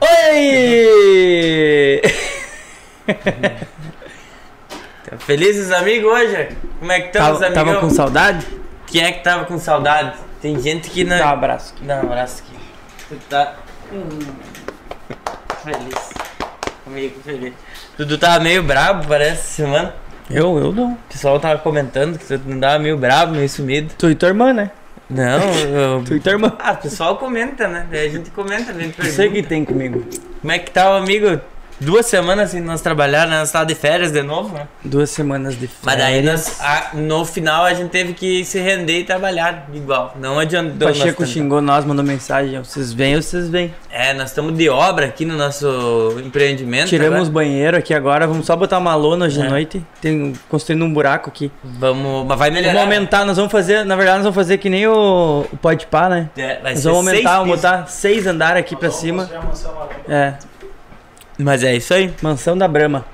Oi! Tá Felizes amigos hoje? Como é que estão os Tava, amigos? tava com saudade? Quem é que tava com saudade? Tem gente que não. Dá um abraço. Dá um abraço aqui. Tu tá. Hum, Feliz. Amigo, feliz. Dudu tava meio brabo, parece, semana. Eu, eu não. O pessoal tava comentando que tu não tava meio brabo, meio sumido. Tu e tua irmã, né? Não, eu... Tu e tua irmã. Ah, o pessoal comenta, né? Daí a gente comenta, vem Não sei o que tem comigo. Como é que tá o amigo? Duas semanas sem nós trabalhar, né? Nós tava de férias de novo, né? Duas semanas de férias. Mas daí nós, a- no final a gente teve que se render e trabalhar igual. Não adiantou. nós Pacheco tentar. xingou nós, mandou mensagem. Vocês vêm ou vocês vêm? É, nós estamos de obra aqui no nosso empreendimento. Tiramos os agora. banheiros aqui agora. Vamos só botar uma lona hoje É. de noite. Tem, construindo um buraco aqui. Vamos. Mas vai melhorar. Vamos aumentar. Nós vamos fazer. Na verdade, nós vamos fazer que nem o, o Pode Pá, né? É, vai Nós ser vamos seis aumentar, vamos botar seis andares aqui pra cima. É. Mas é isso aí. Mansão da Brama.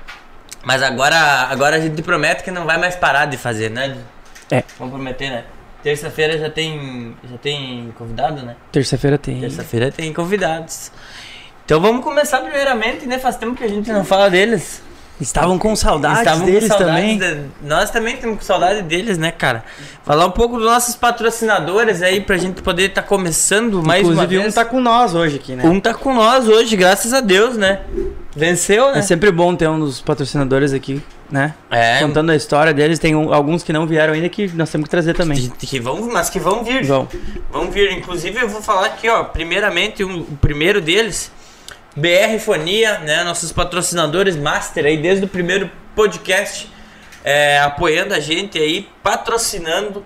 Mas agora, agora a gente promete que não vai mais parar de fazer, né? É. Vamos prometer, né? Terça-feira já tem. Já tem convidado, né? Terça-feira tem. Terça-feira tem convidados. Então vamos começar primeiramente, né? Faz tempo que a gente não fala deles. Estavam com saudades Estavam deles com saudades também. de- Nós também temos com saudade deles, né, cara? Falar um pouco dos nossos patrocinadores aí pra gente poder estar começando mais uma Inclusive, vez. um tá com nós hoje aqui, né? Um tá com nós hoje, graças a Deus, né? Venceu, né? É sempre bom ter um dos patrocinadores aqui, né? É, Contando a história deles, tem um- alguns que não vieram ainda que nós temos que trazer também. que, que vão, mas que vão vir. Vão. Vão vir. Inclusive, eu vou falar aqui, ó. Primeiramente, um- o primeiro deles, BR Fonia, né? Nossos patrocinadores master aí, desde o primeiro podcast, é, apoiando a gente aí, patrocinando.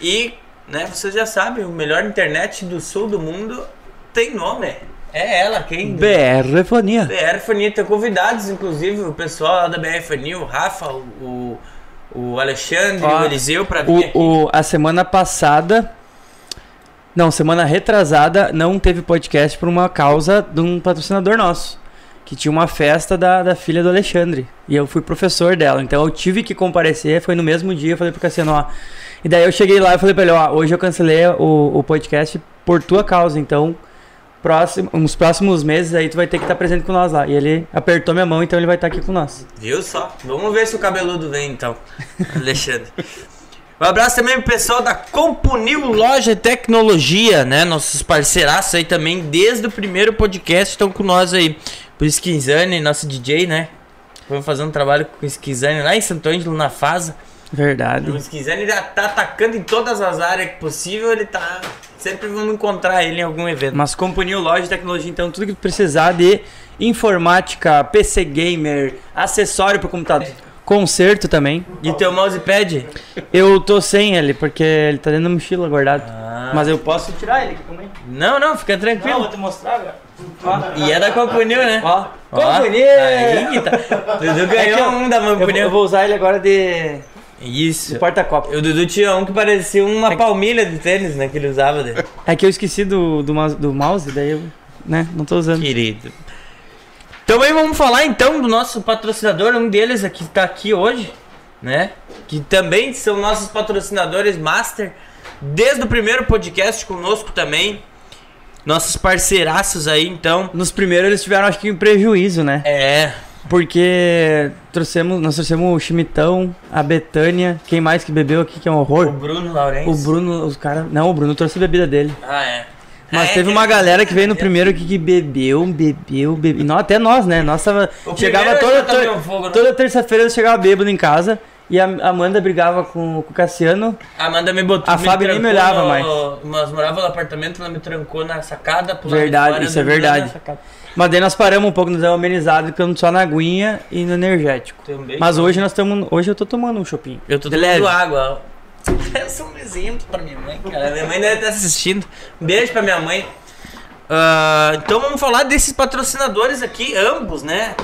E, né, vocês já sabem, o melhor internet do sul do mundo tem nome. É ela quem. BR Fonia. BR Fonia tem convidados, inclusive, o pessoal lá da BR Fonia, o Rafa, o, o Alexandre, Ó, o Eliseu, pra vir aqui. O, o- a semana passada. Não, semana retrasada não teve podcast por uma causa de um patrocinador nosso. Que tinha uma festa da, da filha do Alexandre. E eu fui professor dela. Então eu tive que comparecer. Foi no mesmo dia. Eu falei pro Cassiano, ó. E daí eu cheguei lá e falei pra ele, ó. Hoje eu cancelei o, o podcast por tua causa. Então, próximo, nos próximos meses aí tu vai ter que estar presente com nós lá. E ele apertou minha mão, então ele vai estar aqui com nós. Viu só? Vamos ver se o cabeludo vem então, Alexandre. Um abraço também pro pessoal da Compunil Loja e Tecnologia, né? Nossos parceiraços aí também, desde o primeiro podcast, estão com nós aí. Pro Skinzane, nosso DJ, né? Vamos fazer um trabalho com o Skinzane lá em Santo Ângelo, na Fasa. Verdade. O Skinzane já tá atacando em todas as áreas que possível, ele tá... Sempre vamos encontrar ele em algum evento. Mas companhia, loja de tecnologia, então tudo que precisar de informática, PC gamer, acessório para computador, conserto também. E teu mousepad? Eu tô sem ele porque ele tá dentro da mochila guardado. Ah. Mas eu posso tirar ele aqui também. Não, não, fica tranquilo. te mostrar. Ó, E é da Compunil, né? ó. Companhia! Aí tá. Dudu ganhou É que eu- um da Eu, vou- eu vou usar ele agora de, Isso. de porta-copo. O Dudu tinha um que parecia uma É- palmilha de tênis, né? Que ele usava dele. É que eu esqueci do, do, mouse, do mouse, daí eu, né, não tô usando. Querido. Também vamos falar então do nosso patrocinador, um deles aqui tá aqui hoje, né? Que também são nossos patrocinadores master, desde o primeiro podcast conosco também. Nossos parceiraços aí, então. Nos primeiros eles tiveram, acho que, um prejuízo, né? É. Porque trouxemos, nós trouxemos o Chimitão, a Betânia, quem mais que bebeu aqui, que é um O horror? Bruno Lourenço. O Bruno, os caras. Não, o Bruno trouxe a bebida dele. Ah, é. Mas É, teve que- uma galera que veio no primeiro aqui que bebeu, bebeu, bebeu. Não, até nós, né? O chegava toda, toda, fogo, né? toda terça-feira eu chegava bêbado em casa. E a Amanda brigava com, com o Cassiano. A Amanda me botou. A Fábio nem me olhava no- mais. Nós morávamos no apartamento, ela me trancou na sacada. Verdade, fora, isso é verdade. Mas daí nós paramos um pouco, nos deu amenizado, ficamos só na aguinha e no energético. Também. Mas hoje nós estamos. Hoje eu tô tomando um chopinho. Eu tô tomando leve. água. Sou um exemplo pra minha mãe, cara. Minha mãe deve estar assistindo. Beijo pra minha mãe. Ah, então vamos falar desses patrocinadores aqui, ambos, né?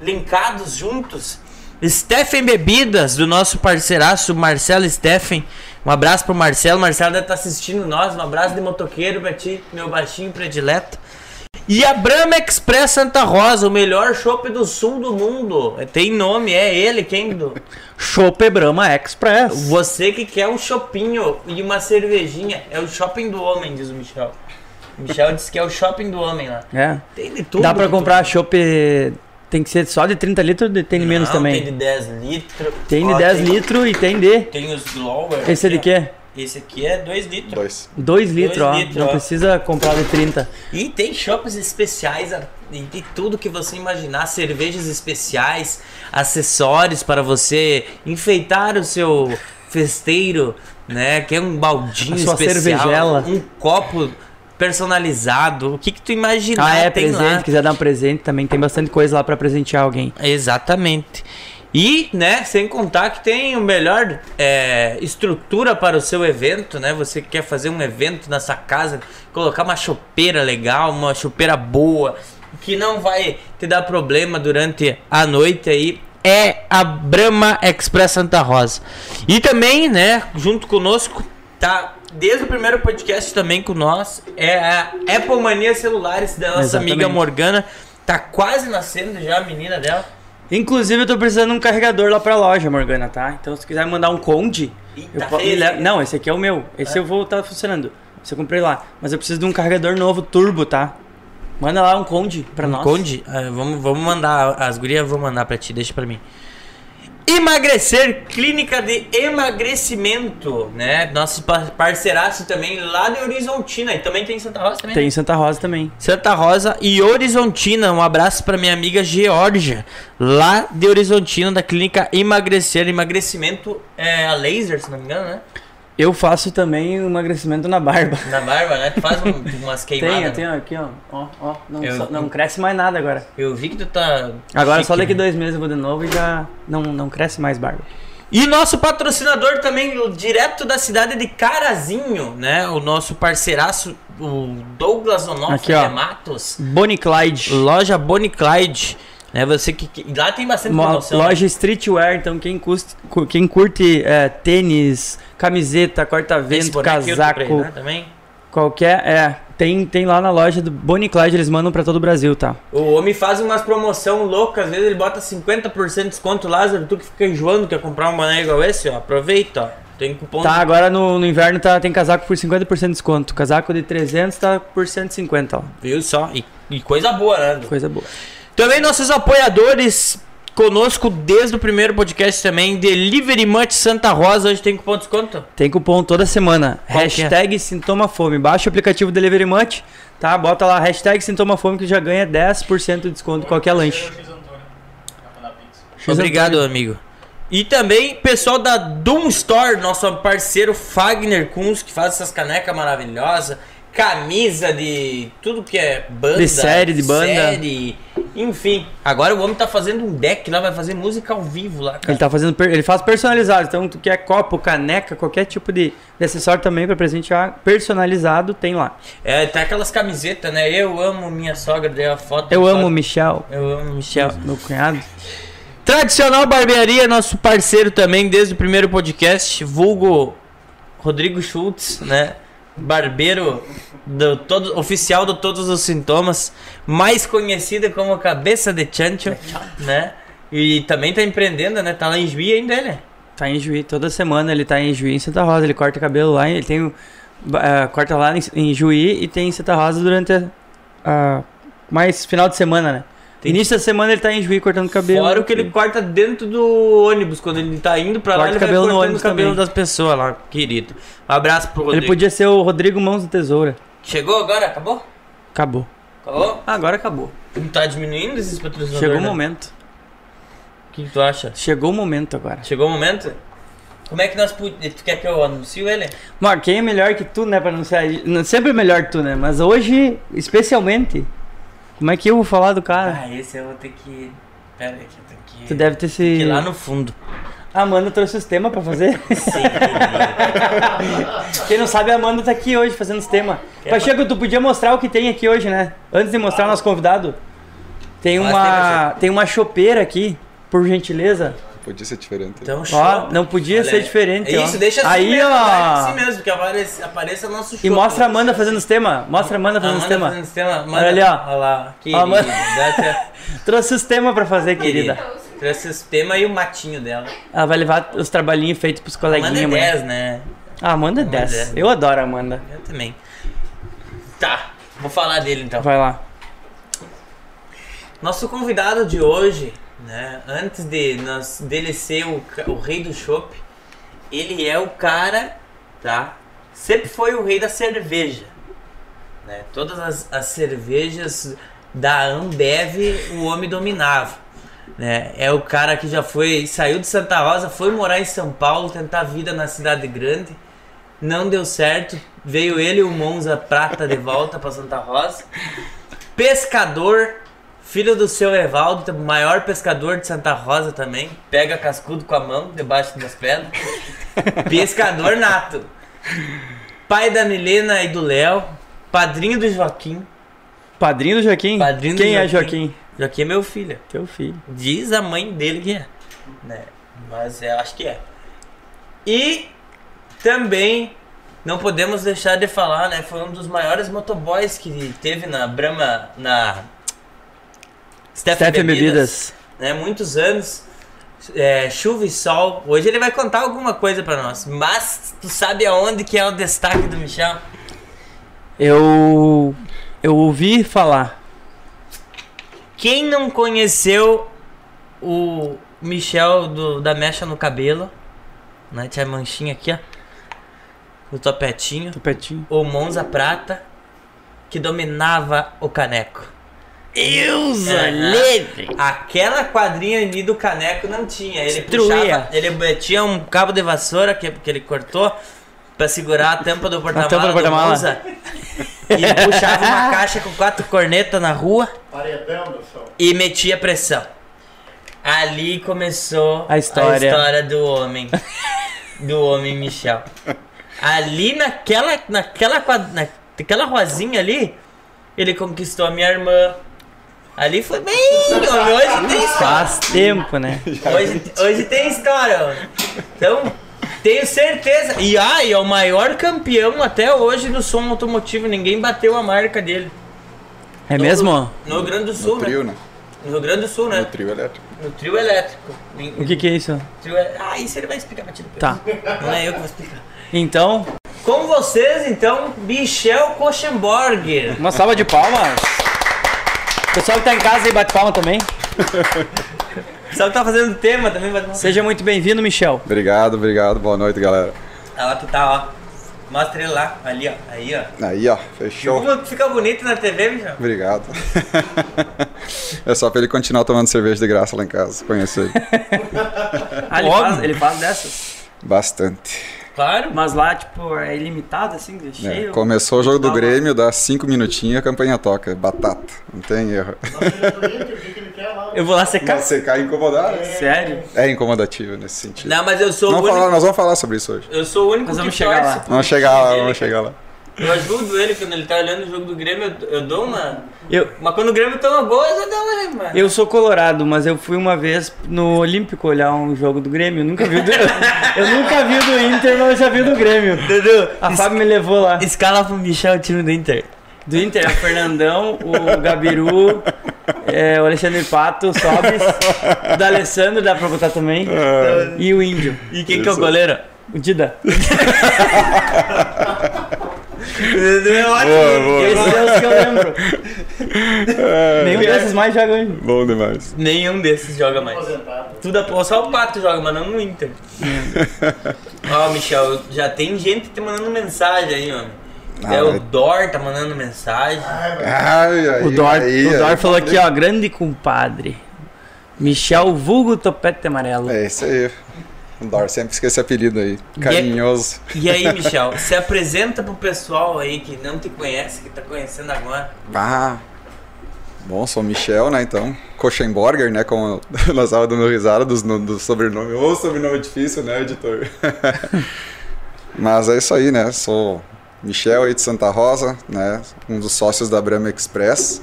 Linkados juntos. Steffen Bebidas, do nosso parceiraço Marcelo Steffen. Um abraço pro Marcelo. Marcelo deve estar assistindo nós. Um abraço de motoqueiro pra ti, meu baixinho predileto. E a Brahma Express Santa Rosa, o melhor chopp do sul do mundo. Tem nome, é ele, quem? Do... Chopp Brahma Express. Você que quer um chopinho e uma cervejinha, é o shopping do homem, diz o Michel. Michel disse que é o shopping do homem lá. É. Tem de tudo. Dá pra comprar chopp. Tem que ser só de 30 litros ou tem de menos Não, também? Tem de 10 litros. Tem de Ó, 10 litros e tem de. Tem os Glower. Esse é de quê? Esse aqui é 2 litros. Dois. 2 litros, ó. litros, Não ó. precisa comprar de 30. E tem shoppes especiais, de tudo que você imaginar, cervejas especiais, acessórios para você enfeitar o seu festeiro, né? Que é um baldinho especial, cervejela. um copo personalizado. O que que tu imaginar Ah, é, tem presente. lá. Quiser dar um presente também. Tem bastante coisa lá pra presentear alguém. Exatamente. E, né, sem contar que tem o melhor é, estrutura para o seu evento, né? Você quer fazer um evento na sua casa, colocar uma chopeira legal, uma chopeira boa, que não vai te dar problema durante a noite aí. É a Brahma Express Santa Rosa. E também, né, junto conosco, tá desde o primeiro podcast também com nós, é a Apple Mania Celulares da nossa Exatamente. amiga Morgana. Tá quase nascendo já a menina dela. Inclusive, eu tô precisando de um carregador lá pra loja, Morgana, tá? Então, se quiser mandar um Conde. Tá po- aqui. Não, esse aqui é o meu. Esse eu vou estar funcionando. Esse eu comprei lá. Mas eu preciso de um carregador novo, turbo, tá? Manda lá um Conde pra nós. Conde, ah, vamos, vamos mandar, as gurias vão mandar pra ti, deixa pra mim. Emagrecer, clínica de emagrecimento, né? Nosso pa- parceiraço também lá de Horizontina, e também tem em Santa Rosa também? Tem em Santa Rosa também. Santa Rosa e Horizontina. Um abraço pra minha amiga Georgia, lá de Horizontina, da clínica Emagrecer. Emagrecimento é a laser, se não me engano, né? Eu faço também um emagrecimento na barba. Na barba, né? Tu faz um- umas queimadas. tem aqui, ó. Ó, ó. Não, Eu- só- não cresce mais nada agora. Eu vi que tu tá. Agora chique, só daqui né? dois meses eu vou de novo e já não, não cresce mais barba. E nosso patrocinador também, direto da cidade de Carazinho, né? O nosso parceiraço, o Douglas Onofre de Matos. Bonnie Clyde. Loja Bonnie Clyde. Né? Você que, que- Lá tem bastante promoção. loja streetwear, então quem, custe- cu- quem curte é, tênis, camiseta, corta-vento, casaco, né, também. qualquer. É, tem, tem lá na loja do Bonnie Clyde, eles mandam pra todo o Brasil, tá? O homem faz umas promoção loucas, às vezes ele bota 50% de desconto, Lázaro. Tu que fica enjoando, quer comprar um boné igual esse, ó. Aproveita, ó. Tem cupom. Tá, agora no, no inverno tá, tem casaco por 50% de desconto. Casaco de 300 tá por 150, ó. Viu só? E, e coisa boa, né? Coisa boa. Também nossos apoiadores conosco desde o primeiro podcast também. Delivery Munch Santa Rosa. Hoje tem cupom de desconto? Tem cupom toda semana. Qual é? hashtag Sintoma Fome. Baixa o aplicativo Delivery Munch, tá? Bota lá, hashtag Sintoma Fome que já ganha 10% de desconto em qualquer lanche. Obrigado, amigo. E também pessoal da Doom Store, nosso parceiro Fagner Kunz, que faz essas canecas maravilhosas, camisa de tudo que é banda, De série, de banda. série, enfim. Agora o homem tá fazendo um deck lá, vai fazer música ao vivo lá, cara. Ele tá fazendo, ele faz personalizado, então tu quer copo, caneca, qualquer tipo de, de acessório também pra presentear personalizado, tem lá. É, tem aquelas camisetas, né? Eu amo minha sogra, dei a foto. Eu amo o Michel, Eu amo Michel. meu cunhado. Tradicional Barbearia, nosso parceiro também desde o primeiro podcast, vulgo Rodrigo Schultz, né? Barbeiro do todo, oficial de todos os sintomas, mais conhecida como Cabeça de Chancho, né? E também tá empreendendo, né? Tá lá em Juí ainda, né? Tá em Juí, toda semana ele tá em Juí, em Santa Rosa, ele corta cabelo lá, ele tem ah, corta lá em, em e tem em Santa Rosa durante a, a- mais final de semana, né? Tem- Início da semana ele tá em Juí cortando cabelo. Fora o que ele corta dentro do ônibus, quando ele tá indo pra lá, Corta ele vai cabelo no cortando ônibus o cabelo também. das pessoas lá, querido. Um abraço pro Ele Rodrigo. podia ser o Rodrigo Mãos do Tesoura. Chegou agora? Acabou? Acabou. Acabou? Agora acabou. Não tá diminuindo esses patrocinadores? Chegou o né? momento. O que, que tu acha? Chegou o momento agora. Chegou o momento? Como é que nós pudemos. Tu quer que eu anuncie ele? Mano, quem é melhor que tu, né, pra anunciar? Sempre é melhor que tu, né? Mas hoje, especialmente, como é que eu vou falar do cara? Ah, esse eu vou ter que. Pera aí, que eu tenho que. Tu deve ter se... que ir lá no fundo. A Amanda trouxe os temas pra fazer. Sim. Quem não sabe, a Amanda tá aqui hoje fazendo os temas. Quer Pacheco, tu podia mostrar o que tem aqui hoje, né? Antes de mostrar o nosso convidado. Tem uma, tem uma chopeira aqui, por gentileza. Podia ser diferente. Então, Ó, show. não podia Olha ser diferente, ó. Isso, deixa assim Aí, mesmo, ó. assim mesmo, que apareça, apareça nosso show. E mostra a Amanda fazendo os temas. Mostra a Amanda fazendo os Amanda temas. fazendo tema. Amanda, Olha ali, ó. Olha lá, querida. Amanda- Trouxe os temas pra fazer, querida. Trouxe esse tema e o matinho dela. Ela vai levar os trabalhinhos feitos pros Amanda é coleguinhas, mãe. 10, né? Ah, Amanda é Amanda 10. é. Eu adoro a Amanda. Eu também. Tá. Vou falar dele então. Vai lá. Nosso convidado de hoje, né? Antes de nós, dele ser o, o rei do chopp, ele é o cara, tá? Sempre foi o rei da cerveja. Né? Todas as, as cervejas da Ambev o homem dominava. Né? É o cara que já foi, saiu de Santa Rosa, foi morar em São Paulo, tentar vida na cidade grande. Não deu certo. Veio ele o Monza Prata de volta para Santa Rosa. Pescador, filho do seu Evaldo, maior pescador de Santa Rosa também. Pega cascudo com a mão debaixo das pedras. Pescador nato. Pai da Milena e do Léo. Padrinho do Joaquim. Padrinho do Joaquim? Padrinho do Quem é Joaquim. Joaquim? Joaquim é meu filho. Teu filho. Diz a mãe dele que é. Né? Mas eu acho que é. E também não podemos deixar de falar, né? Foi um dos maiores motoboys que teve na Brahma, na Steph, Steph Bebidas, Bebidas. né? Muitos anos. É, chuva e sol. Hoje ele vai contar alguma coisa pra nós. Mas tu sabe aonde que é o destaque do Michel? Eu. Eu ouvi falar. Quem não conheceu o Michel do, da mecha no cabelo, né? Tinha a manchinha aqui, ó. O topetinho. Topetinho. O Monza Prata, que dominava o caneco. Eusa Aham. Aquela quadrinha ali do caneco não tinha. Ele Destruía. puxava, ele metia um cabo de vassoura que, que ele cortou pra segurar a tampa do porta-mala. Monza. E puxava uma caixa com quatro cornetas na rua Paredão e metia pressão. Ali começou A história. a história do homem. do homem Michel. Ali naquela, naquela, naquela rosinha ali, ele conquistou a minha irmã. Ali foi bem. Hoje tem história. Faz tempo, né? Hoje, hoje tem história. Então, tenho certeza. E ah, e é o maior campeão até hoje do som automotivo. Ninguém bateu a marca dele. É mesmo? No Rio Grande do Sul, No trio, né? né? No Rio Grande do Sul, No né? trio elétrico. No trio elétrico. O que que é isso? Trio é- Ah, isso ele vai explicar pra ti depois. Tá. Não é eu que vou explicar. Então, Com vocês, então, Michel Koschenborger. uma salva de palmas. Pessoal que tá em casa aí, bate palma também. Só que tá fazendo tema também, vai Seja muito bem-vindo, Michel. Obrigado, obrigado. Boa noite, galera. Ah, lá tu tá, ó. Mostra ele lá, ali, ó. Aí, ó. Aí, ó, fechou. Como fica bonito na TV, Michel? Obrigado. é só pra ele continuar tomando cerveja de graça lá em casa. Conheço ele. Ah, ele faz, ele faz dessas. Bastante. Claro. Mas lá, tipo, é ilimitado, assim, de É, cheio. começou o jogo do Tá. Grêmio, dá cinco minutinhos a campanha toca. Batata. Não tem erro. O? Eu vou lá secar. Mas secar e incomodar, né? Sério? É incomodativo nesse sentido. Não, mas eu sou o Vamos único. falar, nós vamos falar sobre isso hoje. Eu sou o único Nós vamos que chegar torce lá. Vamos chegar lá, vamos chegar lá. Eu ajudo ele quando ele tá olhando o jogo do Grêmio, eu, eu dou uma. Eu, Mas quando o Grêmio toma gol, eu já dou uma, né, mano? eu sou colorado, mas eu fui uma vez no Olímpico olhar um jogo do Grêmio. Eu nunca vi o do, eu nunca vi do Inter, mas eu já vi o do Grêmio. Dudu, A Fábio me levou lá. escala pro Michel o time do Inter. Do Inter, é o Fernandão, o Gabiru, é, o Alexandre Pato, o Sobis, o da Alessandro, dá pra botar também, e o Índio, E quem que é o goleiro? o Dida. É ótimo. Boa, boa. Esses são os que eu lembro. Nenhum desses mais joga hoje. Bom demais. Nenhum desses joga mais. Tudo a... Só o Pato joga, mas não no Inter. Ó, Michel, já tem gente te mandando mensagem aí, homem. Ah, é o Dor tá mandando mensagem. Ai, ai, O Dor, aí, o Dor aí. falou aqui, ó, grande compadre. Michel Vulgo Topete Amarelo. É isso aí. Dor sempre esquece esse apelido aí. Carinhoso. E aí, Michel, se apresenta pro pessoal aí que não te conhece, que tá conhecendo agora. Ah. Bom, sou Michel, né? Então, Koschenborger, né? Como nós estávamos dando risada no- do sobrenome. Ô, sobrenome difícil, né, editor? Mas é isso aí, né? Sou Michel aí de Santa Rosa, né? Um dos sócios da Brahma Express.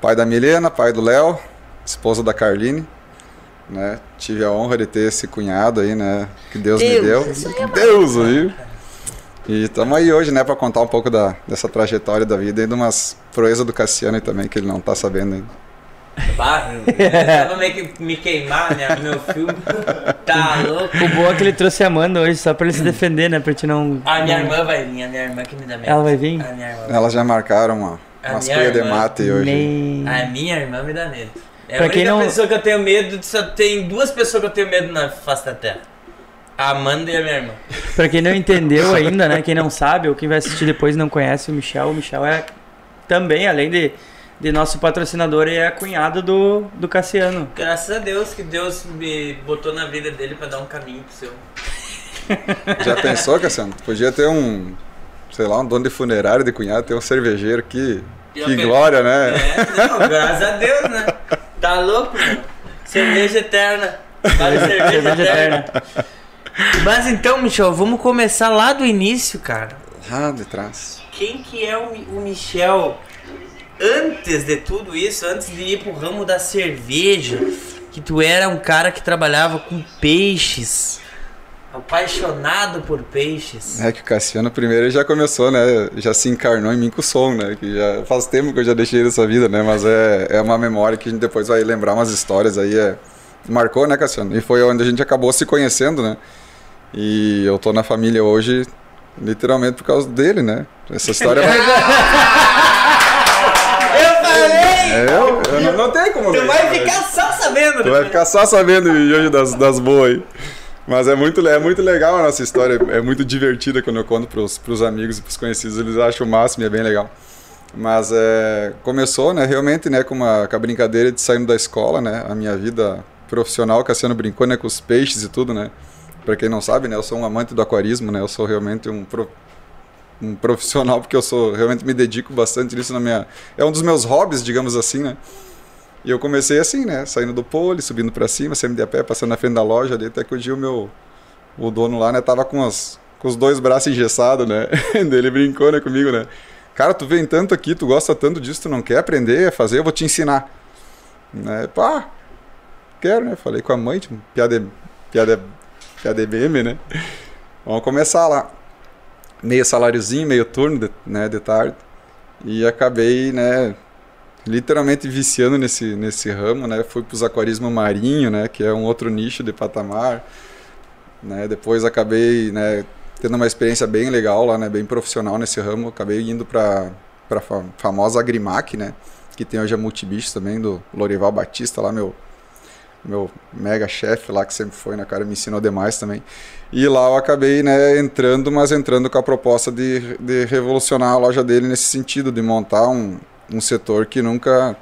Pai da Milena, pai do Léo, esposa da Carline. Né? Tive a honra de ter esse cunhado aí, né? Que Deus, me deu. Deus, viu? E estamos aí hoje, né, para contar um pouco da, dessa trajetória da vida e de umas proezas do Cassiano aí também, que ele não tá sabendo ainda. Bah, eu tava meio que me queimar, né? Meu filme. Tá louco. O bom é que ele trouxe a Amanda hoje só pra ele se defender, né? Pra te não. A minha irmã vai vir, a minha irmã que me dá medo. Ela vai vir? A minha irmã. Elas já marcaram uma, A umas minha cuia de mate hoje. Nem... A minha irmã me dá medo. É Pra a quem única não- pessoa que eu tenho medo, só tem duas pessoas que eu tenho medo na face da terra. A Amanda e a minha irmã. Pra quem não entendeu ainda, né? Quem não sabe ou quem vai assistir depois e não conhece o Michel, o Michel é também, além de, de nosso patrocinador, é cunhado do, do Cassiano. Graças a Deus que Deus me botou na vida dele pra dar um caminho pro seu. Já pensou, Cassiano? Podia ter um, sei lá, um dono de funerário de cunhado, ter um cervejeiro que. Que que- glória, né? É, não, graças a Deus, né? Tá louco, meu? Cerveja eterna. Vale cerveja Cerveja eterna. Mas então, Michel, vamos começar lá do início, cara. Lá de trás. Quem que é o, o Michel antes de tudo isso, antes de ir pro ramo da cerveja? Que tu era um cara que trabalhava com peixes, apaixonado por peixes. É que o Cassiano primeiro já começou, né? Já se encarnou em mim com o som, né? Que já faz tempo que eu já deixei dessa vida, né? Mas é, é uma memória que a gente depois vai lembrar umas histórias aí. É... Marcou, né, Cassiano? E foi onde a gente acabou se conhecendo, né? E eu tô na família hoje literalmente por causa dele, né? Essa história vai. Eu falei! É, eu, eu não, não tem como Tu ver, vai né? ficar só sabendo. Tu vai ficar só sabendo hoje das, das boas aí. Mas é muito, é muito legal a nossa história, é muito divertida quando eu conto pros, pros amigos e pros conhecidos, eles acham o máximo e é bem legal. Mas é, começou, né, realmente, né, com, uma, com a brincadeira de saindo da escola, né, a minha vida profissional, Cassiano brincou, né, com os peixes e tudo, né. Pra quem não sabe, né, eu sou um amante do aquarismo, né, eu sou realmente um, pro- um profissional, porque eu sou, realmente me dedico bastante nisso na minha... É um dos meus hobbies, digamos assim, né. E eu comecei assim, né? Saindo do pole, subindo pra cima, sempre de pé, passando na frente da loja ali, até que o dia o meu. O dono lá, né, tava com, as, com os dois braços engessados, né? Ele brincou, né, comigo, né? Cara, tu vem tanto aqui, tu gosta tanto disso, tu não quer aprender a fazer, eu vou te ensinar. Né? Pá, quero, né? Falei com a mãe, tipo, piada, piada, piada BM, né? Vamos começar lá. Meio saláriozinho, meio turno, de, né, de tarde. E acabei, né, literalmente viciando nesse, nesse ramo, né? Fui para os aquarismo marinho, né? Que é um outro nicho de patamar. Né? Depois acabei, né? Tendo uma experiência bem legal lá, né? Bem profissional nesse ramo. Acabei indo para para famosa Agrimac, né? Que tem hoje a Multibicho também do Lorival Batista lá, meu meu mega chefe lá que sempre foi na cara me ensinou demais também. E lá eu acabei, né, entrando, mas entrando com a proposta de, de revolucionar a loja dele nesse sentido, de montar um, um setor que nunca,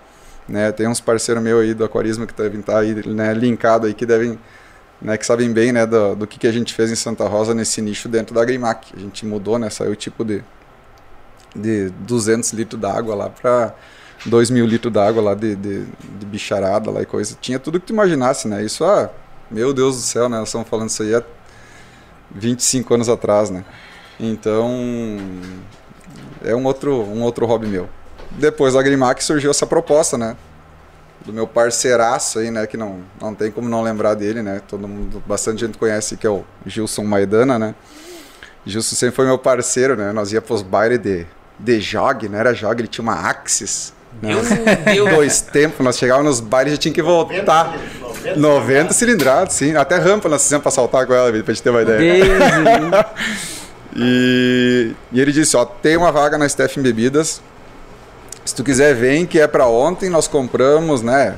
né, tem uns parceiros meus aí do aquarismo que devem estar aí, né, linkado aí, que devem, né, que sabem bem, né, do, do que, que a gente fez em Santa Rosa nesse nicho dentro da Agrimac. A gente mudou, né, saiu tipo de, de 200 litros d'água lá para 2 mil litros d'água lá de, de, de bicharada lá e coisa. Tinha tudo que tu imaginasse, né, isso, ah, meu Deus do céu, né, nós estamos falando isso aí há 25 anos atrás, né. Então, é um outro, um outro hobby meu. Depois da Agrimac surgiu essa proposta, né? Do meu parceiraço aí, né? Que não, não tem como não lembrar dele, né? Todo mundo, bastante gente conhece que é o Gilson Maidana, né? Gilson sempre foi meu parceiro, né? Nós ia pros bailes de, de jog, não era jog, ele tinha uma Axis. Né? Meu Deus. Dois tempos, nós chegávamos nos bailes e já tinha que voltar. 90 cilindrados, sim. Até rampa nós fizemos pra saltar com ela, pra gente ter uma ideia. E, e ele disse, ó, tem uma vaga na Steph em Bebidas. Se tu quiser, vem, que é para ontem. Nós compramos, né?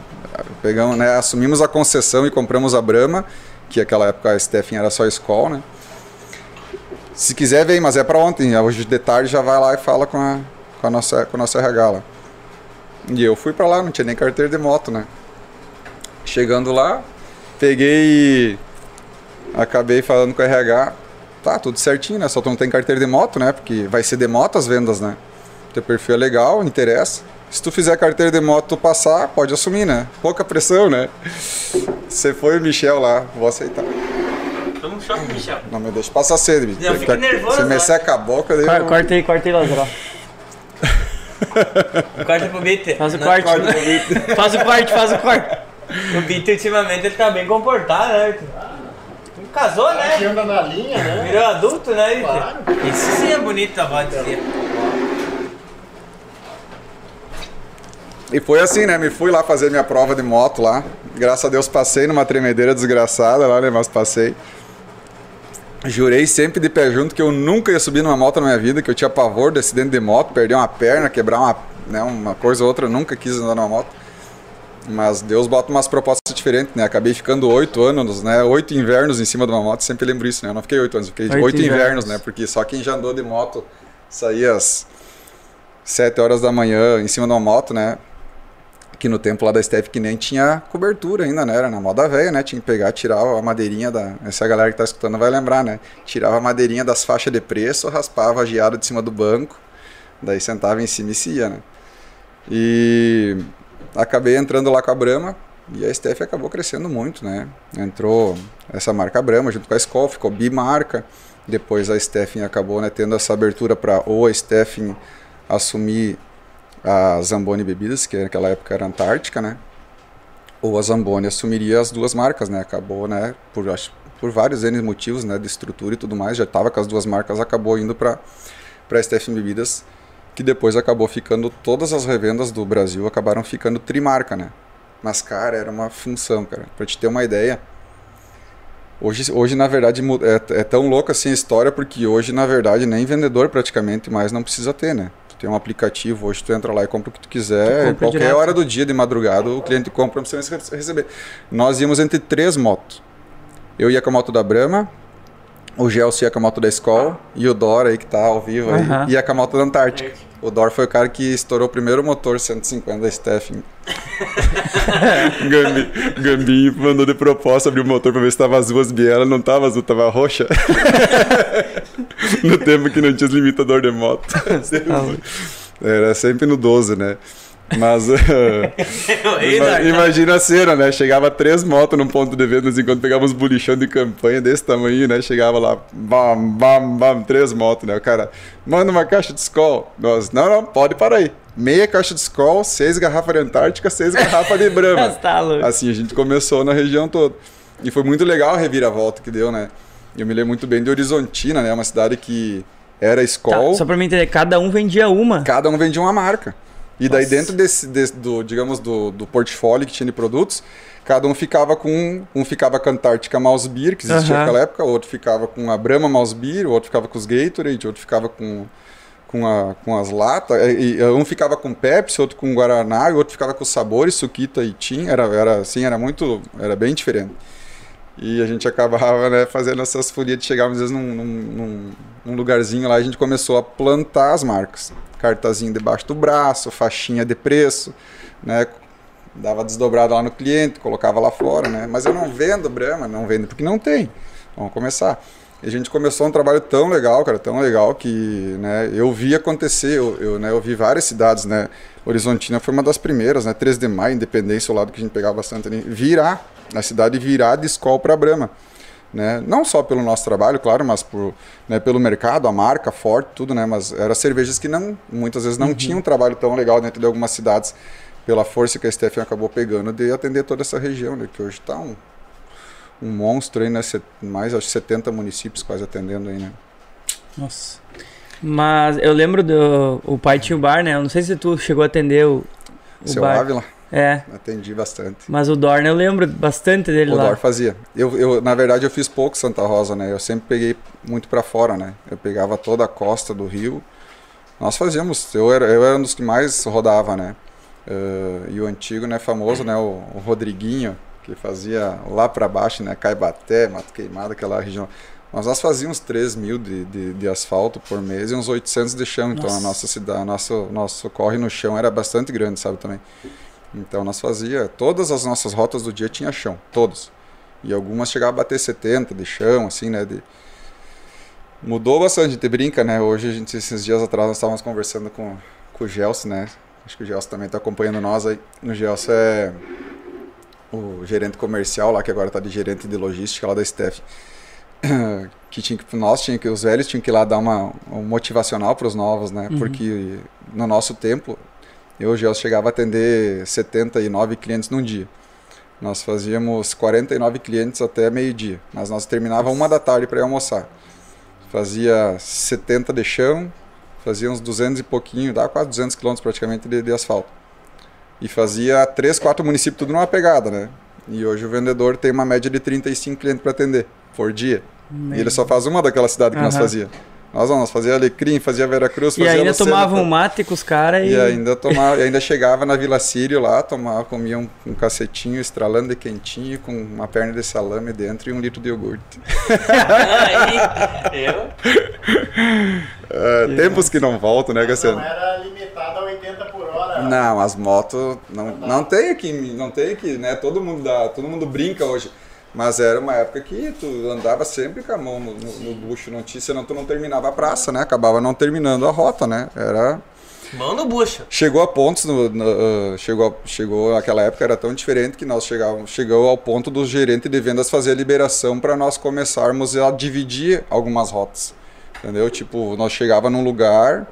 Pegamos, né? Assumimos a concessão e compramos a Brahma, que naquela época a Steph era só Skol, né? Se quiser, vem, mas é para ontem. Hoje de tarde já vai lá e fala com a, com a, nossa, com a nossa RH. E eu fui para lá, não tinha nem carteira de moto, né? Chegando lá, peguei acabei falando com o RH, tá, tudo certinho, né? Só tu não tem carteira de moto, né? Porque vai ser de moto as vendas, né? Teu perfil é legal, interessa. Se tu fizer carteira de moto, tu passar, pode assumir, né? Pouca pressão, né? Você foi o Michel lá, vou aceitar. Toma um choque, Michel. Não me deixa passar sede, bicho. Não, fica nervoso, Você me seca a boca, daí Cor- eu... corta aí, corta aí. Corta pro Bitter. Faz o Não, corte. corta pro Bitter. Faz o corte, faz o corte. O Bitter ultimamente ele tá bem comportado, né? Casou, né? anda na linha, né? Virou adulto, né, Bitter? Claro. Isso sim é bonito, a voz dizer. E foi assim, né? Me fui lá fazer minha prova de moto lá. Graças a Deus passei numa tremedeira desgraçada lá, né? Mas passei. Jurei sempre de pé junto que eu nunca ia subir numa moto na minha vida, que eu tinha pavor de acidente de moto, perder uma perna, quebrar uma, né? Uma coisa ou outra, nunca quis andar numa moto. Mas Deus bota umas propostas diferentes, né? Acabei ficando oito anos, né? Oito invernos em cima de uma moto, sempre lembro isso, né? Eu não fiquei oito anos, fiquei Oito oito invernos, invernos. né? Porque só quem já andou de moto saía às sete horas da manhã em cima de uma moto, né? Que no tempo lá da Steph que nem tinha cobertura ainda, né? Era na moda velha, né? Tinha que pegar, tirar a madeirinha da. Essa galera que tá escutando vai lembrar, né? Tirava a madeirinha das faixas de preço, raspava a geada de cima do banco, daí sentava em cima e se ia, né? E acabei entrando lá com a Brahma e a Steph acabou crescendo muito, né? Entrou essa marca Brahma junto com a Skol, ficou bimarca. Depois a Stephen acabou né, tendo essa abertura para ou a Stephen assumir a Zamboni Bebidas, que naquela época era Antártica, né? Ou a Zamboni assumiria as duas marcas, né? Acabou, né? Por, acho, por vários N motivos, né? De estrutura e tudo mais, já estava com as duas marcas, acabou indo para a Stephen Bebidas, que depois acabou ficando todas as revendas do Brasil acabaram ficando trimarca, né? Mas cara, era uma função, cara. Para te ter uma ideia, Hoje, hoje, na verdade, é, é tão louca assim a história, porque hoje, na verdade, nem vendedor praticamente mais não precisa ter, né? Tem um aplicativo, hoje tu entra lá e compra o que tu quiser, Tu qualquer direto. hora do dia, de madrugada, o cliente compra, não precisa rece- receber. Nós íamos entre três motos. Eu ia com a moto da Brahma, o Gelson ia com a moto da Skol, e o Dor aí, que tá ao vivo aí, ia com a moto da Antártica. O Dor foi o cara que estourou o primeiro motor 150 da Stephen. Gambi, Gambinho mandou de proposta abrir o motor pra ver se tava azul as bielas, não tava azul, tava roxa. no tempo que não tinha limitador de moto. Era sempre no 12, né? Mas ima- imagina a cena, né? Chegava três motos num ponto de venda, assim, quando pegava uns bolichão de campanha desse tamanho, né? Chegava lá, bam, bam, bam, três motos, né? O cara, manda uma caixa de Skol. Nós, não, não, pode parar aí. Meia caixa de Skol, seis garrafas de Antártica, seis garrafas de Brahma. tá. Assim, a gente começou na região toda. E foi muito legal a reviravolta que deu, né? Eu me lembro muito bem de Horizontina, né? Uma cidade que era Tá, Skol, só pra mim entender, cada um vendia uma. cada um vendia uma marca. E daí Nossa. dentro desse, desse- do, digamos, do, do portfólio que tinha de produtos, cada um ficava com um ficava com a Antártica Mouse Beer, que existia Aham. naquela época, outro ficava com a Brahma Mouse Beer, o outro ficava com os Gatorade, outro ficava com com, a, com as latas, e um ficava com Pepsi, outro com Guaraná, e outro ficava com sabores, Suquita e Tim, era, era assim, era muito, era bem diferente. E a gente acabava né, fazendo essas folias de chegar às vezes num, num, num- lugarzinho lá, a gente começou a plantar as marcas. Cartazinho debaixo do braço, faixinha de preço, né? Dava desdobrado lá no cliente, colocava lá fora, né? Mas eu não vendo Brahma, não vendo porque não tem. Vamos começar. E a gente começou um trabalho tão legal, cara, tão legal que, né, eu vi acontecer, eu, eu, né, eu vi várias cidades, né, Horizontina foi uma das primeiras, né, 3 de maio, Independência, o lado que a gente pegava bastante virar, na cidade virar de escola para Brahma, né, não só pelo nosso trabalho, claro, mas por, né, pelo mercado, a marca, forte, tudo, né, mas eram cervejas que não, muitas vezes não tinham um trabalho tão legal dentro de algumas cidades, pela força que a Stephen acabou pegando de atender toda essa região, né, que hoje está um, um monstro aí, né, mais acho que 70 municípios quase atendendo aí, né. Nossa. Mas eu lembro do. O pai tinha o bar, né? Eu não sei se tu chegou a atender o, o Seu bar. Ávila, É. atendi bastante. Mas o Dorn eu lembro bastante dele O lá. Dor fazia. Eu, eu, na verdade, eu fiz pouco Santa Rosa, né? Eu sempre peguei muito para fora, né? Eu pegava toda a costa do Rio. Nós fazíamos. Eu era, eu era um dos que mais rodava, né? Eh, e o antigo, né? Famoso, né? O, o Rodriguinho, que fazia lá para baixo, né? Caibaté, Mato Queimado, aquela região. Mas nós fazíamos 3 mil de, de, de asfalto por mês e uns 800 de chão. Então a Nossa. nossa cidade, nosso, nosso corre no chão era bastante grande, sabe também. Então nós fazia, todas as nossas rotas do dia tinha chão, todas. E algumas chegavam a bater 70 de chão, assim, né? De... Mudou bastante, a gente brinca, né? Hoje, a gente, esses dias atrás, nós estávamos conversando com, com o Gelson, né? Acho que o Gelson também está acompanhando nós aí. O Gelson é o gerente comercial lá, que agora está de gerente de logística lá da Steph. que tinha que nós tinha que os velhos tinham que ir lá dar uma um motivacional para os novos, né? Porque no nosso tempo eu já chegava a atender 79 clientes num dia. Nós fazíamos 49 clientes até meio-dia, mas nós terminava uma da tarde para ir almoçar. Fazia 70 de chão, fazia uns 200 e pouquinho, dá quase 200 quilômetros praticamente de, de asfalto. E fazia 3, 4 municípios tudo numa pegada, né? E hoje o vendedor tem uma média de 35 clientes para atender por dia. E ele só faz uma daquela cidade que nós Aham. fazia. Nós não, nós fazia Alecrim, fazia Veracruz, E fazia ainda Lucena, tomavam um mate com os caras e. E ainda tomava, e ainda chegava na Vila Sírio lá, tomava, comia um, um cacetinho estralando de quentinho com uma perna de salame dentro e um litro de iogurte. Aí, eu. É, tempos que não voltam, né, Não Cassiano? era limitado a 80 por hora. Não, as motos não, não tem aqui, não tem aqui, né? Todo mundo dá, todo mundo brinca hoje. Mas era uma época que tu andava sempre com a mão no, no, no bucho, não tinha, senão tu não terminava a praça, né? Acabava não terminando a rota, né? Era Mão no bucho. chegou a pontos no, no- uh, chegou chegou aquela época era tão diferente que nós chegávamos chegou ao ponto do gerente de vendas fazer a liberação para nós começarmos a dividir algumas rotas entendeu tipo nós chegava num lugar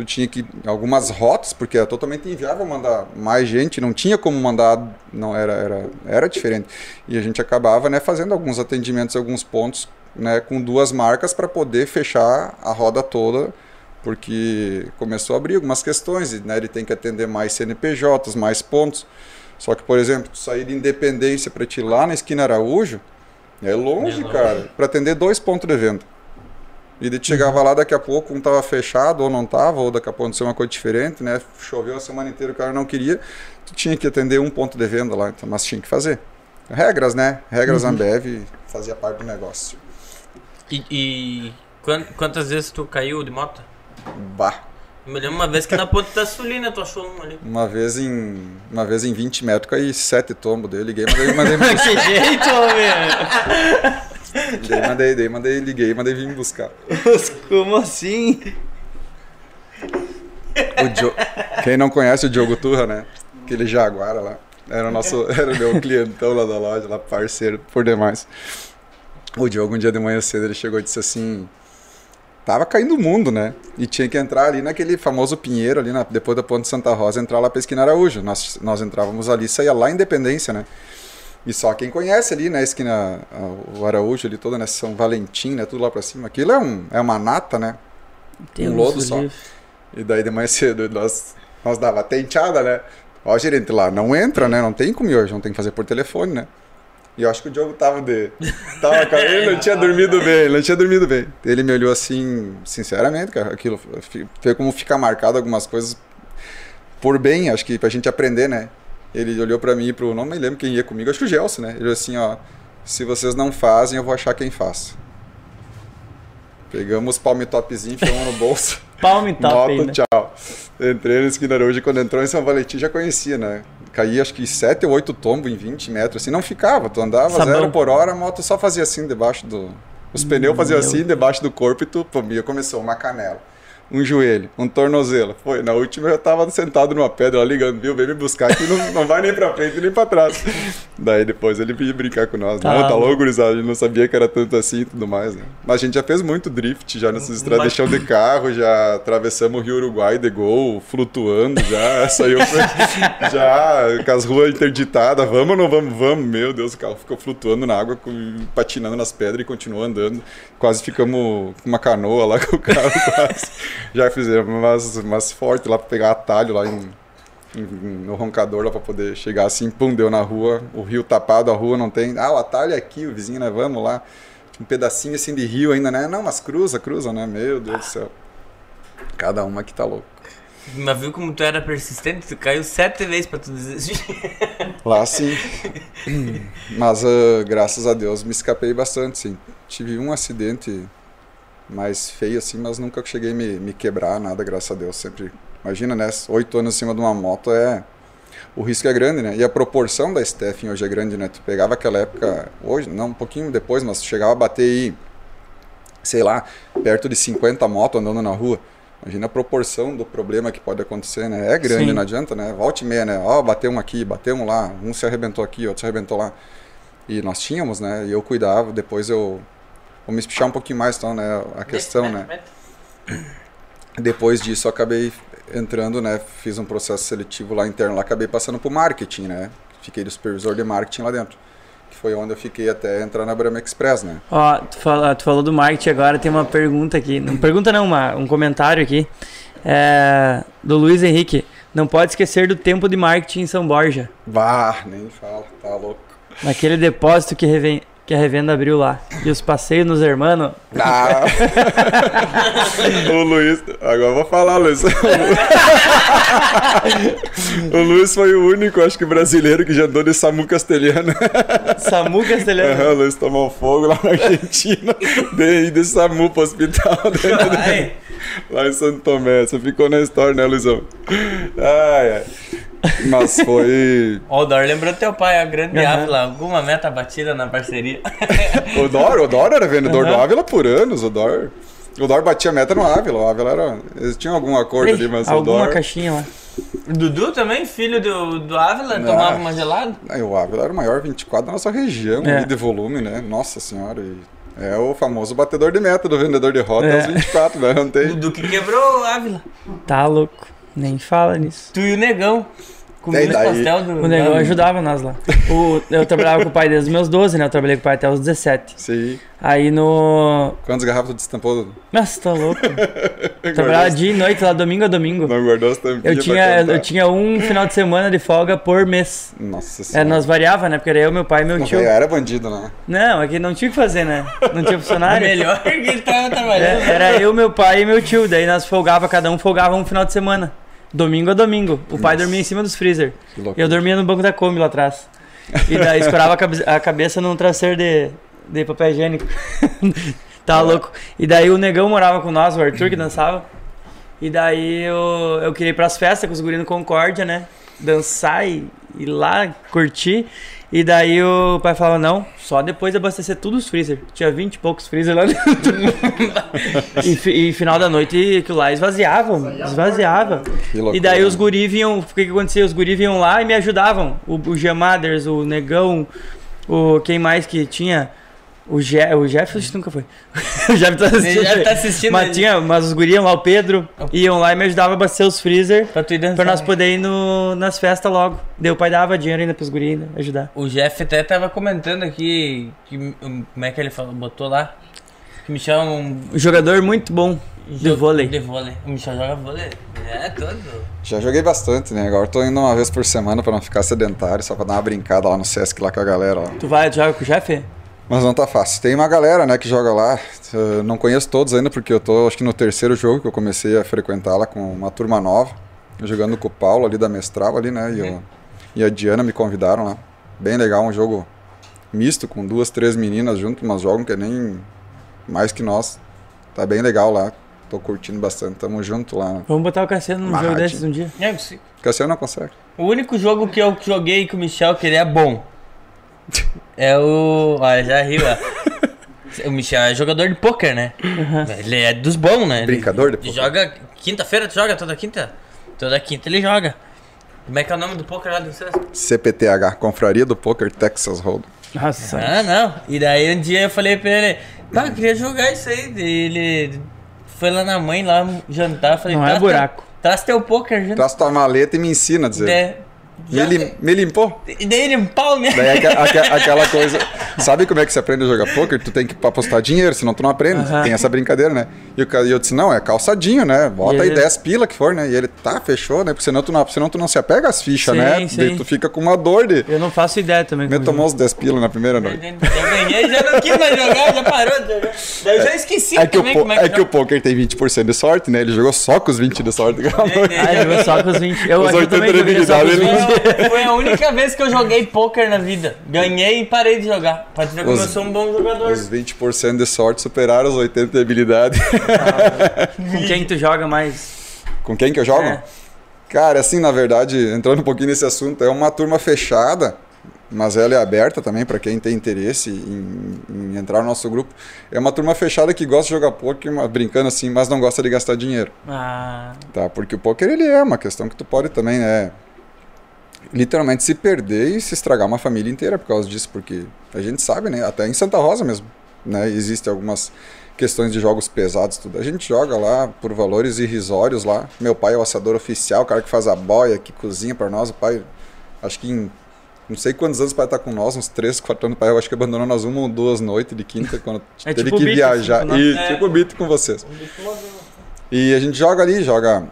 tu tinha que algumas rotas porque era totalmente inviável mandar mais gente não tinha como mandar não era era era diferente e a gente acabava né fazendo alguns atendimentos alguns pontos né com duas marcas para poder fechar a roda toda porque começou a abrir algumas questões, e, né? Ele tem que atender mais CNPJs, mais pontos. Só que, por exemplo, tu sair de Independência para te ir lá na esquina Araújo, é longe, É longe. cara, para atender dois pontos de venda. E tu chegava lá, daqui a pouco um tava fechado ou não tava, ou daqui a pouco aconteceu uma coisa diferente, né? Choveu a semana inteira, o cara não queria, tu tinha que atender um ponto de venda lá, então, mas tinha que fazer. Regras, né? Regras Ambev fazia parte do negócio. E, e quan- quantas vezes tu caiu de moto? Bah. Eu me lembro uma vez que na ponte da Sulina tu achou um ali. Uma vez em, uma vez em 20 metros, caí sete tombos dele, liguei, mandei, mandei. Que jeito, homem! daí, mandei, daí, mandei, liguei, mandei vir me buscar. Como assim? O Dio- Quem não conhece o Diogo Turra, né? Aquele Jaguara lá. Era o nosso, era o meu clientão lá da loja, lá parceiro, por demais. O Diogo, um dia de manhã cedo, ele chegou e disse assim: Tava caindo o mundo, né? E tinha que entrar ali naquele famoso Pinheiro, ali na- depois da Ponte Santa Rosa, entrar lá pra esquina Araújo. Nós, nós entrávamos ali, saía lá Independência, né? E só quem conhece ali, né, esquina, o Araújo ali toda, né, São Valentim, né, tudo lá pra cima. Aquilo é, um, é uma nata, né? Um lodo só. E daí de manhã cedo nós, nós dava tenteada, né? Ó, gerente lá, não entra, né? Não tem como hoje, não tem que fazer por telefone, né? E eu acho que o Diogo tava de. Tava, com- ele não tinha dormido bem, não tinha dormido bem. Ele me olhou assim, sinceramente, cara, aquilo foi como ficar marcado algumas coisas por bem, acho que pra gente aprender, né? Ele olhou pra mim e pro. Não me lembro quem ia comigo, acho que o Gelson, né? Ele olhou assim, ó. Se vocês não fazem, eu vou achar quem faz. Pegamos palme topzinho, enfiamos no bolso. Palme top Moto, ainda. tchau. Entrei na esquina hoje, quando entrou em São Valentim, já conhecia, né? Caía acho que 7 ou 8 tombos em 20 metros, assim, não ficava. Tu andava Sabão. zero por hora, a moto só fazia assim debaixo do. Os pneus faziam Meu assim debaixo do corpo e tu, pô, começou uma canela. Um joelho, um tornozelo. Foi, na última eu tava sentado numa pedra lá ligando, viu? Vem me buscar aqui, não, não vai nem pra frente nem pra trás. Daí depois ele veio brincar com nós. Tá não, tá louco. gurizada, a gente não sabia que era tanto assim e tudo mais, né? Mas a gente já fez muito drift já nessas estradas chão de carro, já atravessamos o Rio Uruguai de gol, flutuando já, saiu já com as ruas interditadas, vamos ou não vamos? Vamos, meu Deus, o carro ficou flutuando na água, patinando nas pedras e continuou andando. Quase ficamos com uma canoa lá com o carro, quase. Já fizemos umas, umas fortes lá pra pegar atalho lá em, em- no roncador lá pra poder chegar assim, pum, deu na rua, o rio tapado, a rua não tem. Ah, o atalho é aqui, o vizinho, né? Vamos lá. Um pedacinho assim de rio ainda, né? Não, mas cruza, cruza, né? Meu Deus do céu. Cada uma que tá louco. Mas viu como tu era persistente? Tu caiu sete vezes pra tu desistir. Lá sim. Mas ah, graças a Deus me escapei bastante, sim. Tive um acidente mais feio assim, mas nunca cheguei a me, me quebrar, nada, graças a Deus. Sempre. Imagina, né? Oito anos em cima de uma moto é. O risco é grande, né? E a proporção da Stephen hoje é grande, né? Tu pegava aquela época, hoje, não, um pouquinho depois, mas tu chegava a bater aí, sei lá, perto de 50 motos andando na rua. Imagina a proporção do problema que pode acontecer, né? É grande, Sim. não adianta, né? Volte e meia, né? Ó, bateu um aqui, bateu um lá, um se arrebentou aqui, outro se arrebentou lá. E nós tínhamos, né? E eu cuidava, depois eu. Vou me espichar um pouquinho mais, então, né? A questão, né? Depois disso, eu acabei entrando, né? Fiz um processo seletivo lá interno, lá acabei passando pro marketing, né? Fiquei de supervisor de marketing lá dentro. Que foi onde eu fiquei até entrar na Brahma Express, né? Ó, tu, fala- tu falou do marketing agora, tem uma pergunta aqui. Não pergunta não, uma- um comentário aqui. É, do Luiz Henrique. Não pode esquecer do tempo de marketing em São Borja. Bah, nem fala, tá louco. Naquele depósito que, reven- que a revenda abriu lá. E os passeios nos hermanos. Ah. o Luiz. Agora vou falar, Luiz. o Luiz foi o único, acho que brasileiro, que já andou de Samu Castelhano. Samu Castelhano. Aham, o Luiz tomou fogo lá na Argentina. de, de Samu pro hospital. Ai, Lá em Santo Tomé. Você ficou na história, né, Luizão? Ai, ai. Mas foi. Ó, o Dor lembrou teu pai, a grande Aham. Ávila. Alguma meta batida na parceria. O Dor, o Dor era vendedor do Ávila por anos. O Dor. O Dor batia meta no Ávila. O Ávila era. Eles tinham algum acordo ali, mas o Alguma Dor. caixinha lá. Dudu também, filho do, do Ávila, tomava uma gelada. Aí, o Ávila era o maior 24 da nossa região É. de volume, né? Nossa senhora. e é o famoso batedor de meta do vendedor de rota É. aos 24, né? Não tem. Dudu que quebrou o Ávila. Tá louco. Nem fala nisso. Tu e o Negão. Os daí? pastel do. O negão da- ajudava nós lá. O- eu trabalhava com o pai desde os meus 12, né? Eu trabalhei com o pai até os 17. Sim. Aí no. Quantas garrafas tu destampou? Nossa, tá louco. Trabalhava dia e noite lá, domingo a domingo. Não guardou as tampinhas Eu pra tinha, eu tinha um final de semana de folga por mês. Nossa É, senhora. nós variava, né? Porque era eu, meu pai e meu Não, tio. era bandido, né? Não, é que não tinha o que fazer, né? Não tinha É funcionário. melhor que ele tava trabalhando. É, era eu, meu pai e meu tio. Daí nós folgava, cada um folgava um final de semana. Domingo a domingo. O pai Nossa. dormia em cima dos freezer. E eu dormia no banco da Kombi lá atrás. E daí escorava a cabe- a cabeça num traseiro de, de papel higiênico. tá louco. E daí o negão morava com nós, o Arthur, que dançava. E daí eu, eu queria ir pras festas com os guris no Concórdia, né? Dançar e ir lá, curtir. E daí o pai falava, não, só depois de abastecer tudo os freezer. Tinha 20 e poucos freezer lá dentro. e, e final da noite aquilo lá esvaziava, esvaziava. Loucura. E daí os guri vinham, o que que acontecia? Os guri vinham lá e me ajudavam. O, o Gemaders, o Negão, o quem mais que tinha? O, Je, o Jeff acho que nunca foi. o Jeff tá assistindo. Ele já tá assistindo. Mas, tinha, mas os guri iam lá, o Pedro, iam lá e me ajudavam a abastecer os freezer Pra tu ir dançar. pra nós poder ir no, nas festas logo. Daí o pai dava dinheiro ainda pros guri ainda, ajudar. O Jeff até tava comentando aqui que como é que ele falou, botou lá que o Michel é um jogador muito bom de vôlei. De vôlei. O Michel joga vôlei. É, todo. Já joguei bastante, né? Agora tô indo uma vez por semana pra não ficar sedentário, só pra dar uma brincada lá no Sesc lá com a galera lá. Tu vai, tu joga com o Jeff? Mas não tá fácil. Tem uma galera, né, que joga lá. Eu não conheço todos ainda, porque eu tô, acho que no terceiro jogo que eu comecei a frequentar lá com uma turma nova. Jogando com o Paulo ali da Mestral ali, né? E, eu- e a Diana me convidaram lá. Bem legal, um jogo misto, com duas, três meninas junto, mas jogam que nem mais que nós. Tá bem legal lá. Tô curtindo bastante. Tamo junto lá. Né? Vamos botar o Cassiano num jogo desses um dia. É, sei. Cassiano não consegue. O único jogo que eu joguei com o Michel que ele é bom é o. Olha, já riu, ó. O Michel é jogador de pôquer, né? Ele é dos bons, né? Ele- Brincador de Ele pôquer. joga. Quinta-feira tu joga toda quinta? Toda quinta ele joga. Como é que é o nome do pôquer lá do vocês? CPTH, Confraria do Poker Texas Hold'em. Nossa. Ah, não. E daí um dia eu falei pra ele, pá, eu queria jogar isso aí. E ele foi lá na mãe, lá jantar, falei, Não é "Traz buraco. Teu, traz teu pôquer, gente. Traz tua maleta e me ensina a dizer. É, Me, já- lim- me limpou? E daí ele pau, né? Daí aque- aque- aquela coisa. Sabe como é que você aprende a jogar poker? Tu tem que apostar dinheiro, senão tu não aprende. Tem essa brincadeira, né? E, o e eu disse, não, é calçadinho, né? Bota E aí ele- 10 pila que for, né? E ele, tá, fechou, né? Porque senão tu não, senão tu não se apega às fichas, Sim, né? sim. Daí tu fica com uma dor de. Eu não faço ideia também. Me tomou os 10 pila na primeira noite. Já ganhei, já não quis mais jogar, já parou de jogar. Daí eu já esqueci É que, o, também po- como é é que, que o poker tem 20% de sorte, né? Ele jogou só com os 20 de sorte. Ah, ele jogou só com os 20. Eu, Os eu 80 também joguei só com os ele- 20. Foi, a única vez que eu joguei pôquer na vida. Ganhei e parei de jogar. Pra dizer como Os- eu sou um bom jogador. Os 20% de sorte superaram os 80% de habilidade. Com quem tu joga mais? Com quem que eu jogo? É. Cara, assim, na verdade, entrando um pouquinho nesse assunto, é uma turma fechada, mas ela é aberta também para quem tem interesse em, em entrar no nosso grupo. É uma turma fechada que gosta de jogar poker, mas- brincando assim, mas não gosta de gastar dinheiro, Ah, tá? Porque o poker ele é uma questão que tu pode também, né? Literalmente se perder e se estragar uma família inteira por causa disso, porque a gente sabe, né? Até em Santa Rosa mesmo, né? Existem algumas questões de jogos pesados tudo. A gente joga lá por valores irrisórios lá. Meu pai é o assador oficial, o cara que faz a boia, que cozinha para nós. O pai, acho que em não sei quantos anos o pai tá com nós, uns 3, 4 anos. O pai, eu acho que abandonou nós uma ou duas noites de quinta quando É teve tipo que Beat, viajar. assim, e É. tipo o Beat com vocês. E a gente joga ali, joga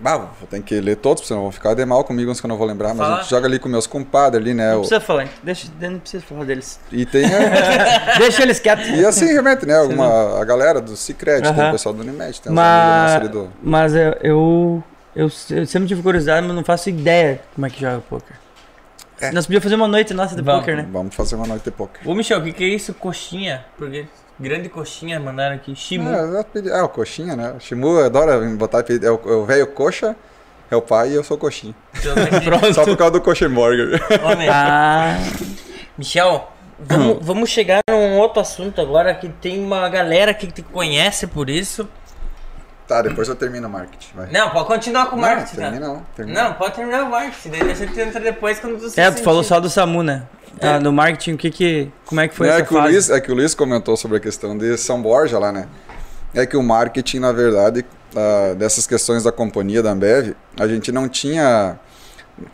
Bah, vou ter que ler todos, senão vão ficar de mal comigo, uns que eu não vou lembrar, mas Fala. a gente joga ali com meus compadres ali, né? Não o- precisa falar, deixa, não precisa falar deles. E tem a- Deixa eles quietos. E assim, realmente, né? Alguma, a galera do Cicred, tem Aham. o pessoal do Unimed, tem Mas, ali do. mas eu, eu, eu, eu sempre tive curiosidade, mas não faço ideia como é que joga poker. É. Nós podíamos fazer uma noite nossa de Vamos. poker, né? Vamos fazer uma noite de poker. Ô, Michel, o que, que é isso? Coxinha? Porque grande coxinha mandaram aqui. Shimu. Pedi- ah, o coxinha, né? O Shimu adora botar apelido. É o, é o velho coxa, é o pai e eu sou coxinha. Então, aqui. Só por causa do coxa. Homem, Ah, Michel, vamos, vamos chegar num outro assunto agora que tem uma galera que te conhece por isso. Tá, depois eu termino o marketing. Vai. Não, pode continuar com o Não, marketing, tá? termina não. Termina. Não, pode terminar o marketing, daí a gente entra depois quando tu se é, tu falou sentir. só do Samu, né? Ah, no marketing, o que que, como é que foi Não, essa é, que o fase? Luiz, é que o Luiz comentou sobre a questão de São Borja lá, né? É que o marketing, na verdade, ah, dessas questões da companhia da Ambev, a gente não tinha.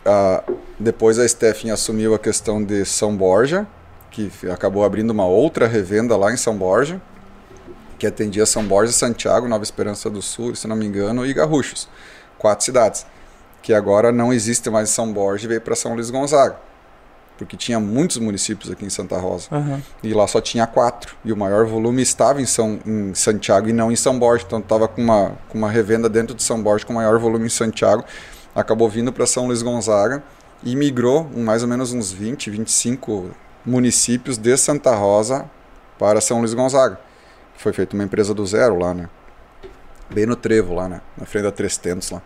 ah, depois a Stephanie assumiu a questão de São Borja, que acabou abrindo uma outra revenda lá em São Borja, que atendia São Borja, Santiago, Nova Esperança do Sul, se não me engano, e Garruchos. Quatro cidades. Que agora não existe mais São Borja e veio para São Luís Gonzaga. Porque tinha muitos municípios aqui em Santa Rosa. Aham. E lá só tinha quatro. E o maior volume estava em, São, em Santiago e não em São Borja. Então estava com uma, com uma revenda dentro de São Borja com maior volume em Santiago. Acabou vindo para São Luís Gonzaga e migrou mais ou menos uns 20, 25 municípios de Santa Rosa para São Luís Gonzaga. Foi feita uma empresa do zero lá, né? Bem no trevo lá, né? Na frente da Três Tentos lá.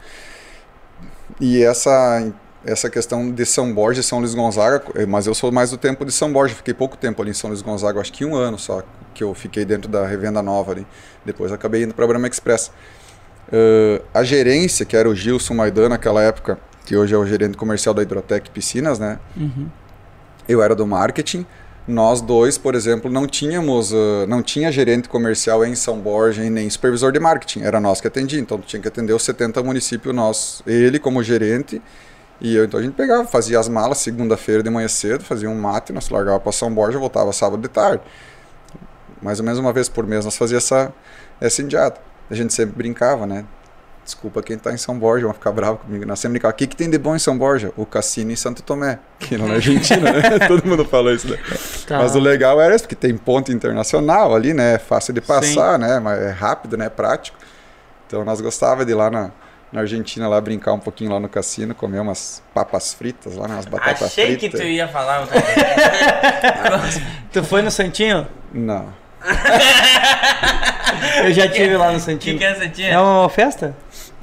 E essa essa questão de São Borja e São Luís Gonzaga, eh, mas eu sou mais do tempo de São Borja, fiquei pouco tempo ali em São Luís Gonzaga, acho que um ano só que eu fiquei dentro da revenda nova ali. Depois acabei indo para a Brahma Express. Eh, a gerência, que era o Gilson Maidan naquela época, que hoje é o gerente comercial da Hidrotec Piscinas, né? Uhum. Eu era do marketing. Nós dois, por exemplo, não tínhamos, eh, não tinha gerente comercial em São Borja e nem supervisor de marketing. Era nós que atendia, então tinha que atender os 70 municípios nós, ele como gerente e eu, então a gente pegava, fazia as malas segunda-feira de manhã cedo, fazia um mate, nós largava para São Borja, voltava sábado de tarde. Mais ou menos uma vez por mês nós fazia essa essa indiada. A gente sempre brincava, né? Desculpa quem tá em São Borja, vão ficar bravo comigo. Nós sempre brincava, o que, que tem de bom em São Borja? O cassino em Santo Tomé, que não é Argentina, né? Todo mundo falou isso, né? Tá. Mas o legal era isso, porque tem ponto internacional ali, né? É fácil de passar, né? Mas é rápido, né? É prático. Então nós gostava de ir lá na, na Argentina lá brincar um pouquinho lá no cassino, comer umas papas fritas lá, né? umas batatas Achei que fritas. tu ia falar outra coisa. Tu foi no Santinho? Não. Eu já tive lá no O que, Santinho. que é tia? É uma festa?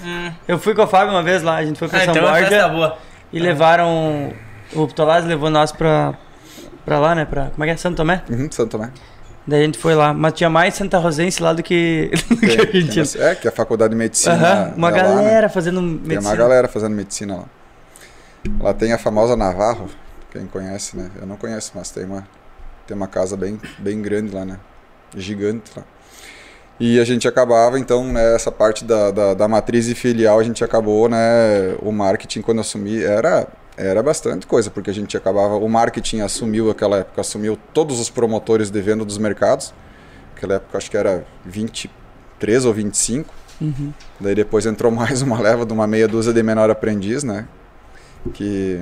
Hum. Eu fui com a Fábio uma vez lá, a gente foi pra Ah, São então é Borja festa boa. e levaram. O Tolaz levou nós pra, pra lá, né? Pra, como é que é? Santo Tomé? Uhum, Santo Tomé. Daí a gente foi lá. Mas tinha mais Santa Rosense lá do que, do que Tem- Argentina. tem- é, que a faculdade de medicina. Aham, uma é lá, né? galera fazendo Tem medicina. uma galera fazendo medicina lá. Lá tem a famosa Navarro, quem conhece, né? Eu não conheço, mas tem uma, tem uma casa bem, bem grande lá, né? Gigante lá. E a gente acabava, então, né, essa parte da, da, da matriz e filial, a gente acabou, né? O marketing, quando eu assumi, era, era bastante coisa, porque a gente acabava. O marketing assumiu, aquela época, assumiu todos os promotores de venda dos mercados. Naquela época, acho que era 23 ou 25. Uhum. Daí depois entrou mais uma leva de uma meia dúzia de menor aprendiz, né? Que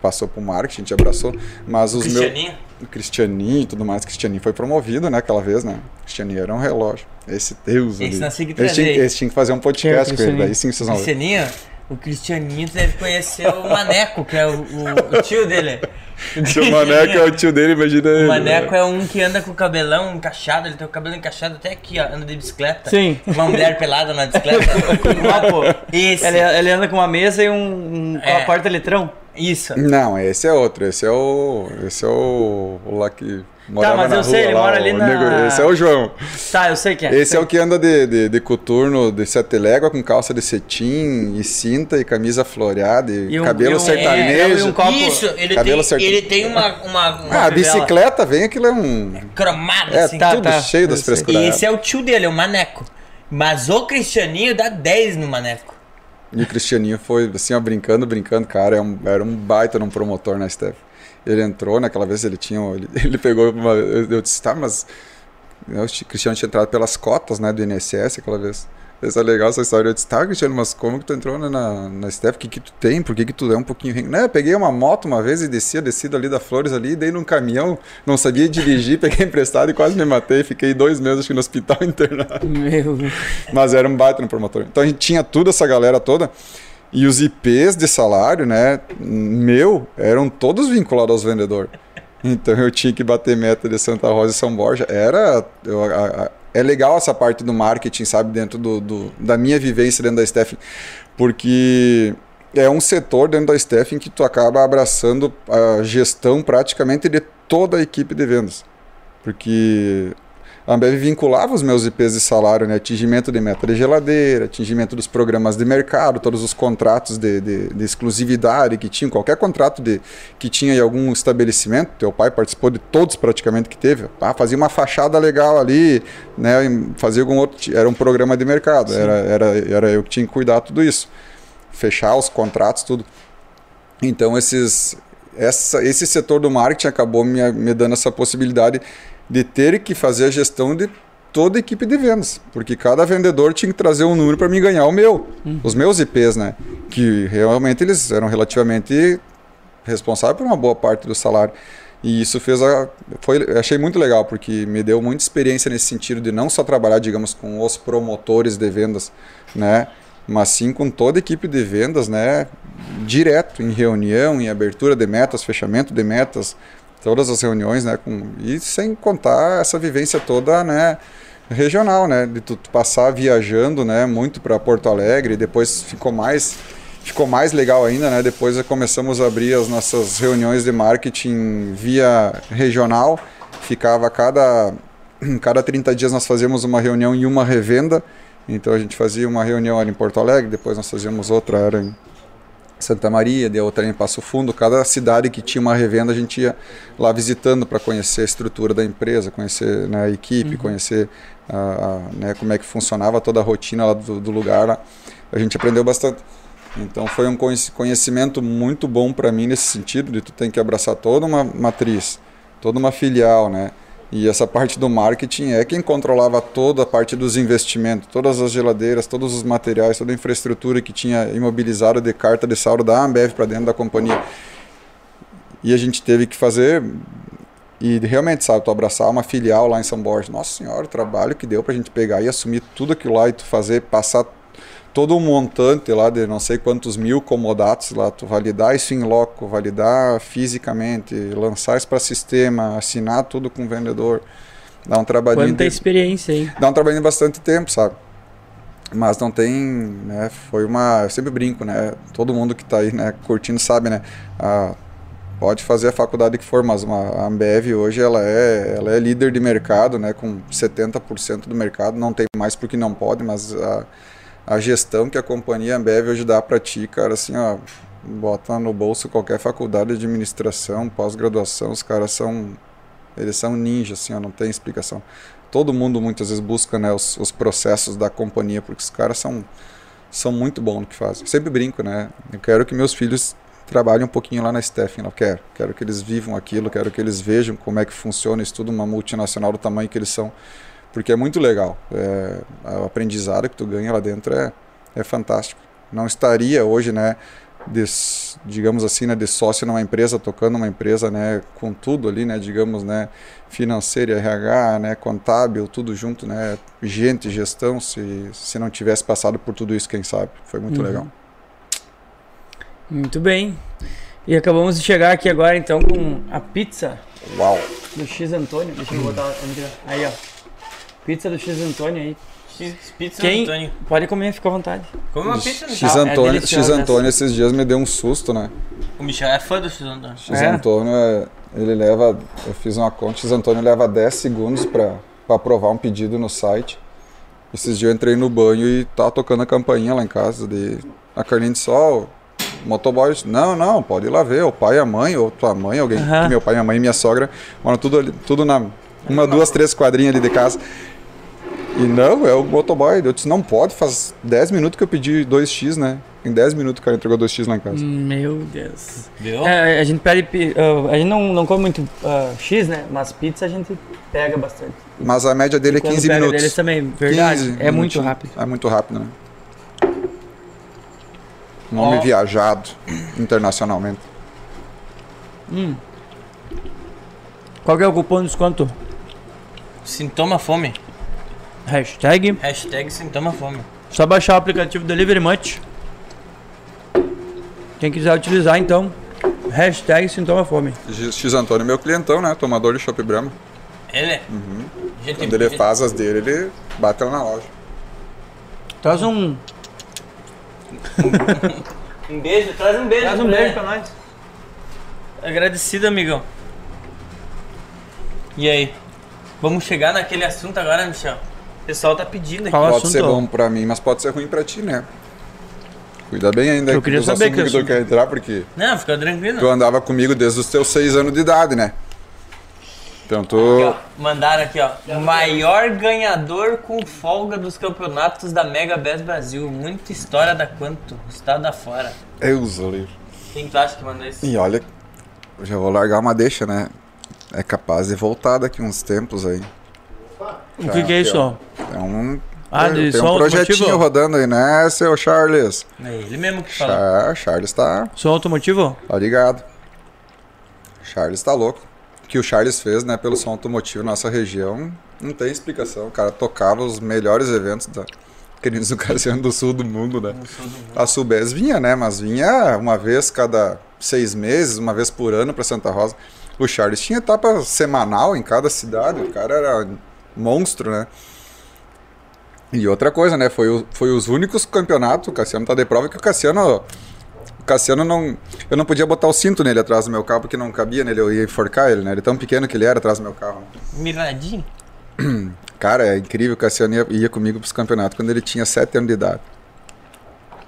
passou pro marketing, a gente abraçou. Mas os meus. Cristianinho? O Cristianinho e tudo mais. Cristianinho foi promovido, né? Aquela vez, né? Cristianinho era um relógio. Esse Deus Esse ali. Esse tinha, esse tinha que fazer um podcast com ele. Daí sim vocês vão ver. Cristianinho? O Cristianinho deve conhecer o Maneco, que é o, o- o tio dele. Se o Maneco é o tio dele, imagina ele. O Maneco é um que anda com o cabelão encaixado, ele tem o cabelo encaixado até aqui, ó, anda de bicicleta. Sim. Uma mulher pelada na bicicleta. Pô. Esse. Ele, ele anda com uma mesa e um, um É. porta-litrão. Isso. Não, esse é outro. Esse é o. Esse é o. O lá que. Morava mas na eu sei, ele lá, mora ali na- nego- Esse é o João. Tá, eu sei quem é. Esse sei. é o que anda de, de, de coturno de sete légua com calça de cetim e cinta e camisa floreada e, E um- cabelo e um- sertanejo. é, e um copo- Isso, ele Cabelo tem, certinho. ele tem uma, uma, uma ah, a bicicleta vem, aquilo é um. cromada É assim. tá, tudo tá, cheio das frescuras. E esse é o tio dele, é o Maneco. Mas o Cristianinho dá 10 no Maneco. E o Cristianinho foi assim, ó, brincando, brincando, cara, é um- era um baita num promotor na Steph. Ele entrou, naquela vez ele tinha. Ele, ele pegou uma. Eu, disse, tá, mas. eu- O Cristiano tinha entrado pelas cotas, né, do INSS aquela vez. Essa é legal essa história. Eu disse, tá, Cristiano, mas como que tu entrou na, na, na Steph? O que que tu tem? Por que que tu é um pouquinho... rin-?" Né, eu peguei uma moto uma vez e descia, descido ali da Flores ali, dei num caminhão, não sabia dirigir, peguei emprestado e quase me matei. Fiquei dois meses, acho que no hospital internado. Meu. Mas era um baita no promotor. Então a gente tinha toda essa galera toda. E os IPs de salário, né, meu, eram todos vinculados aos vendedores. Então eu tinha que bater meta de Santa Rosa e São Borja. Era. eu- a- a- é legal essa parte do marketing, sabe, dentro do, do- da minha vivência dentro da Steph, porque é um setor dentro da Steph em que tu acaba abraçando a gestão praticamente de toda a equipe de vendas. Porque a Ambev vinculava os meus IPs de salário, né? atingimento de meta de geladeira, atingimento dos programas de mercado, todos os contratos de, de- de exclusividade que tinham, qualquer contrato de, que tinha em algum estabelecimento, teu pai participou de todos praticamente que teve, ah, fazia uma fachada legal ali, né? fazia algum outro, era um programa de mercado, era, era, era eu que tinha que cuidar tudo isso, fechar os contratos, tudo. Então esses, essa, esse setor do marketing acabou me, me dando essa possibilidade de ter que fazer a gestão de toda a equipe de vendas, porque cada vendedor tinha que trazer um número para mim ganhar o meu, os meus IPs, né? Que realmente eles eram relativamente responsáveis por uma boa parte do salário. E isso fez a foi achei muito legal porque me deu muita experiência nesse sentido de não só trabalhar, digamos, com os promotores de vendas, né? Mas sim com toda a equipe de vendas, né? Direto em reunião, em abertura de metas, fechamento de metas, todas as reuniões, né? Com, e sem contar essa vivência toda, né? Regional, né? De tu, tu passar viajando, né? Muito para Porto Alegre, depois ficou mais ficou mais legal ainda, né? Depois começamos a abrir as nossas reuniões de marketing via regional. Ficava cada cada 30 dias nós fazíamos uma reunião em uma revenda. Então a gente fazia uma reunião era em Porto Alegre, depois nós fazíamos outra era em Santa Maria, de outra em Passo Fundo. Cada cidade que tinha uma revenda a gente ia lá visitando para conhecer a estrutura da empresa, conhecer né, a equipe, conhecer a, a, né, como é que funcionava toda a rotina lá do, do lugar. Lá. A gente aprendeu bastante. Então foi um conheci- conhecimento muito bom para mim nesse sentido de tu tem que abraçar toda uma matriz, toda uma filial, né? E essa parte do marketing é quem controlava toda a parte dos investimentos, todas as geladeiras, todos os materiais, toda a infraestrutura que tinha imobilizado de carta de saldo da Ambev para dentro da companhia. E a gente teve que fazer e realmente, sabe, tu abraçar uma filial lá em São Borja. Nossa senhora, o trabalho que deu pra gente pegar e assumir tudo aquilo lá e tu fazer, passar todo um montante lá de não sei quantos mil comodatos lá, tu validar isso em loco, validar fisicamente, lançar isso para sistema, assinar tudo com o vendedor. Dá um trabalhinho. Quanta de- experiência, hein? dá um trabalhinho bastante tempo, sabe? Mas não tem, né? Foi uma, eu sempre brinco, né? Todo mundo que tá aí, né, curtindo sabe, né? Ah, pode fazer a faculdade que for, mas uma, a Ambev hoje ela é, ela é líder de mercado, né? Com 70% do mercado, não tem mais porque não pode, mas a, a gestão que a companhia Ambev hoje dá para ti, cara, assim, ó, bota no bolso qualquer faculdade de administração, pós-graduação, os caras são eles são ninjas, assim, ó, não tem explicação. Todo mundo muitas vezes busca né, os, os processos da companhia, porque os caras são, são muito bons no que fazem. Eu sempre brinco, né? Eu quero que meus filhos trabalhem um pouquinho lá na Stephen, eu quero. Quero que eles vivam aquilo, quero que eles vejam como é que funciona isso tudo, uma multinacional do tamanho que eles são, porque é muito legal. É, o aprendizado que tu ganha lá dentro é, é fantástico. Não estaria hoje, né, de, digamos assim, né, de sócio numa empresa, tocando uma empresa, né, com tudo ali, né, digamos, né, financeira, RH, né, contábil, tudo junto, né, gente, gestão, se, se não tivesse passado por tudo isso, quem sabe. Foi muito Uhum. legal. Muito bem. E acabamos de chegar aqui agora então com a pizza Uau! do X Antônio. Deixa eu botar aí, ó. Pizza do X Antônio aí. X pizza Quem Antônio. pode comer, fica à vontade. Come uma pizza, X Michel. é Antônio, deliciosa X Antônio esses dias me deu um susto, né? O Michel é fã do X Antônio. X É? Antônio, é, ele leva, eu fiz uma conta, X Antônio leva 10 segundos para aprovar um pedido no site. Esses dias eu entrei no banho e tava tocando a campainha lá em casa de a carninha de sol, motoboy. Não, não, pode ir lá ver, o pai, a mãe, ou tua mãe, alguém, meu pai, minha mãe e minha sogra, moram tudo, ali, tudo na uma, duas, três quadrinhas ali de casa. E não, é o motoboy. Eu disse, não pode, faz 10 minutos que eu pedi 2x, né? Em 10 minutos o cara entregou 2x lá em casa. Meu Deus. Viu? É, a gente pede. ah, a gente não, não come muito ah, X, né? Mas pizza a gente pega bastante. Mas a média dele é Quando 15 pega minutos. deles também, verdade. 15 é muito rápido. É muito rápido, né? Nome Ó. viajado internacionalmente. Qual que é o cupom de desconto? Sintoma fome. Hashtag. Hashtag sintoma fome. Só baixar o aplicativo Delivery Much. Quem quiser utilizar, então. Hashtag sintoma fome. X X Antônio é meu clientão, né? Tomador de Chopp Brahma. Ele é. Gente, Quando ele gente- faz as dele, ele bate lá na loja. Traz um. Um beijo, traz um beijo. Traz um beijo pra nós. Agradecido, amigão. E aí? Vamos chegar naquele assunto agora, Michel? O pessoal tá pedindo aqui. Qual pode assunto? ser bom pra mim, mas pode ser ruim pra ti, né? Cuida bem ainda Eu queria saber que que tu quer entrar, porque Não, fica tranquilo. tu andava comigo desde os teus 6 anos de idade, né? Então tu. Aqui, ó, mandaram aqui, ó. Maior ganhador com folga dos campeonatos da Mega Best Brasil. Muita história da quanto? Estado afora. Deus, o livro. Quem tu acha que mandou isso? E olha, eu já vou largar uma deixa, né? É capaz de voltar daqui uns tempos aí. O que, que é isso, ó. É um. Ah, tem um projetinho automotivo? rodando aí, né, seu Charles? É ele mesmo que falou. Char Charles tá, Som automotivo? tá ligado. Charles tá louco. O que o Charles fez, né, pelo som automotivo na nossa região, não tem explicação. O cara tocava os melhores eventos da queridos Cassiano do sul do mundo, né? A Subes vinha, né? Mas vinha uma vez cada seis meses, uma vez por ano para Santa Rosa. O Charles tinha etapa semanal em cada cidade. O cara era monstro, né? E outra coisa, né? Foi, o- foi os únicos campeonatos, o Cassiano tá de prova que o Cassiano. O Cassiano não. Eu não podia botar o cinto nele atrás do meu carro porque não cabia nele, eu ia enforcar ele, né? Ele é tão pequeno que ele era atrás do meu carro. né? Miradinho. Cara, é incrível, o Cassiano ia, ia comigo pros campeonatos quando ele tinha 7 anos de idade.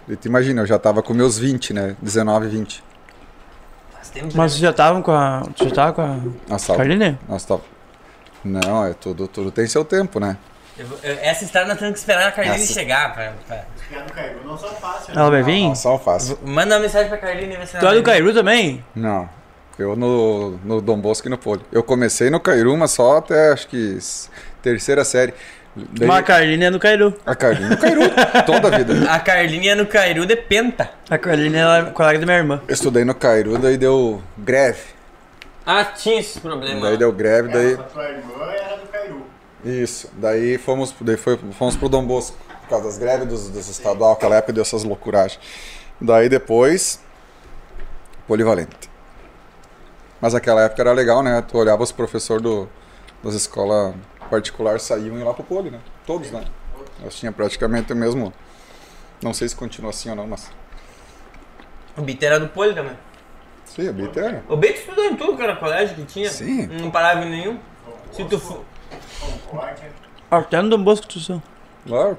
E tu imagina, eu já tava com meus 20, né? 19, 20. Faz tempo Mas vocês já estavam com a. Você já tava com a. Tava, Carline? nós tava... Não, é tudo, tudo tem seu tempo, né? Eu vou- eu- essa história nós temos que esperar a Carline Essa- chegar. Pra, pra- Chegar no Cairu não são fáceis. Ela vai vir? Não, só fácil. Manda uma mensagem pra Carline e Tu é do. Cairu também? Não. Eu no, no Dom Bosco e no Poli. Eu comecei no Cairu, mas só até acho que terceira série. Daí- Mas a Carline é do Cairu. A Carlinha no Cairu, toda a vida. A Carline é no Cairu de Penta. A Carline é colega da minha irmã. Eu estudei no Cairu, daí deu greve. Ah, tinha esse problema. Daí deu greve, daí. Essa tua irmã era do Cairu. Isso. Daí fomos, daí foi, fomos pro Dom Bosco, por causa das greves dos, dos estadual, aquela época deu essas loucuragens. Daí depois, polivalente. Mas aquela época era legal, né? Tu olhava os professores do, das escolas particulares saíam e lá pro poli, né? Todos, né? Nós tinha praticamente o mesmo. Não sei se continua assim ou não, mas. O Bito era do Poli também. Sim, a Bita era. O Bito estudou em tudo que era colégio que tinha. Sim. Não parava em nenhum. Se tu for. Até no Dom Bosco tu são. Claro.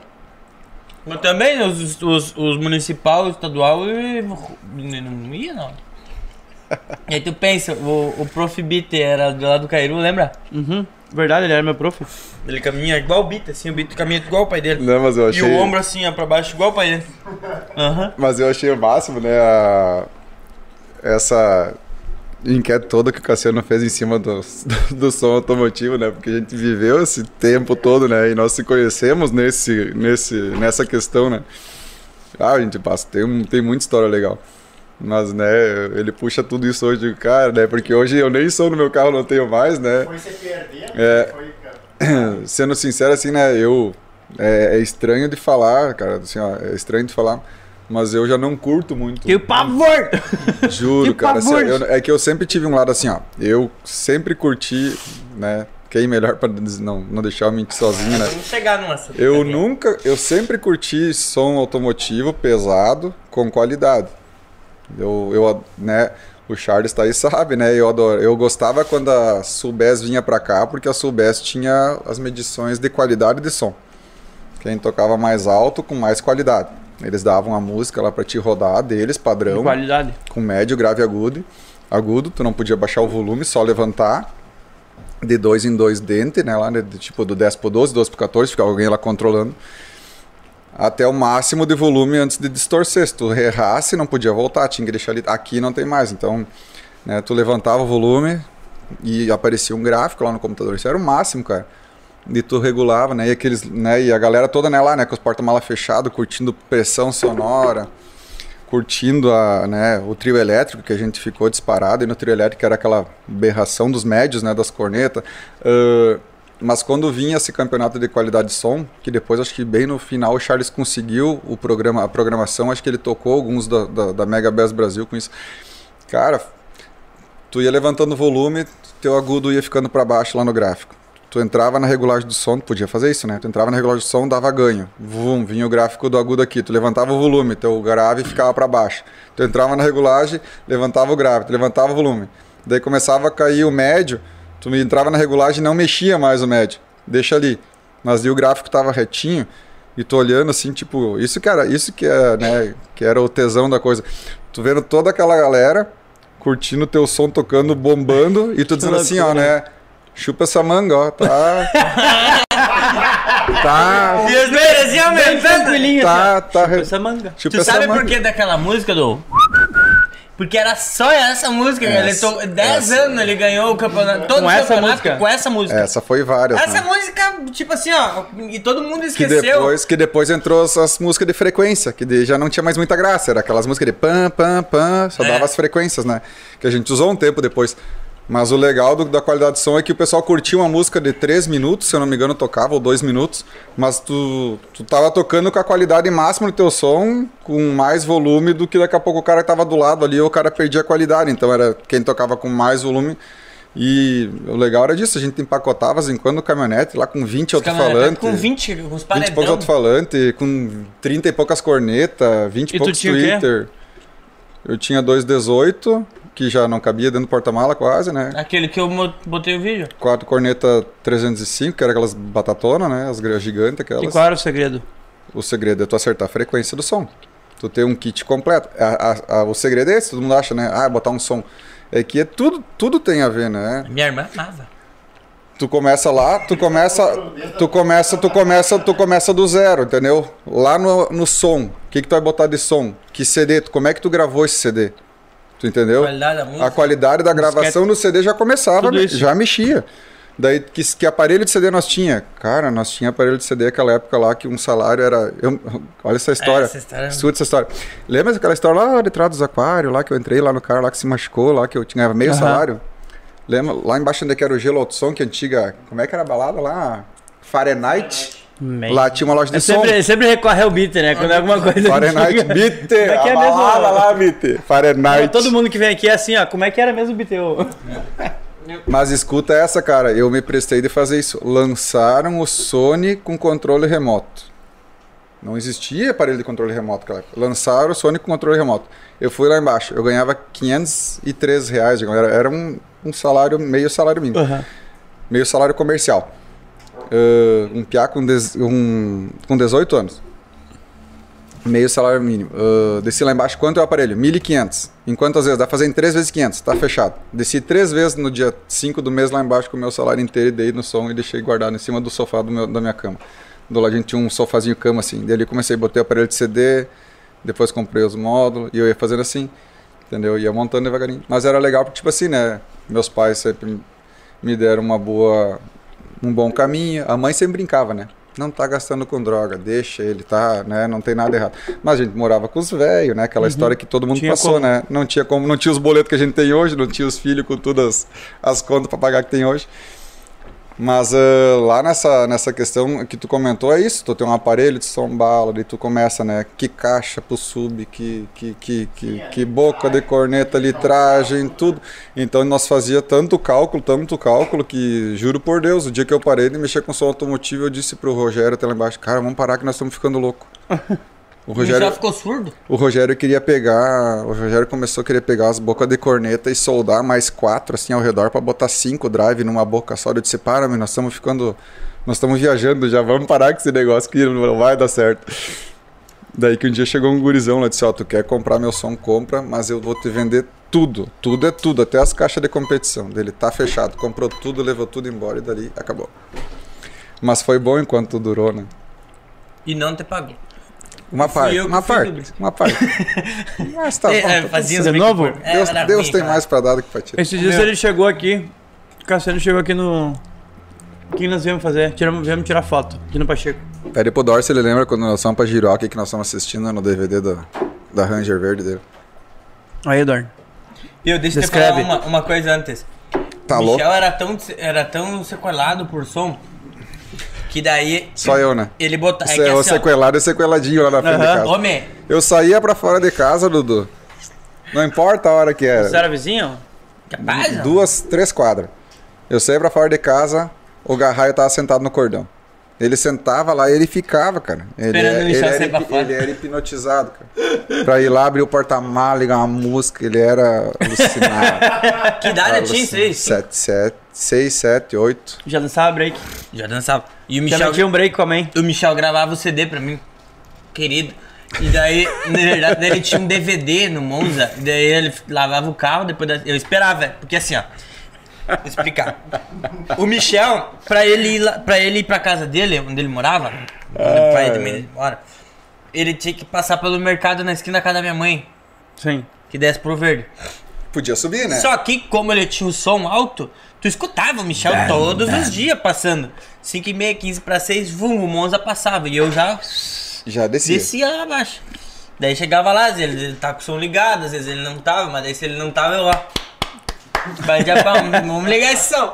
Mas também os, os, os municipal, estadual, e- não ia não. E aí tu pensa, o, o Prof. Bit era do lado do Cairu, lembra? Uhum. Verdade, ele era meu prof. Ele caminha igual o Bit, assim, o Bit caminha igual o pai dele. Não, mas eu E achei. o ombro assim, ó, pra baixo, igual o pai dele. Aham. Mas eu achei o máximo, né? a- Essa enquete toda que o Cassiano fez em cima do, do, do som automotivo, né? Porque a gente viveu esse tempo todo, né? E nós se conhecemos nesse, nesse, nessa questão, né? Ah, a gente passa, tem, tem muita história legal. Mas, né, ele puxa tudo isso hoje, cara, né? Porque hoje eu nem sou no meu carro, não tenho mais, né? Foi se perdendo, É. foi, cara. Sendo sincero, assim, né? Eu. É, é estranho de falar, cara, assim, ó, é estranho de falar. Mas eu já não curto muito. Que pavor! Juro, Que cara. assim, pavor! eu- é que eu sempre tive um lado assim, ó. Eu sempre curti, né? Quem melhor pra des- não, não deixar eu mentir sozinho, né? Vamos chegar numa Eu também. nunca, eu sempre curti som automotivo pesado com qualidade. Eu, eu né, o Charles tá aí sabe, né? Eu adoro, eu gostava quando a Subes vinha pra cá porque a Subes tinha as medições de qualidade de som. Quem tocava mais alto com mais qualidade. Eles davam a música lá pra te rodar deles, padrão Qualidade. com médio, grave e agudo. Agudo, tu não podia baixar o volume, só levantar. De dois em dois dentes, né? Lá, né, de, tipo do 10 pro 12, 12 pro 14, ficava alguém lá controlando. até o máximo de volume antes de distorcer. Se tu errasse, não podia voltar, tinha que deixar ali. Aqui não tem mais, então né, tu levantava o volume e aparecia um gráfico lá no computador. Isso era o máximo, cara. E tu regulava, né? E, aqueles, né, e a galera toda né, lá, né? Com os porta-malas fechados, curtindo pressão sonora, curtindo a, né, o trio elétrico, que a gente ficou disparado. E no trio elétrico era aquela berração dos médios, né? Das cornetas. Ah, mas quando vinha esse campeonato de qualidade de som, que depois acho que bem no final o Charles conseguiu o programa, a programação, acho que ele tocou alguns da, da, da Mega Bass Brasil com isso. Cara, tu ia levantando o volume, teu agudo ia ficando para baixo lá no gráfico. Tu entrava na regulagem do som, tu podia fazer isso, né? Tu entrava na regulagem do som, dava ganho. Vum, vinha o gráfico do agudo aqui. Tu levantava o volume, teu grave ficava para baixo. Tu entrava na regulagem, levantava o grave, tu levantava o volume. Daí começava a cair o médio, tu entrava na regulagem e não mexia mais o médio. Deixa ali. Mas aí o gráfico tava retinho e tu olhando assim, tipo, isso que era, isso que é, né, que era o tesão da coisa. Tu vendo toda aquela galera curtindo teu som tocando, bombando e tu dizendo assim, ó, né? Chupa essa manga, ó, tá. tá. E os. Tranquilinho, Tá, assim, ó. tá. Chupa essa manga. Chupa Tu essa sabe por que daquela música do. Porque era só essa música. Ele Essa, to... 10 essa. anos ele ganhou o campeonato. Todo Com o campeonato música? com essa música. Essa foi várias. Essa né? música, tipo assim, ó, e todo mundo Que esqueceu. depois, que depois entrou as, as músicas de frequência, que de- já não tinha mais muita graça. Era aquelas músicas de pam, pam, pam, só É. dava as frequências, né? Que a gente usou um tempo depois. Mas o legal do- da qualidade de som é que o pessoal curtia uma música de 3 minutos, se eu não me engano, tocava, ou 2 minutos, mas tu, tu tava tocando com a qualidade máxima do teu som, com mais volume do que daqui a pouco o cara tava do lado ali, ou o cara perdia a qualidade. Então era quem tocava com mais volume. E o legal era disso, a gente empacotava, assim, quando o caminhonete lá com 20 Os caminhonetes alto-falantes. Com 20, com os 20 e poucos paredão. alto-falantes, com 30 e poucas cornetas, 20 e poucos? Twitter. Eu tinha dois 18, que já não cabia dentro do porta-mala quase, né? Aquele que eu botei o vídeo. Quatro corneta 305, que era aquelas batatonas, né? As gigantes, E aquelas. qual era o segredo? O segredo é tu acertar a frequência do som. Tu ter um kit completo. A- a- a- o segredo é esse, todo mundo acha, né? Ah, botar um som. É que é tudo, tudo tem a ver, né? Minha irmã amava. Tu começa lá, tu começa, tu começa, tu começa, tu começa do zero, entendeu? Lá no, no som, o que que tu vai botar de som? Que CD? Como é que tu gravou esse CD? Tu entendeu? Qualidade da música. A qualidade da gravação no CD já começava, isso. já mexia. Daí, que, que aparelho de CD nós tinha? Cara, nós tinha aparelho de CD naquela época lá que um salário era... eu- olha essa história. essa história- Escuta essa história. Lembra daquela história lá de trás dos aquários, lá que eu entrei lá no cara lá que se machucou, lá que eu tinha meio Aham. salário? Lembra? Lá embaixo onde é era o Gelo Alto Som, que é antiga... Como é que era a balada lá? Fahrenheit. Meio. Lá tinha uma loja de É som. sempre, sempre recorre ao beat, né? Quando é alguma coisa. Fahrenheit antiga. Beat. Como é que é mesmo? balada lá, Beat. Fahrenheit. Todo mundo que vem aqui é assim, ó. Como é que era mesmo o beat? Eu- Mas escuta essa, cara. Eu me prestei de fazer isso. Lançaram o Sony com controle remoto. Não existia aparelho de controle remoto naquela época. Lançaram o Sony com controle remoto. Eu fui lá embaixo. Eu ganhava 503 reais. Era, era um, um salário, meio salário mínimo. Aham. Meio salário comercial. Ah, um piá com, um, com 18 anos. Meio salário mínimo. Ah, desci lá embaixo. Quanto é o aparelho? 1.500. Em quantas vezes? Dá pra fazer em 3 vezes 500. Tá fechado. Desci três vezes no dia 5 do mês lá embaixo com o meu salário inteiro e dei no som e deixei guardado em cima do sofá do meu- da minha cama. Do lado a gente tinha um sofazinho cama assim. Daí ali comecei a botar o aparelho de CD. Depois comprei os módulos. E eu ia fazendo assim. Entendeu? Ia montando devagarinho. Mas era legal porque, tipo assim, né? Meus pais sempre me deram uma boa um bom caminho. A mãe sempre brincava, né? Não tá gastando com droga, deixa ele, tá, né? Não tem nada errado. Mas a gente morava com os velhos, né? Aquela história que todo mundo Tinha passou, como. né? Não tinha como, não tinha os boletos que a gente tem hoje, não tinha os filhos com todas as contas para pagar que tem hoje. Mas ah, lá nessa, nessa questão que tu comentou, é isso. Tu tem um aparelho de som bala, daí tu começa, né? Que caixa pro sub, que, que, que, que, que boca de corneta, litragem, tudo. Então nós fazia tanto cálculo, tanto cálculo, que juro por Deus, o dia que eu parei de mexer com som automotivo, eu disse pro Rogério até lá embaixo, cara, vamos parar que nós estamos ficando louco. O Rogério, já ficou surdo? o Rogério queria pegar. O Rogério começou a querer pegar as bocas de corneta e soldar mais quatro assim ao redor pra botar cinco drive numa boca só. Eu disse: para, meu, nós estamos ficando. Nós estamos viajando já, vamos parar com esse negócio que não vai dar certo. Daí que um dia chegou um gurizão lá e disse: Ó, tu quer comprar meu som? Compra, mas eu vou te vender tudo. Tudo é tudo, até as caixas de competição dele. Tá fechado. Comprou tudo, levou tudo embora e dali acabou. Mas foi bom enquanto durou, né? E não te pagou. Uma parte, eu uma parte, uma parte. Mas tá bom. É, tá De novo? por- É, Deus, Deus tem cara. mais pra dar do que pra tirar. Esses dias ele chegou aqui. O Cassiano chegou aqui no. O que nós viemos fazer? Tiramos, viemos tirar foto aqui no Pacheco. Pede pro Dor se ele lembra quando nós fomos pra Giroca que nós estamos assistindo no DVD da, da Ranger Verde dele. Aí, Eduardo. Viu, deixa eu te falar uma, uma coisa antes. Tá o louco? Michel era tão, era tão sequelado por som que daí Só eu, né? ele botava. É é o assim, sequelado e sequeladinho lá na frente de Aham. casa. Homem, Eu saía pra fora de casa, Dudu. Não importa a hora que Você era. era vizinho? capaz. Duas, três quadras. Eu saía pra fora de casa, o Garraio tava sentado no cordão. Ele sentava lá e ele ficava, cara. Ele, Esperando o ele, Michel era, sair pra hipi- fora. ele era hipnotizado, cara. Pra ir lá abrir o porta-malas, ligar uma música, ele era alucinado. Que idade eu tinha isso aí? Sete, sete, seis, sete, oito. Já dançava break. Já dançava. E o Já Michel, metia um break com a mãe. o Michel gravava o CD pra mim, querido. E daí, na verdade, daí ele tinha um DVD no Monza. E daí ele lavava o carro, depois da- eu esperava, porque assim, ó. Vou explicar. O Michel, pra ele ir, lá, pra ele ir pra casa dele, onde ele morava, onde o pai também mora, ele tinha que passar pelo mercado na esquina da casa da minha mãe, Sim. que desce pro verde. Podia subir, né? Só que, como ele tinha o som alto, tu escutava o Michel todos os dias passando. 5 e meia, 15 para 6, vum, o Monza passava. E eu já Já descia. descia lá abaixo. Daí chegava lá, às vezes ele tava com o som ligado, às vezes ele não tava, mas daí se ele não tava, eu ó. Batia pau, vamos ligar esse som.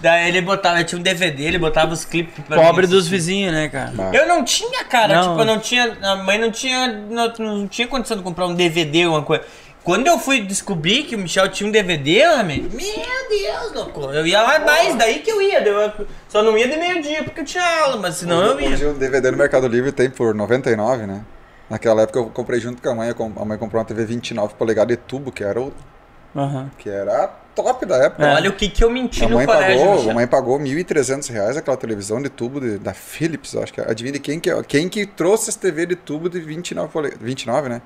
Daí ele botava, tinha um DVD, ele botava os clipes pra Pobre mim dos assistir. vizinhos, né, cara? Ah. Eu não tinha, cara. Não. Tipo, eu não tinha. A mãe não tinha. Não, não tinha condição de comprar um DVD ou uma coisa. Quando eu fui descobrir que o Michel tinha um DVD, homem, meu Deus, louco. Eu ia lá mais, daí que eu ia. Eu só não ia de meio-dia porque eu tinha aula, mas senão eu Hoje ia. o DVD no Mercado Livre tem por 99, né? Naquela época eu comprei junto com a mãe. A mãe comprou uma TV 29 polegadas de tubo, que era o Aham. que era top da época. É. Olha o que que eu menti A no colégio, pagou, Michel. a mãe pagou 1.300 reais aquela televisão de tubo de- da Philips, acho que é. Adivinha de quem que é? Quem que trouxe essa TV de tubo de 29, pole- 29 né?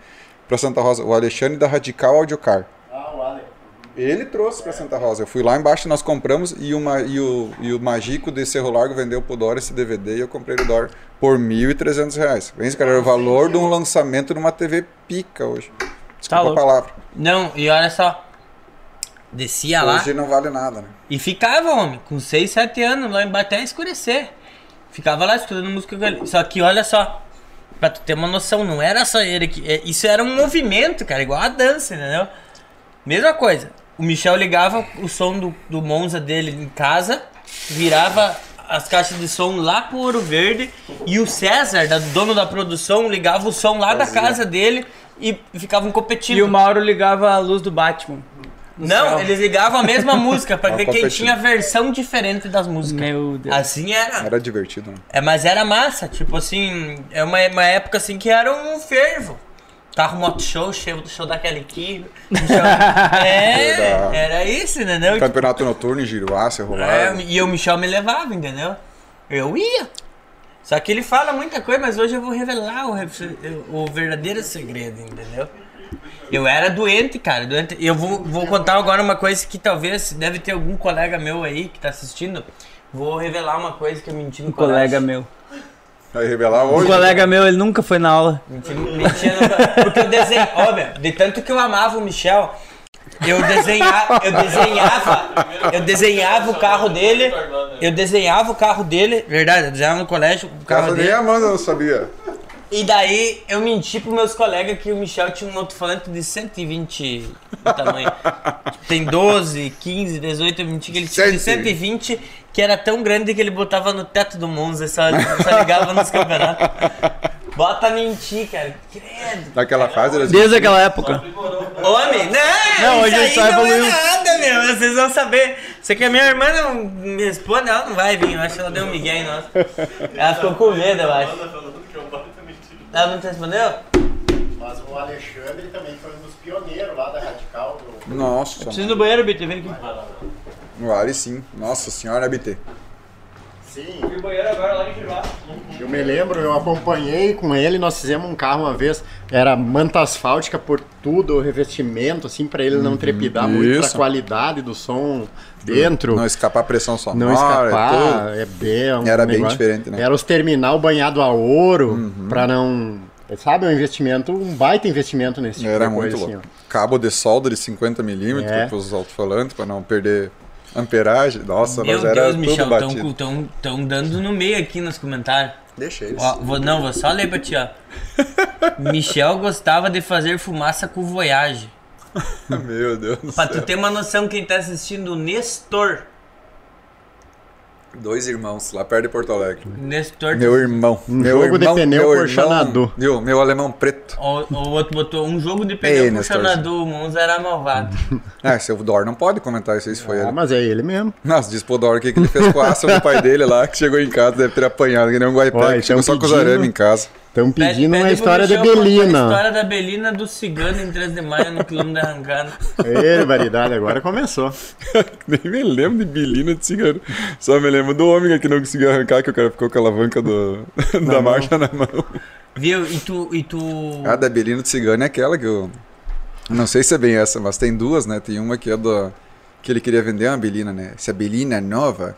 Pra Santa Rosa? O Alexandre da Radical Audiocar. Ah, o Ale. Ele trouxe pra Santa Rosa. Eu fui lá embaixo, nós compramos e, uma, e, o, e o Magico de Cerro Largo vendeu pro Dor esse DVD e eu comprei do Dor por 1.300 reais. Pensa, cara, era o valor de um lançamento numa TV pica hoje. Desculpa Tá a louco. palavra. Não, e olha só. Descia lá Hoje não vale nada, né? e ficava, homem, com 6, 7 anos, lá embaixo até escurecer. Ficava lá escutando música. com ele. Só que olha só, pra tu ter uma noção, não era só ele que. é, Isso era um movimento, cara, igual a dança, entendeu? Mesma coisa. O Michel ligava o som do, do Monza dele em casa, virava as caixas de som lá pro Ouro Verde e o César, da- dono da produção, ligava o som lá da casa dele e ficavam competindo. E o Mauro ligava a luz do Batman. Não, céu. eles ligavam a mesma música pra Tava ver quem tinha a versão diferente das músicas. Meu Deus. Assim era. Era divertido, né? É, mas era massa, tipo assim, é uma, uma época assim que era um fervo. Carro moto show, show, show da Kelly Key. show- É, Verdade. era isso, entendeu? Campeonato noturno em Giruá, Cerro É, e o Michel me levava, entendeu? Eu ia. Só que ele fala muita coisa, mas hoje eu vou revelar o, o verdadeiro segredo, entendeu? Eu era doente, cara, doente. Eu vou, vou contar agora uma coisa que talvez deve ter algum colega meu aí que tá assistindo. Vou revelar uma coisa que eu menti no Um colega meu. Vai revelar Um hoje. colega meu, ele nunca foi na aula. Menti, no... Porque eu desenhava. Ó, meu, de tanto que eu amava o Michel, eu desenhava, eu desenhava, eu desenhava o carro dele, eu desenhava o carro dele, verdade, eu desenhava no colégio o carro Casa nem dele. a Amanda não sabia. E daí eu menti pros meus colegas que o Michel tinha um alto-falante de 120 de tamanho. Tem 12, 15, 18, eu menti que ele tinha de 120, que era tão grande que ele botava no teto do Monza, só, só ligava nos campeonatos. Bota mentir, cara. Credo. Naquela fase era Desde aquela época. Homem, não, Não, hoje aí só não evoluiu. é nada, meu. Vocês vão saber. Isso aqui a minha irmã não me responde, ela não vai vir. Eu acho que ela deu um migué em nós. Ela ficou com medo, eu acho. Ela não te respondeu? Mas o Alexandre também foi um dos pioneiros lá da Radical. Do... Nossa, Preciso ir no banheiro, BT, vem aqui. no Ali sim. Nossa senhora, BT. Sim, no banheiro agora, lá em Giruá. Eu me lembro, eu acompanhei com ele, nós fizemos um carro uma vez, era manta asfáltica por tudo, o revestimento, assim, pra ele não trepidar muito, pra isso. qualidade do som dentro. Não escapar a pressão sonora. Não escapar, é bem, um Era bem negócio- diferente, né? Era os terminal banhado a ouro, pra não sabe, é um investimento, um baita investimento nesse tipo Era de coisa, muito assim, louco. Cabo de solda de 50 milímetros É. para os alto-falantes, para não perder amperagem. Nossa, Meu nós era Deus, tudo Michel, batido. estão tão dando no meio aqui nos comentários. Deixa isso. Ó, vou, não, vou só ler pra ti, ó. Michel gostava de fazer fumaça com Voyage. Meu Deus do Pra céu. tu ter uma noção, quem tá assistindo, o Nestor. Dois irmãos lá perto de Porto Alegre. Nestor. Meu irmão. Um meu jogo de irmão, pneu meu por irmão, Xanadu. Viu? Meu alemão preto. O, o outro botou um jogo de Ei, pneu Nestor. Xanadu, o Monza era malvado. Ah, seu Dor não pode comentar isso aí se foi Ah, ele. mas é ele mesmo. Nossa, diz pro Dor o que, que ele fez com a aça do pai dele lá, que chegou em casa, deve ter apanhado, que nem um guaipé, que então chegou só com os pedindo- arames em casa. Estão pedindo pede uma história da contar A Belina. história da Belina do cigano em 3 de maio no quilômetro da arrancada. Ei, variedade, agora começou. Nem me lembro de Belina de cigano. Só me lembro do homem que não conseguiu arrancar, que o cara ficou com a alavanca do, da marcha na mão. Viu? E tu. E tu... A da Belina de cigano é aquela que eu. Não sei se é bem essa, mas tem duas, né? Tem uma que é do. Que ele queria vender uma Belina, né? Se a Belina é nova,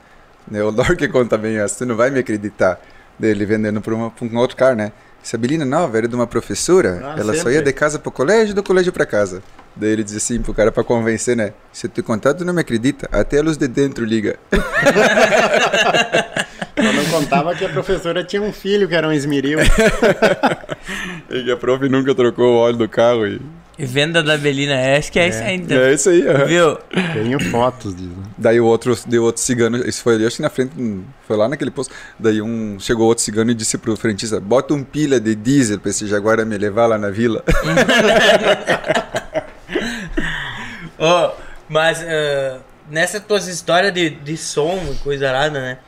né? O Dor que conta bem essa, tu não vai me acreditar. Dele vendendo pra um outro cara, né? Se a Belina nova era de uma professora, Ah, ela só sempre. ia de casa pro colégio do colégio pra casa. Daí ele diz assim pro cara pra convencer, né? Se tu contar, tu não me acredita. Até a luz de dentro liga. Eu não contava que a professora tinha um filho que era um esmeril. E que a prof nunca trocou o óleo do carro e. E venda da Belina, é, acho que é, isso aí, então. É isso aí, aham. Viu? Tenho fotos disso. Daí o outro, deu outro cigano, isso foi ali, acho que na frente, hum, foi lá naquele posto. Daí um, chegou outro cigano e disse pro frentista, bota um pilha de diesel pra esse Jaguar me levar lá na vila. Ô, mas ah, nessa tuas histórias de, de som e coisa arada, né?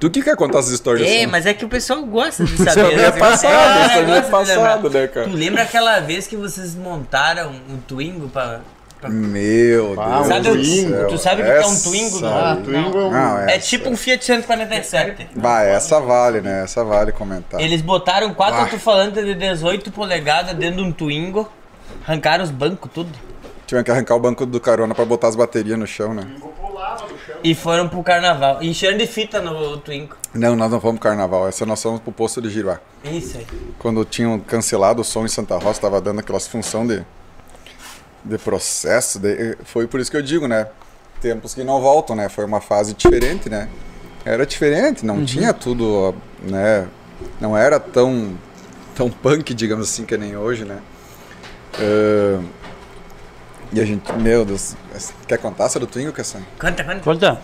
Tu que quer contar essas histórias É, assim? mas é que o pessoal gosta de Isso saber. é né? passado, É, isso é passado, né, cara? Tu lembra aquela vez que vocês montaram um Twingo pra... pra- Meu Ah, Deus Sabe o- do céu. tu sabe o que é um Twingo, aí- não? Ah, Twingo é um- Não, É tipo um Fiat 147. Vai, essa vale, né? Essa vale comentar. Eles botaram quatro Ah. alto-falantes de 18 polegadas dentro de um Twingo, arrancaram os bancos, tudo. Tiveram que arrancar o banco do carona pra botar as baterias no chão, né? E foram pro carnaval. Encheram de fita no Twingo. Não, nós não fomos pro carnaval, essa nós fomos pro posto de Giruá. Isso aí. quando tinham cancelado o som em Santa Rosa, estava dando aquelas função de, de processo, de- foi por isso que eu digo, né? Tempos que não voltam, né? Foi uma fase diferente, né? Era diferente, não tinha tudo, né? Não era tão, tão punk, digamos assim, que nem hoje, né? Ah, e a gente, meu Deus, quer contar essa do Twingo, Cassan? Canta, canta. Conta.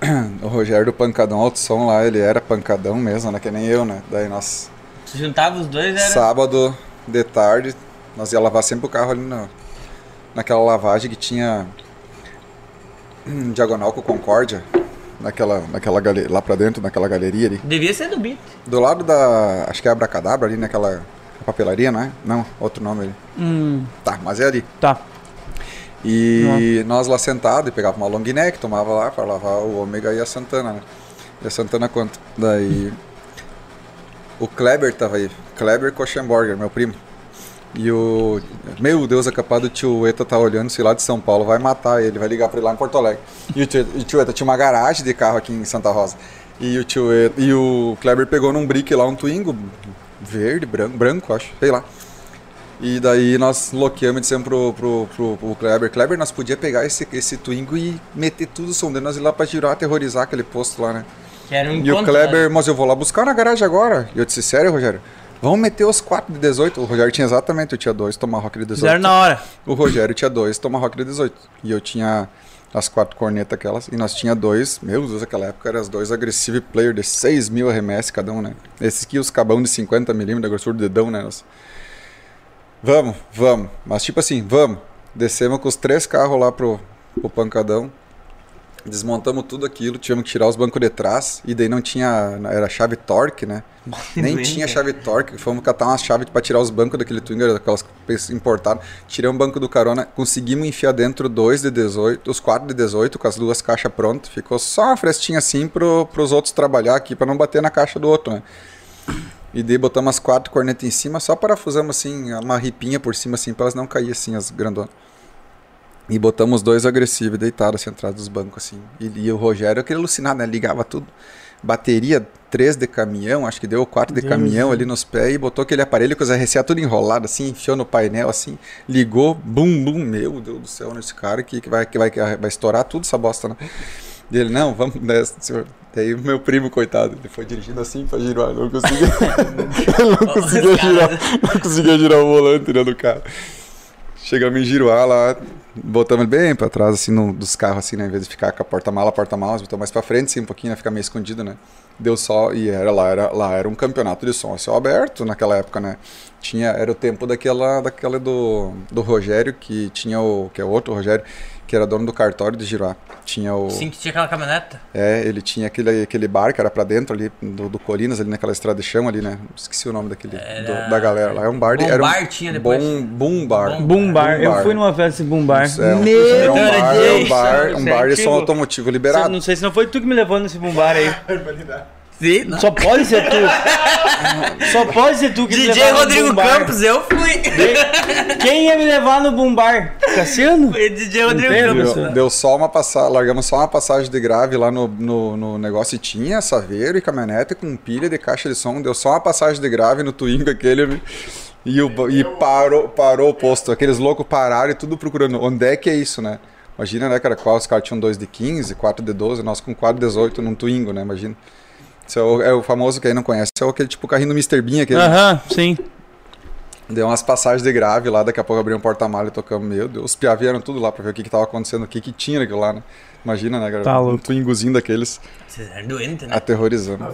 O Rogério do Pancadão Alto Som lá, ele era pancadão mesmo, né? Que nem eu, né? Daí nós Se juntava os dois, era... Sábado de tarde, nós ia lavar sempre o carro ali na, naquela lavagem que tinha hum, diagonal com Concórdia, naquela, naquela gale, lá pra dentro, naquela galeria ali. Devia ser do Beat. Do lado da, acho que é Abracadabra ali, naquela papelaria, não é? Não, outro nome ali. Hum, Tá, mas é ali. tá. E nós lá sentados, pegava uma long neck, tomava lá para lavar o ômega e a Santana, né? E a Santana quanto? Daí o Kleber tava aí, Kleber Koschenborger, meu primo. E o. Meu Deus, é capaz do tio Eta tá olhando, sei lá, de São Paulo, vai matar ele, vai ligar pra ele lá em Porto Alegre. E o tio, o tio Eta tinha uma garagem de carro aqui em Santa Rosa. E o tio Eta, e o Kleber pegou num brick lá um Twingo, verde, branco, branco, acho, sei lá. E daí nós loqueamos e dissemos pro, pro, pro, pro Kleber, Kleber, nós podia pegar esse, esse Twingo e meter tudo o som dele, nós ir lá pra girar, aterrorizar aquele posto lá, né? Um E o encontro, Kleber, né? mas eu vou lá buscar na garagem agora. E eu disse, sério, Rogério? Vamos meter os 4 de 18. O Rogério tinha exatamente, eu tinha dois Tomahawk de 18. Fizeram na hora. O Rogério tinha dois Tomahawk de 18. E eu tinha as quatro cornetas aquelas. E nós tinha dois, meu Deus, naquela época eram as dois Aggressive Player de 6 mil RMS cada um, né? Esses aqui, os cabão de 50mm da grossura do dedão, né? Nós... Vamos, vamos. Mas tipo assim, vamos. Descemos com os três carros lá pro, pro pancadão. Desmontamos tudo aquilo, tivemos que tirar os bancos de trás. E daí não tinha. Era chave torque, né? Nem doente, tinha chave torque. Fomos catar umas chaves pra tirar os bancos daquele Twinger, daquelas peças importadas. Tiramos o banco do carona, conseguimos enfiar dentro dois de 18, os quatro de 18, com as duas caixas prontas. Ficou só uma frestinha assim pro, pros outros trabalhar aqui, pra não bater na caixa do outro, né? E daí botamos as quatro cornetas em cima, só parafusamos assim, uma ripinha por cima assim, pra elas não caírem assim, as grandonas. E botamos dois agressivos deitados assim atrás dos bancos assim. E, e o Rogério, aquele alucinado, né? Ligava tudo. bateria 3 de caminhão, acho que deu 4 de Deus caminhão ali nos pés e botou aquele aparelho com os RCA tudo enrolado assim, enfiou no painel assim, ligou, bum, bum, meu Deus do céu, nesse cara que, que, vai, que, vai, que vai estourar tudo essa bosta, né? E ele, não, vamos nessa, senhor. Daí o meu primo, coitado, ele foi dirigindo assim pra girar, não conseguia, ele não conseguia girar, não conseguia girar o volante né, do carro. Chegamos em Giruá lá, botamos ele bem pra trás, assim, no, dos carros, assim, né? Em vez de ficar com a porta-mala, porta-mala, botamos mais pra frente, assim, um pouquinho, né? Ficar meio escondido, né? Deu só, e era lá, era, lá era um campeonato de som a aberto naquela época, né? Tinha, era o tempo daquela, daquela do, do Rogério, que tinha o, que é outro Rogério, que era dono do cartório de Giruá. Tinha o... Sim, que tinha aquela caminhoneta. É, ele tinha aquele, aquele bar que era pra dentro ali, do, do Colinas, ali naquela estrada de chão ali, né? Esqueci o nome daquele, Era- do- da galera lá. É um bar de... Bom era um, Bar tinha depois. Bom, boom bar. Bom Boom Bar. Boom Eu fui numa festa de Boom Bar. É um, Meu é um bar, é um Deus, bar, um é bar de som automotivo liberado. Não sei se não foi tu que me levou nesse Boom Bar aí. Sim, não. Só pode ser tu. Só pode ser tu que me DJ levou no Rodrigo Bar. Campos, eu fui. Quem ia me levar no Boom Bar? Cassiano? Foi DJ Rodrigo Campos. Deu, deu só uma passagem, largamos só uma passagem de grave lá no, no, no negócio e tinha saveiro e caminhonete com pilha de caixa de som. Deu só uma passagem de grave no Twingo aquele e, o, e parou, parou o posto. Aqueles loucos pararam e tudo procurando. Onde é que é isso, né? Imagina, né, cara, qual os caras tinham 2 de 15, 4 de 12, nós com 4 de 18 num Twingo, né? Imagina. Isso é o, é o famoso que aí não conhece, é aquele tipo carrinho do Mr. Bean, aquele. Aham, sim. Deu umas passagens de grave lá, daqui a pouco abriu um porta-malha e tocamos. Meu Deus, os piá vieram tudo lá pra ver o que, que tava acontecendo, o que, que tinha naquilo lá, né? Imagina, né, cara? Tá um louco. twingozinho daqueles Vocês eram doentes, né? aterrorizando.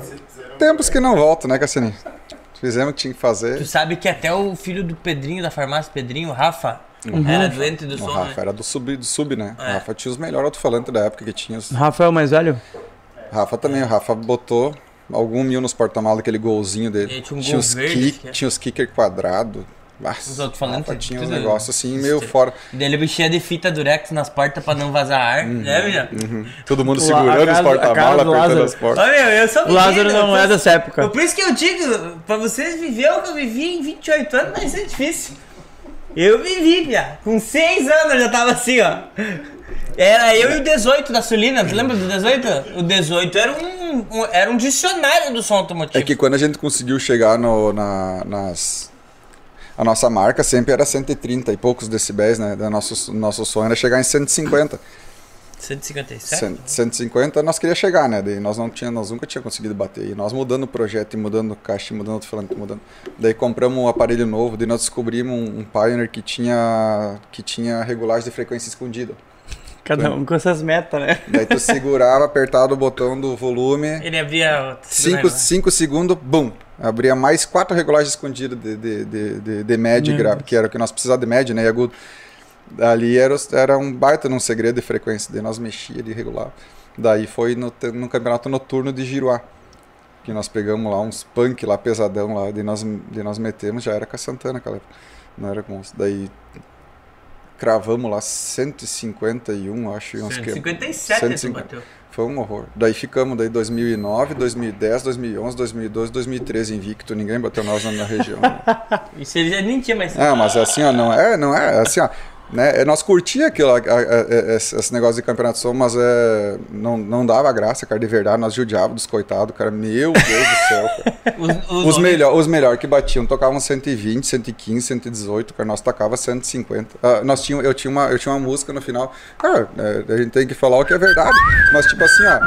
Tempos que não voltam, né, Cassininho? Fizemos o que tinha que fazer. Tu sabe que até o filho do Pedrinho, da farmácia Pedrinho, o Rafa, era doente do O som, Rafa né? era do sub, do sub né? O É. Rafa tinha os melhores alto-falantes da época que tinha. Os... Rafael mais velho? Rafa também, o Rafa botou algum mil nos porta-malas, aquele golzinho dele. Ele tinha um gol os verde, kick, é. tinha os kicker quadrado. Nossa, Os alto-falantes, Rafa tinha uns tudo- negócios assim, meio fora. E daí ele mexia de fita durex nas portas pra não vazar ar, Uhum. né, minha? Todo mundo O segurando os porta-malas, apertando Lázaro. as portas. Olha, eu sou O Lázaro não eu é dessa época. Por isso que eu digo, pra vocês viver o que eu vivi em 28 anos vai ser difícil. Eu vivi, Pia. Com 6 anos eu já tava assim, ó. Era eu e o 18 da Sulina, tu lembra do 18? O 18 era um, um- era um dicionário do som automotivo. É que quando a gente conseguiu chegar no, na, nas. A nossa marca sempre era 130 e poucos decibéis, né? Da nosso, nosso som era chegar em 150. 157? Cent- 150 nós queríamos chegar, né? Daí nós não tinha, nós nunca tinha conseguido bater. E nós mudando o projeto e mudando o caixa, e mudando o falante, mudando. Daí compramos um aparelho novo, daí nós descobrimos um, um Pioneer que tinha que tinha regulagem de frequência escondida. Cada um com essas metas, né? Daí tu segurava, apertava o botão do volume, Ele abria. 5 segundos, bum! Abria mais quatro regulagens escondidas de, de, de, de, de médio e grave, que era o que nós precisávamos de médio, né? E agudo. Ali era, era um baita num segredo de frequência, daí nós mexia de regular. Daí foi no, no campeonato noturno de Giruá, que nós pegamos lá uns punk lá pesadão lá, daí nós, daí nós metemos, já era com a Santana, aquela época. Não era com os. Daí cravamos lá 151, acho, e uns que- 157 tu 150. bateu. foi um horror. Daí ficamos daí 2009, 2010, 2011, 2012, 2013 invicto. Ninguém bateu nós na, na região. Isso ele já nem tinha mais. ah, mas assim, ó, não é, não é, assim, ó. Né, é, nós curtia aquilo, a- a- a- esse, esse negócio de campeonato de som, mas é, não, não dava graça, cara, de verdade. Nós judiávamos dos coitados, cara. Meu Deus do céu, cara. Os, os Os melhores os melhor que batiam tocavam 120, 115, 118, cara. Nós tocava 150. Ah, nós tinha, eu, tinha uma, eu tinha uma música no final. Cara, é, a gente tem que falar o que é verdade. Mas, tipo assim, ó,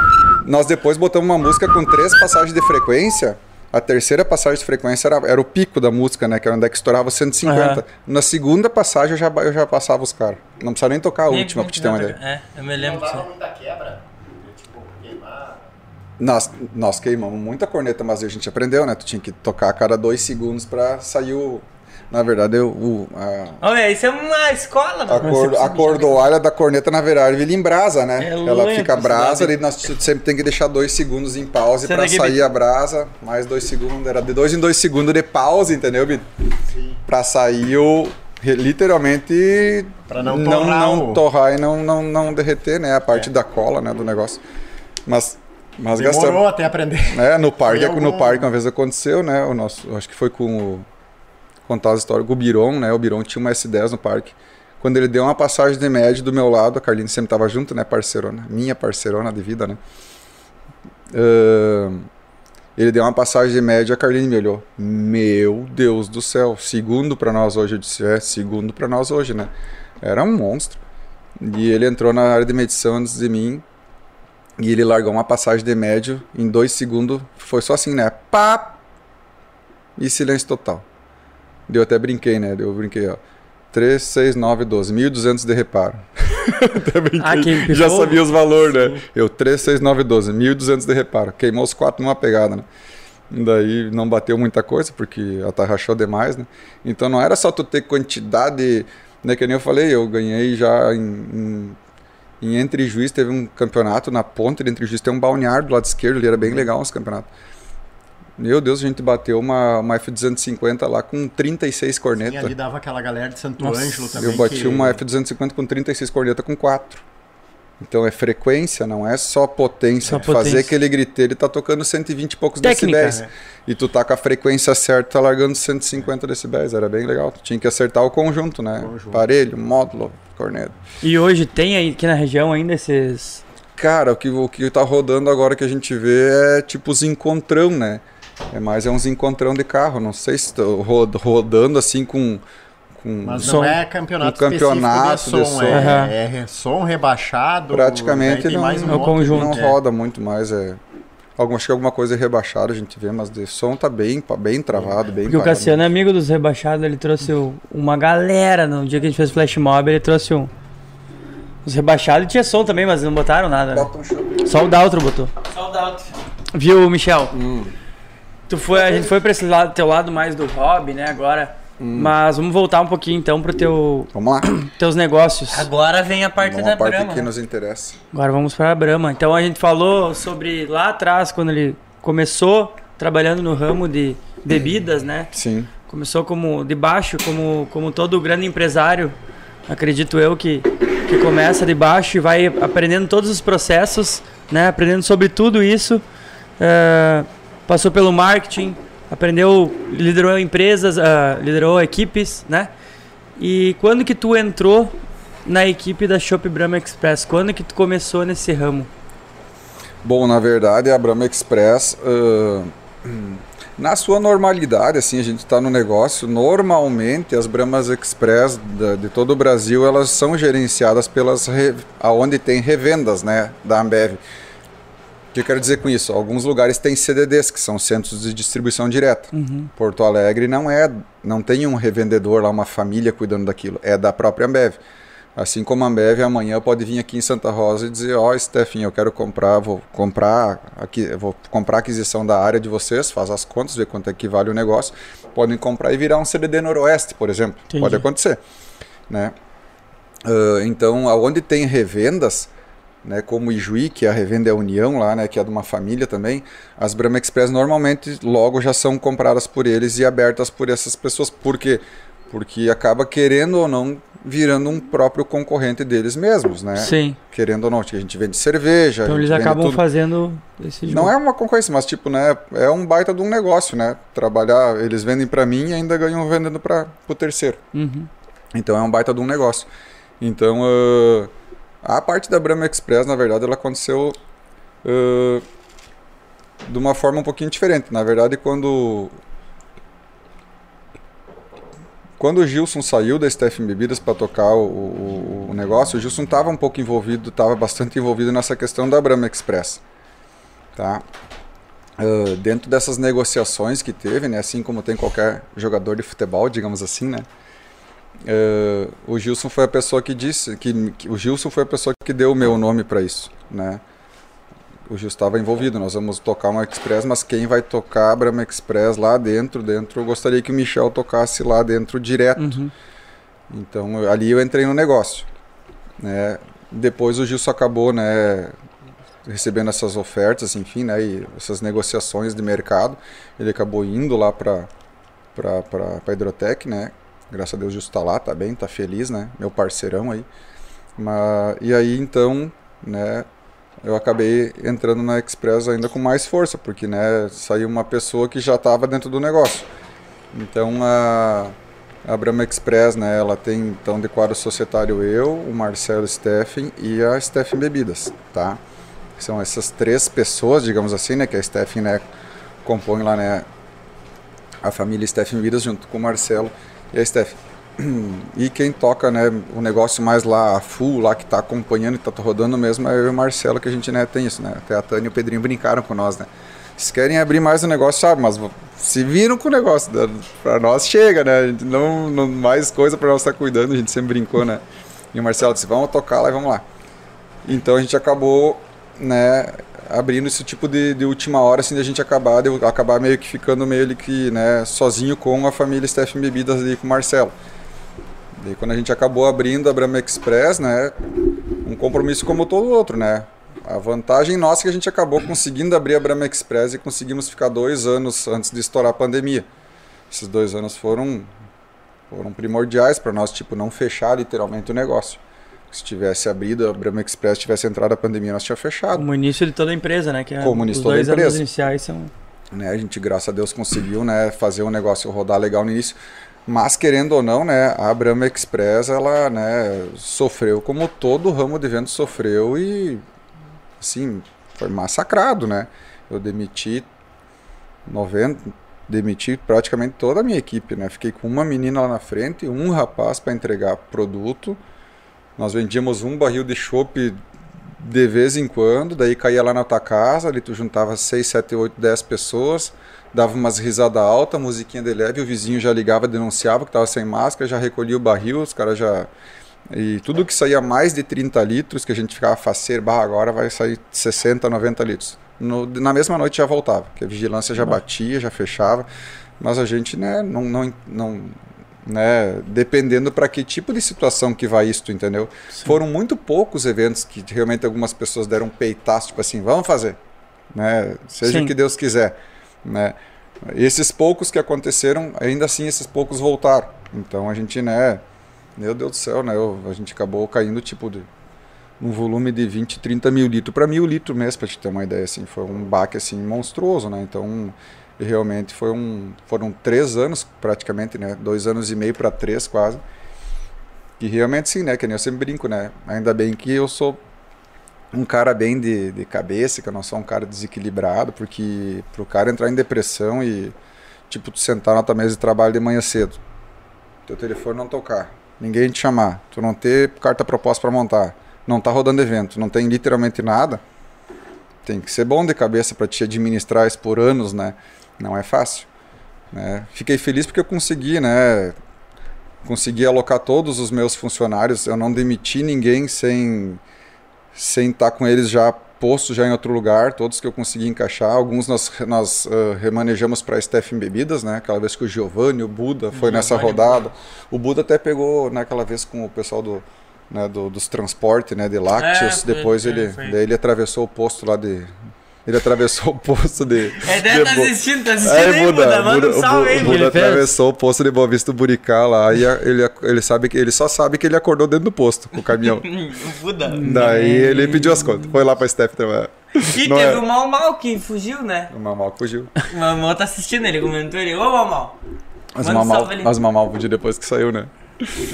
nós depois botamos uma música com três passagens de frequência. A terceira passagem de frequência era, era o pico da música, né? Que era onde é que estourava 150. Aham. Na segunda passagem eu já, eu já passava os caras. Não precisava nem tocar a última, pra te ter uma ideia. É, eu me Não lembro dava muita quebra. Tipo, queimar. Nós, nós queimamos muita corneta, mas a gente aprendeu, né? Tu tinha que tocar a cada dois segundos pra sair o. Na verdade, eu, o, a, Olha, isso é uma escola, A, mano. cor, a cordoalha da corneta, na verdade, ele em brasa, né? É Ela lento, fica brasa, e nós sempre tem que deixar dois segundos em pause Você pra tem que- sair a brasa, mais dois segundos, era de dois em dois segundos de pause, entendeu, Bito? Pra sair o. Literalmente. Pra não não, torrar não o- torrar e não, não, não derreter, né? A parte da cola, né? Do negócio. Mas. Mas Demorou gastamos. até aprender. É, no parque, Foi no algum- parque uma vez aconteceu, né? O nosso, acho que foi com o contar as histórias o Biron, né? O Biron tinha uma S10 no parque. Quando ele deu uma passagem de média do meu lado, a Carlinhos sempre tava junto, né, parceirona, minha parceirona de vida, né? Uh, ele deu uma passagem de média, a Carline me olhou. Meu Deus do céu, segundo para nós hoje. Eu disse, é, segundo para nós hoje, né? Era um monstro. E ele entrou na área de medição antes de mim. E ele largou uma passagem de médio em dois segundos. Foi só assim, né? Pá! E silêncio total. Deu até brinquei, né? Eu brinquei, ó. 3, 6, 9, 12. 1.200 de reparo. até brinquei. Ah, Já sabia os valores, né? Eu, 3, 6, 9, 12. 1.200 de reparo. Queimou os quatro numa pegada, né? Daí não bateu muita coisa, porque atarrachou demais, né? Então não era só tu ter quantidade, né? Que nem eu falei, eu ganhei já em, em, em Entre Juiz, teve um campeonato na ponta de Entre Juiz, tem um balneário do lado esquerdo, ali era bem legal esse campeonato. Meu Deus, a gente bateu uma, uma F250 lá com 36 E cornetas. ali dava aquela galera de Santo Nossa, Ângelo também. Eu bati que- uma F250 com 36 cornetas com 4. Então é frequência, não é só potência. Só Fazer aquele grito, ele tá tocando 120 e poucos Técnica. decibéis. E tu tá com a frequência certa, tá largando 150 decibéis. Era bem legal. Tu tinha que acertar o conjunto, né? Conjunto. Parelho, módulo, corneta. E hoje tem aí aqui na região ainda esses. Cara, o que, o que tá rodando agora que a gente vê é tipo os encontrão, né? É mais é uns encontrão de carro. Não sei se ro- rodando assim com. com Mas Som. não é campeonato, Um campeonato específico de de som, som. É, é som rebaixado. Praticamente não- mais um é o outro- conjunto. não é. roda muito mais. É, algum, acho que alguma coisa é rebaixada a gente vê, mas de som tá bem, bem travado, bem Porque o parado. Cassiano é amigo dos rebaixados, ele trouxe o- uma galera no dia que a gente fez flash mob, ele trouxe um. Os rebaixados tinha som também, mas não botaram nada. Né? Um. Só o Daltro botou. Saudade. Viu, Michel? Hum. Tu foi, a gente foi pra esse lado, teu lado mais do hobby, né, agora. Hum. Mas vamos voltar um pouquinho então pro teu, Vamos lá. teus negócios. Agora vem a parte Vamos da a parte Brahma. que nos interessa. Agora vamos para a Brahma. Então a gente falou sobre lá atrás, quando ele começou trabalhando no ramo de bebidas, né? Sim. Começou como de baixo, como, como todo grande empresário, acredito eu, que, que começa de baixo e vai aprendendo todos os processos, né? Aprendendo sobre tudo isso. É, passou pelo marketing, aprendeu, liderou empresas, ah, liderou equipes, né? E quando que tu entrou na equipe da Shop Brahma Express? Quando que tu começou nesse ramo? Bom, na verdade, a Brahma Express, ah, na sua normalidade, assim, a gente está no negócio, normalmente as Brahmas Express da- de todo o Brasil, elas são gerenciadas pelas, aonde tem revendas, né, da Ambev. O que eu quero dizer com isso? Alguns lugares têm CDDs, que são centros de distribuição direta. Porto Alegre não é, não tem um revendedor lá, uma família cuidando daquilo, é da própria Ambev. Assim como a Ambev amanhã pode vir aqui em Santa Rosa e dizer, ó, Stephen, eu quero comprar, vou comprar aqui, vou comprar a aquisição da área de vocês, faz as contas, vê quanto é que vale o negócio, podem comprar e virar um CDD Noroeste, por exemplo. Entendi. Pode acontecer, né? Ah, então, aonde tem revendas, né, como o Ijuí, que é a revenda é a União lá, né, que é de uma família também, as Brahma Express normalmente logo já são compradas por eles e abertas por essas pessoas. Por quê? Porque acaba querendo ou não virando um próprio concorrente deles mesmos, né? Sim. Querendo ou não, que a gente vende cerveja, Então a eles acabam tudo. fazendo esse jogo. Não é uma concorrência, mas tipo, né, é um baita de um negócio, né? Trabalhar, eles vendem para mim e ainda ganham vendendo para o terceiro. Uhum. Então é um baita de um negócio. Então ah, a parte da Brahma Express, na verdade, ela aconteceu ah, de uma forma um pouquinho diferente. Na verdade, quando quando o Gilson saiu da Steph Bebidas para tocar o, o- o negócio, o Gilson estava um pouco envolvido, estava bastante envolvido nessa questão da Brahma Express, tá? Ah, dentro dessas negociações que teve, né, assim como tem qualquer jogador de futebol, digamos assim, né, eh, o Gilson foi a pessoa que disse que, que o Gilson foi a pessoa que deu o meu nome para isso, né? O Gilson estava envolvido. Nós vamos tocar uma Express, mas quem vai tocar a Brahma Express lá dentro, dentro, eu gostaria que o Michel tocasse lá dentro direto. Uhum. Então eu- ali eu entrei no negócio, né? Depois o Gilson acabou, né? Recebendo essas ofertas, enfim, né? E essas negociações de mercado, ele acabou indo lá para para para Hidrotec, né? Graças a Deus o Gilson tá lá, tá bem, tá feliz, né? Meu parceirão aí. Mas e aí então, né? Eu acabei entrando na Express ainda com mais força, porque né, saiu uma pessoa que já estava dentro do negócio. Então a a Brahma Express, né, ela tem então de quadro societário eu, o Marcelo Steffen e a Steffen Bebidas, tá? São essas três pessoas, digamos assim, né? Que a Stephanie né, compõe lá, né? A família Stephanie Vidas junto com o Marcelo e a Stephanie. E quem toca, né, o negócio mais lá, full, lá que tá acompanhando e tá rodando mesmo, é eu e o Marcelo, que a gente, né, tem isso, né? Até a Tânia e o Pedrinho brincaram com nós, né? Se querem abrir mais o negócio, sabe, mas se viram com o negócio, né? pra nós chega, né? Não, não mais coisa pra nós estar tá cuidando, a gente sempre brincou, né? E o Marcelo disse, vamos tocar lá e vamos lá. Então a gente acabou, né, abrindo esse tipo de, de última hora, assim, de a gente acabar, de acabar meio que ficando meio que, né, sozinho com a família Stephen Bebidas ali com o Marcelo. Daí quando a gente acabou abrindo a Brahma Express, né, um compromisso como todo outro, né? A vantagem nossa é que a gente acabou conseguindo abrir a Brahma Express e conseguimos ficar dois anos antes de estourar a pandemia. Esses dois anos foram foram primordiais para nós, tipo, não fechar literalmente o negócio. Se tivesse abrido, a Brahma Express tivesse entrado a pandemia, nós tínhamos fechado. Como início de toda a empresa, né? Que é, Como início de toda a empresa. Os iniciais são... Né, a gente, graças a Deus, conseguiu né, fazer o negócio rodar legal no início. Mas, querendo ou não, né, a Brahma Express, ela né, sofreu como todo o ramo de eventos sofreu e, assim, foi massacrado, né? Eu demiti 90, demiti praticamente toda a minha equipe, né? Fiquei com uma menina lá na frente, um rapaz para entregar produto. Nós vendíamos um barril de chopp de vez em quando, daí caía lá na tua casa, ali tu juntava 6, 7, 8, 10 pessoas, dava umas risadas altas, musiquinha de leve, o vizinho já ligava, denunciava que estava sem máscara, já recolhia o barril, os caras já e tudo que saía mais de 30 litros, que a gente ficava faceiro, bah, agora vai sair 60, 90 litros. No, na mesma noite já voltava, que a vigilância já batia, já fechava, mas a gente, né, não, não, não né, dependendo para que tipo de situação que vai isto, entendeu? Sim. Foram muito poucos eventos que realmente algumas pessoas deram um peitaço, tipo assim, vamos fazer, né, seja Sim. o que Deus quiser, né. Esses poucos que aconteceram, ainda assim esses poucos voltaram. Então a gente, né, meu Deus do céu, né, a gente acabou caindo tipo de um volume de 20, 30 mil litros para mil litros mesmo, para te ter uma ideia, assim, foi um baque assim monstruoso, né? Então, realmente foi um, foram três anos praticamente, né? Dois anos e meio para três quase. E realmente sim, né? Que nem eu sempre brinco, né? Ainda bem que eu sou um cara bem de, de cabeça, que eu não sou um cara desequilibrado, porque pro cara entrar em depressão e tipo tu sentar na tua mesa de trabalho de manhã cedo, teu telefone não tocar, ninguém te chamar, tu não ter carta proposta para montar não está rodando evento, não tem literalmente nada, tem que ser bom de cabeça para te administrar isso por anos, né? Não é fácil. Né? Fiquei feliz porque eu consegui, né? Consegui alocar todos os meus funcionários, eu não demiti ninguém sem sem estar tá com eles já postos já em outro lugar, todos que eu consegui encaixar. Alguns nós, nós uh, remanejamos para a Stephen Bebidas, né? Aquela vez que o Giovanni, o Buda foi nessa rodada. O Buda até pegou naquela vez com o pessoal do né, do, dos transportes né, de lácteos. É, Depois foi, ele, ele atravessou o posto lá de. Ele atravessou o posto de. É, deve estar tá assistindo, tá assistindo é, aí, Buda, Buda, manda um salve aí, Buda. Buda atravessou o posto de Boa Vista do Buricá lá e ele, ele, sabe que, ele só sabe que ele acordou dentro do posto com o caminhão. Buda. Daí ele pediu as contas. Foi lá pra Steph trabalhar. E Não teve é... o Mal Mal que fugiu, né? O Mal Mal que fugiu. O Mal Mal tá assistindo, ele comentou ele, ô Mal Mal. As Mal As Mal Mal fugiu depois que saiu, né?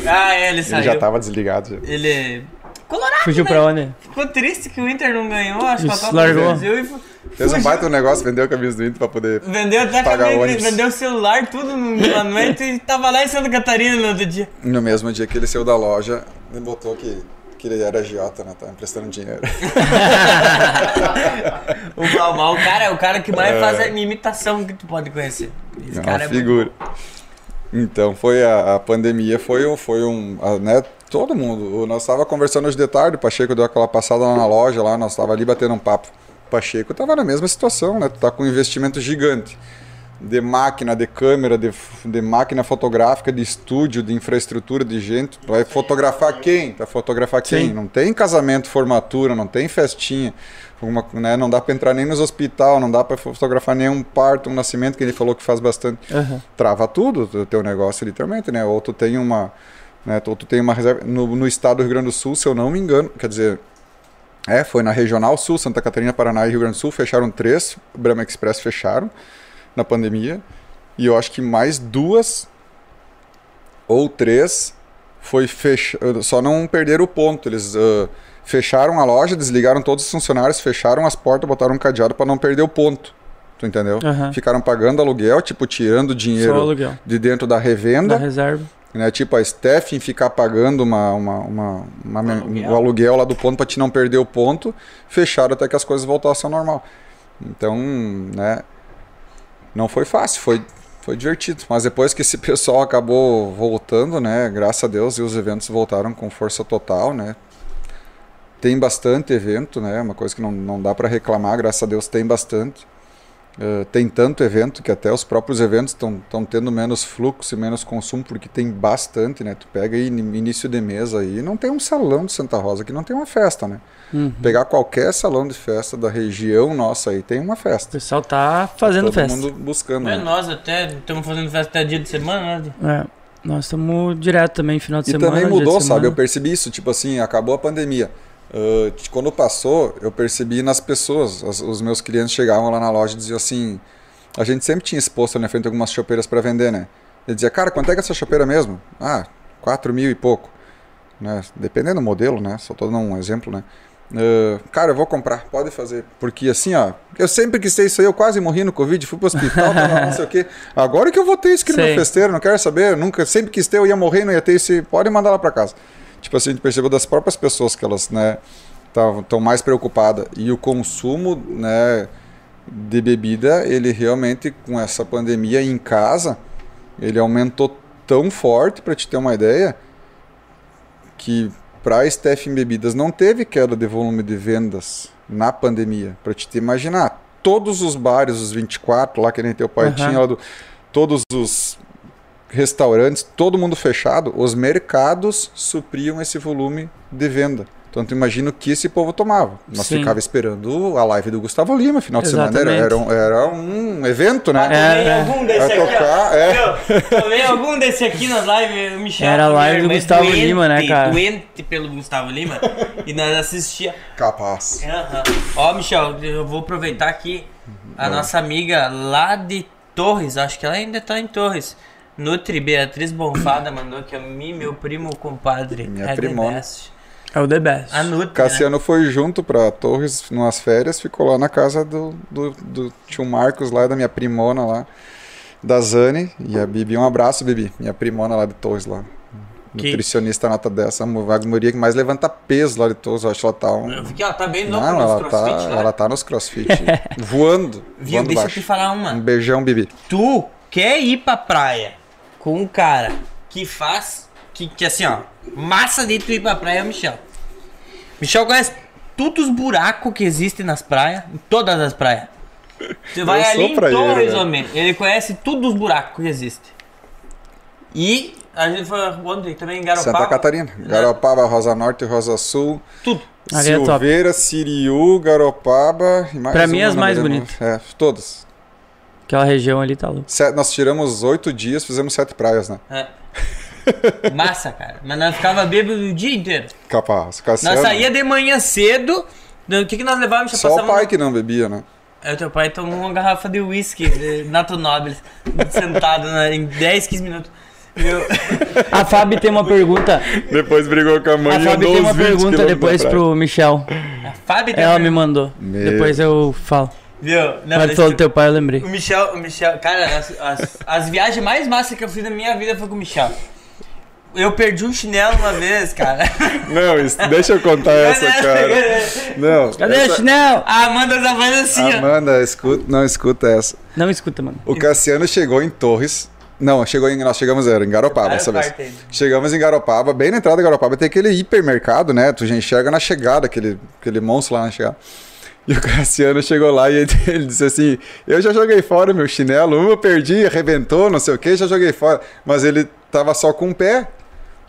Ah, é, ele saiu. Ele já tava desligado. Já. Ele é colorado, Fugiu né? pra onde? Ficou triste que o Inter não ganhou, acho que a largou. do Brasil e Fez um baita negócio, vendeu a camisa do Inter pra poder Vendeu até pagar a camisa, vendeu o celular, tudo no momento e tava lá em Santa Catarina no outro dia. No mesmo dia que ele saiu da loja, ele botou que, que ele era agiota, né? Tava emprestando dinheiro. o Mal, o cara é o cara que mais é. faz a imitação que tu pode conhecer. Esse é cara uma é figura. Então, foi a, a pandemia, foi, foi um. A, né, todo mundo. Nós estava conversando hoje de tarde, o Pacheco deu aquela passada lá na loja, lá, nós estava ali batendo um papo. O Pacheco estava na mesma situação, né? Tu tá com um investimento gigante de máquina, de câmera, de, de máquina fotográfica, de estúdio, de infraestrutura, de gente. Vai fotografar quem? Vai fotografar quem? Sim. Não tem casamento, formatura, não tem festinha. Né, não dá para entrar nem nos hospital, não dá para fotografar nenhum parto, um nascimento, que ele falou que faz bastante. Uhum. Trava tudo o teu negócio, literalmente, né? Ou tu tem uma, né, ou tu tem uma reserva no, no estado do Rio Grande do Sul, se eu não me engano, quer dizer, é, foi na Regional Sul, Santa Catarina, Paraná e Rio Grande do Sul, fecharam três, Brahma Express fecharam na pandemia, e eu acho que mais duas ou três foi fechado, só não perderam o ponto, eles uh, Fecharam a loja, desligaram todos os funcionários, fecharam as portas, botaram um cadeado para não perder o ponto. Tu entendeu? Aham. Ficaram pagando aluguel, tipo, tirando dinheiro de dentro da Da revenda, reserva. Né? Tipo, a Stephen ficar pagando uma, uma, uma, uma- aluguel. o aluguel lá do ponto para te não perder o ponto, fecharam até que as coisas voltassem ao normal. Então, né? Não foi fácil, foi, foi divertido. Mas depois que esse pessoal acabou voltando, né? Graças a Deus, e os eventos voltaram com força total, né? Tem bastante evento, né? Uma coisa que não, não dá para reclamar, graças a Deus tem bastante. Eh, tem tanto evento que até os próprios eventos estão tendo menos fluxo e menos consumo, porque tem bastante, né? Tu pega aí no início de mês aí, não tem um salão de Santa Rosa que não tem uma festa, né? Uhum. Pegar qualquer salão de festa da região nossa aí, tem uma O festa. pessoal tá fazendo Todo festa. mundo buscando. É, né? nós até estamos fazendo festa até dia de semana, né? É. Nós estamos direto também, final de E semana. também dia de mudou, sabe? semana. Eu percebi isso, tipo assim, acabou a pandemia. T- quando passou, eu percebi nas pessoas. As- os meus clientes chegavam lá na loja e diziam assim: a gente sempre tinha exposto ali na frente algumas chopeiras para vender, né? Ele dizia, cara, quanto é que é essa chopeira mesmo? Ah, 4 mil e pouco. Né? Dependendo do modelo, né? Só tô dando um exemplo, né? Ah, cara, eu vou comprar, pode fazer. Porque assim, ó, eu sempre quis ter isso aí, eu quase morri no Covid, fui pro hospital, tal, não sei o quê. Agora que eu vou ter isso aqui no meu festeiro, não quero saber, nunca, sempre quis ter, eu ia morrer, não ia ter isso, pode mandar lá pra casa. Tipo assim, a gente percebeu das próprias pessoas que elas, né, estão mais preocupadas. E o consumo, né, de bebida, ele realmente, com essa pandemia em casa, ele aumentou tão forte, para te ter uma ideia, que para a Stephen Bebidas não teve queda de volume de vendas na pandemia. Para te imaginar, todos os bares, os 24 lá que nem teu pai Aham. tinha, do, todos os restaurantes, todo mundo fechado, os mercados supriam esse volume de venda. Então tu imagina o que esse povo tomava. Nós Sim. ficava esperando a live do Gustavo Lima, final de semana. Era, era, um, era um evento, né? Tomei É, algum desse aqui, tocar, é. Meu, Tomei algum desse aqui nas lives, Michel. Era a live do Gustavo Lima, né, cara? Doente pelo Gustavo Lima. e nós assistia. Capaz. Ó, Michel, eu vou aproveitar aqui a nossa amiga lá de Torres, acho que ela ainda tá em Torres. Nutri Beatriz Bonfada mandou aqui a mim, meu primo compadre. Minha é the primona. best. É o The Best. A Nutri. Cassiano foi junto pra Torres numas férias, ficou lá na casa do, do, do tio Marcos lá, da minha primona lá, da Zane. E a Bibi, um abraço, Bibi, minha primona lá de Torres lá. Que- Nutricionista nota dessa, a guria que mais levanta peso lá de Torres, eu acho que ela tá um... né? Eu fiquei, ela tá bem louca Não, nos ela tá, lá. ela tá nos crossfit, voando, Viu? voando Deixa eu baixo. te falar uma. Um beijão, Bibi. Tu quer ir pra praia com um cara que faz. Que, que assim, ó. Massa de tu ir pra praia é o Michel. Michel conhece todos os buracos que existem nas praias, em todas as praias. Você vai ali em Torres, né? homem. Ele conhece todos os buracos que existem. E a gente foi ontem também em Garopaba. Santa Catarina. Garopaba, Rosa Norte, Rosa Sul. Tudo. Ali é. Silveira, Siriu, Garopaba e mais Pra mim, as mais bonitas. É, todas. Aquela região ali tá louco. Sete- nós tiramos oito dias, fizemos sete praias, né? É. Massa, cara. Mas nós ficava bêbado o dia inteiro. Capaz. Nós saía de manhã cedo. O que, que nós levávamos? Só o pai no- que não bebia, né? Aí o teu pai tomou uma garrafa de whisky de Nato Nobles, sentado na- em 10, 15 minutos. Meu, A Fábio tem uma pergunta. Depois brigou com a mãe A Fábio tem uma pergunta depois pro Michel. a Fábio tem Ela uma me mandou. Meu. Depois eu falo. Viu? Não, Mas falou do tu- teu pai, eu lembrei. o Michel, o Michel, cara, as, as, as viagens mais massas que eu fiz na minha vida foi com o Michel. Eu perdi um chinelo uma vez, cara. Não, isso, deixa eu contar essa, cara. Não. Cadê o essa- chinelo? A Amanda tá fazendo assim, ó. Amanda, escuta, não escuta essa. Não escuta, mano. O Cassiano chegou em Torres. Não, chegou em, nós chegamos era, em Garopaba dessa vez. Chegamos em Garopaba, bem na entrada de Garopaba tem aquele hipermercado, né? Tu já enxerga na chegada, aquele, aquele monstro lá na chegada. E o Cassiano chegou lá e ele, disse assim: Eu já joguei fora meu chinelo, um eu perdi, arrebentou, não sei o que, já joguei fora. Mas ele tava só com o pé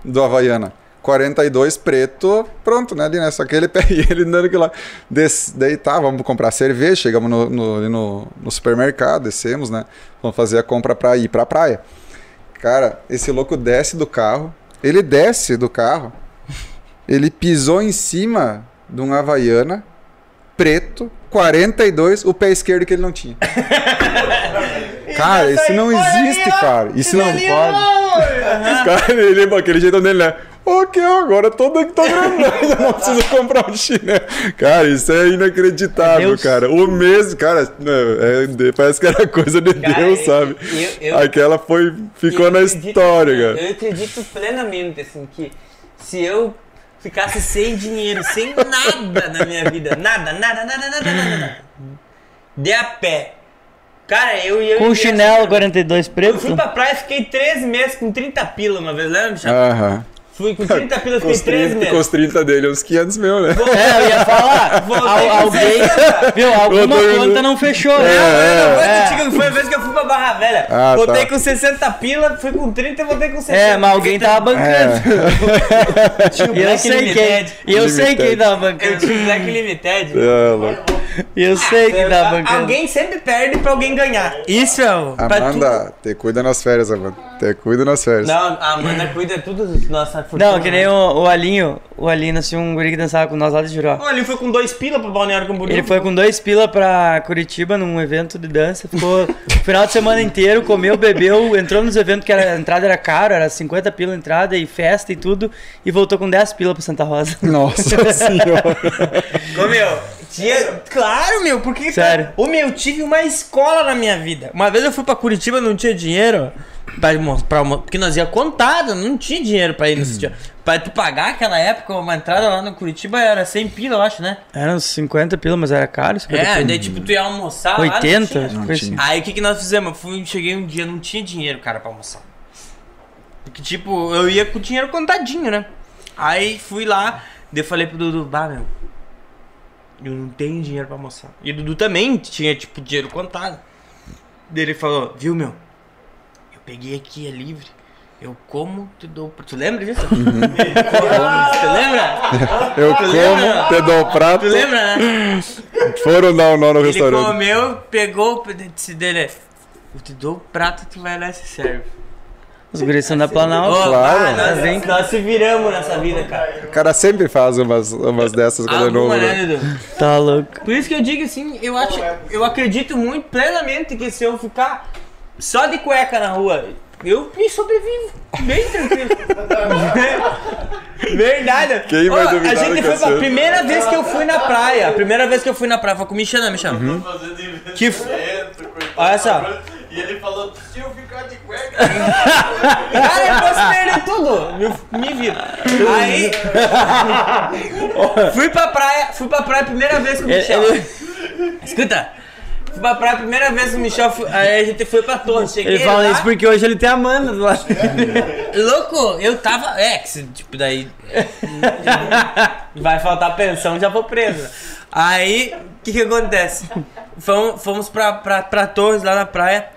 do Havaiana. 42 preto, pronto, né? Ali, né? Só que ele pé e ele andando aqui lá. Des, daí tá, vamos comprar cerveja, chegamos no, no, no, no supermercado, descemos, né? Vamos fazer a compra pra ir pra praia. Cara, esse louco desce do carro, ele desce do carro, ele pisou em cima de um Havaiana preto, 42, o pé esquerdo que ele não tinha. cara, isso não existe, cara. Isso não pode. Cara, ele, aquele jeitão dele, né? Ok, agora tô, tô grandão, não preciso comprar um chinelo. Cara, isso é inacreditável, Deus. cara. O mês, cara, não, é, de- parece que era coisa de Cara, Deus, eu- sabe? eu- eu- Aquela foi, ficou na acredito- história, cara. Eu acredito plenamente, assim, que se eu ficasse sem dinheiro, sem nada na minha vida, nada, nada, nada, nada, nada, nada, de a pé, cara, eu ia... Com eu chinelo 42 Eu preto. fui pra praia, fiquei três meses com 30 pila uma vez, lembra? Aham. Fui com 30 pila, Com os, fiquei três 30, com os meses. 30 dele, uns 500 mil, né? É, eu ia falar. Voltei Al- alguém. 60. Viu, alguma tô- conta não fechou, né? Foi É. contigo, foi a vez que eu fui pra Barra Velha. Ah, voltei tá. com 60 pila, fui com 30 e voltei com 60. É, mas alguém tava bancando. É. Tinha o E eu Black sei quem. Limited. E eu sei quem tava Eu bancando. tinha o Black Limited. É, louco. E eu sei quem tava A- bancando. Alguém sempre perde pra alguém ganhar. Isso é o. Amanda, te cuida nas férias, Amanda. Te cuida nas férias. tu- Não, a Amanda cuida tudo da nossa Não, que nem o, o Alinho. O Alinho, assim, um guri que dançava com nós lá de Juró. Olha, ele foi com dois pila pro Balneário Camboriú. Ele foi com dois pila pra Curitiba num evento de dança, ficou o final de semana inteiro, comeu, bebeu, entrou nos eventos que era, a entrada era caro, era 50 pila a entrada e festa e tudo, e voltou com 10 pila pra Santa Rosa. Nossa senhora. Ô, meu, tinha... Claro, meu, porque... Sério. Ô, meu, eu tive uma escola na minha vida. Uma vez eu fui pra Curitiba, não tinha dinheiro. Pra, mo- pra, porque nós ia contado, não tinha dinheiro pra ir nesse dia. Pra tu pagar aquela época, uma entrada lá no Curitiba era 100 pila, eu acho, né? Era uns 50 pila, mas era caro. 50 É, daí tipo, tu ia almoçar lá, não 80? tinha. Não assim. tinha. Aí o que, que nós fizemos? Eu fui, cheguei um dia, não tinha dinheiro, cara, pra almoçar. Porque, tipo, eu ia com o dinheiro contadinho, né? Aí fui lá, daí eu falei pro Dudu, bah, meu, eu não tenho dinheiro pra almoçar. E o Dudu também tinha, tipo, dinheiro contado. Daí ele falou, viu, meu, eu peguei aqui, é livre. Eu como, te dou. pra-" Tu lembra disso? tu lembra? Eu como, te dou o prato. Tu lembra, né? Foram dar um nó no Ele restaurante. comeu, pegou, disse dele, eu te dou o prato, tu vai lá e se serve. Os guris são da Planalto. Claro. nós, nós se viramos nessa vida, cara. O cara sempre faz umas, umas dessas quando é novo. Né? né? Tá louco. Por isso que eu digo assim, eu acho, eu acredito muito plenamente que se eu ficar só de cueca na rua, eu me sobrevivo bem tranquilo. Verdade. Quem vai duvidar A gente foi pra primeira vez que eu fui na praia. Primeira vez que eu fui na praia, foi com o Michel, né, Michel? Uhum. Investimento, Que f-. Olha só. E ele falou, se eu ficar de cueca... Cara, eu posso perder tudo. Me, me viro. Aí. fui pra praia. Fui pra praia a primeira vez com o Michel. Escuta. Fui pra praia a primeira vez o Michel. fui- aí a gente foi pra torre. Cheguei Ele fala lá, isso porque hoje ele tem a Amanda do lado. Louco, eu tava. É, que se, tipo, daí. Vai faltar pensão, já vou preso. Aí, o que que acontece? Fomos, fomos pra, pra, pra Torres, lá na praia.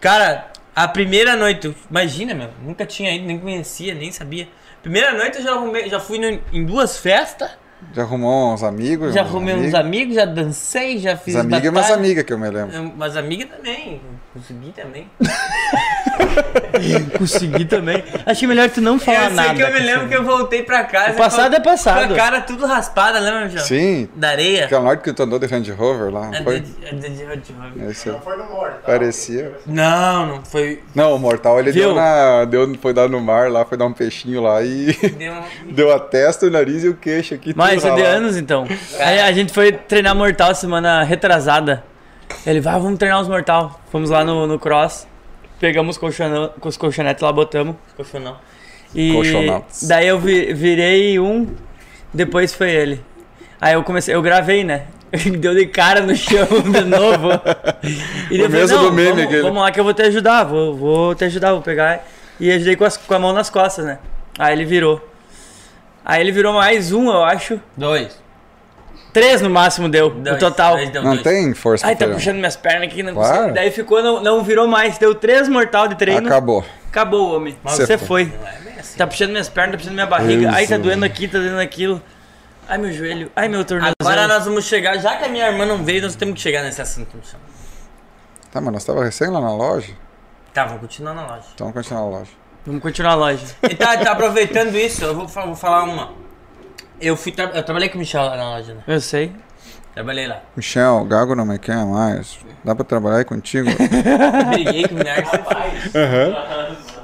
Cara, a primeira noite, imagina, meu, nunca tinha ido, nem conhecia, nem sabia. Primeira noite eu já, arrumei, já fui no- em duas festas, Já arrumou uns amigos? já arrumei uns amigos, já dancei, já fiz Uns amigos e umas batalha. amigas que eu me lembro. Umas amigas também, consegui também. Consegui também. Achei melhor tu não falar eu sei nada. que eu me lembro que eu voltei pra casa. O passado é passado. Com a cara tudo raspada, lembra, João? Sim. Da areia. Aquela noite que tu andou de Range Rover lá, não É foi? de- é de- de- de- Esse aí. Foi no morto. Parecia. Não, não foi. Não, o Mortal ele Viu? deu na. Deu, foi dar no mar lá, foi dar um peixinho lá e. Deu deu a testa, o nariz e o queixo aqui. Mas tudo isso é de anos então. Aí a gente foi treinar mortal semana retrasada. Ele vai, vamos treinar os mortal. Fomos lá no, no cross. Pegamos com os colchonetes lá, botamos. Colchão não. E Colchonatos. daí eu vi- virei um, depois foi ele. Aí eu comecei, eu gravei, né? Ele deu de cara no chão de novo. E O mesmo "Não, do meme vamos, aquele." vamos lá que eu vou te ajudar, vou, vou te ajudar, vou pegar. E ajudei com, as- com a mão nas costas, né? Aí ele virou. Aí ele virou mais um, eu acho. Dois. Três no máximo deu, dois. o total. Dois deu Não dois. tem força Ai, pra tá puxando minhas pernas aqui, não Claro. consigo. Daí ficou, não, não virou mais. Deu três mortal de treino. Acabou. Acabou, homem. Você Você foi. foi. É assim. Tá puxando minhas pernas, tá puxando minha barriga. Ai, tá doendo aqui, tá doendo aquilo. Ai, meu joelho. Ai, meu tornozelo. Agora nós vamos chegar, já que a minha irmã não veio, nós temos que chegar nesse assunto. Michel. Tá, mas nós tava recém lá na loja. Tá, vamos continuar na loja. Então vamos continuar na loja. Vamos continuar a loja. E tá, tá aproveitando isso, eu vou, vou falar uma. Eu fui tra- eu trabalhei com o Michel lá na loja, né? Eu sei. Trabalhei lá. Michel, Gago não me quer mais. Dá pra trabalhar aí contigo? Briguei com o Minardi.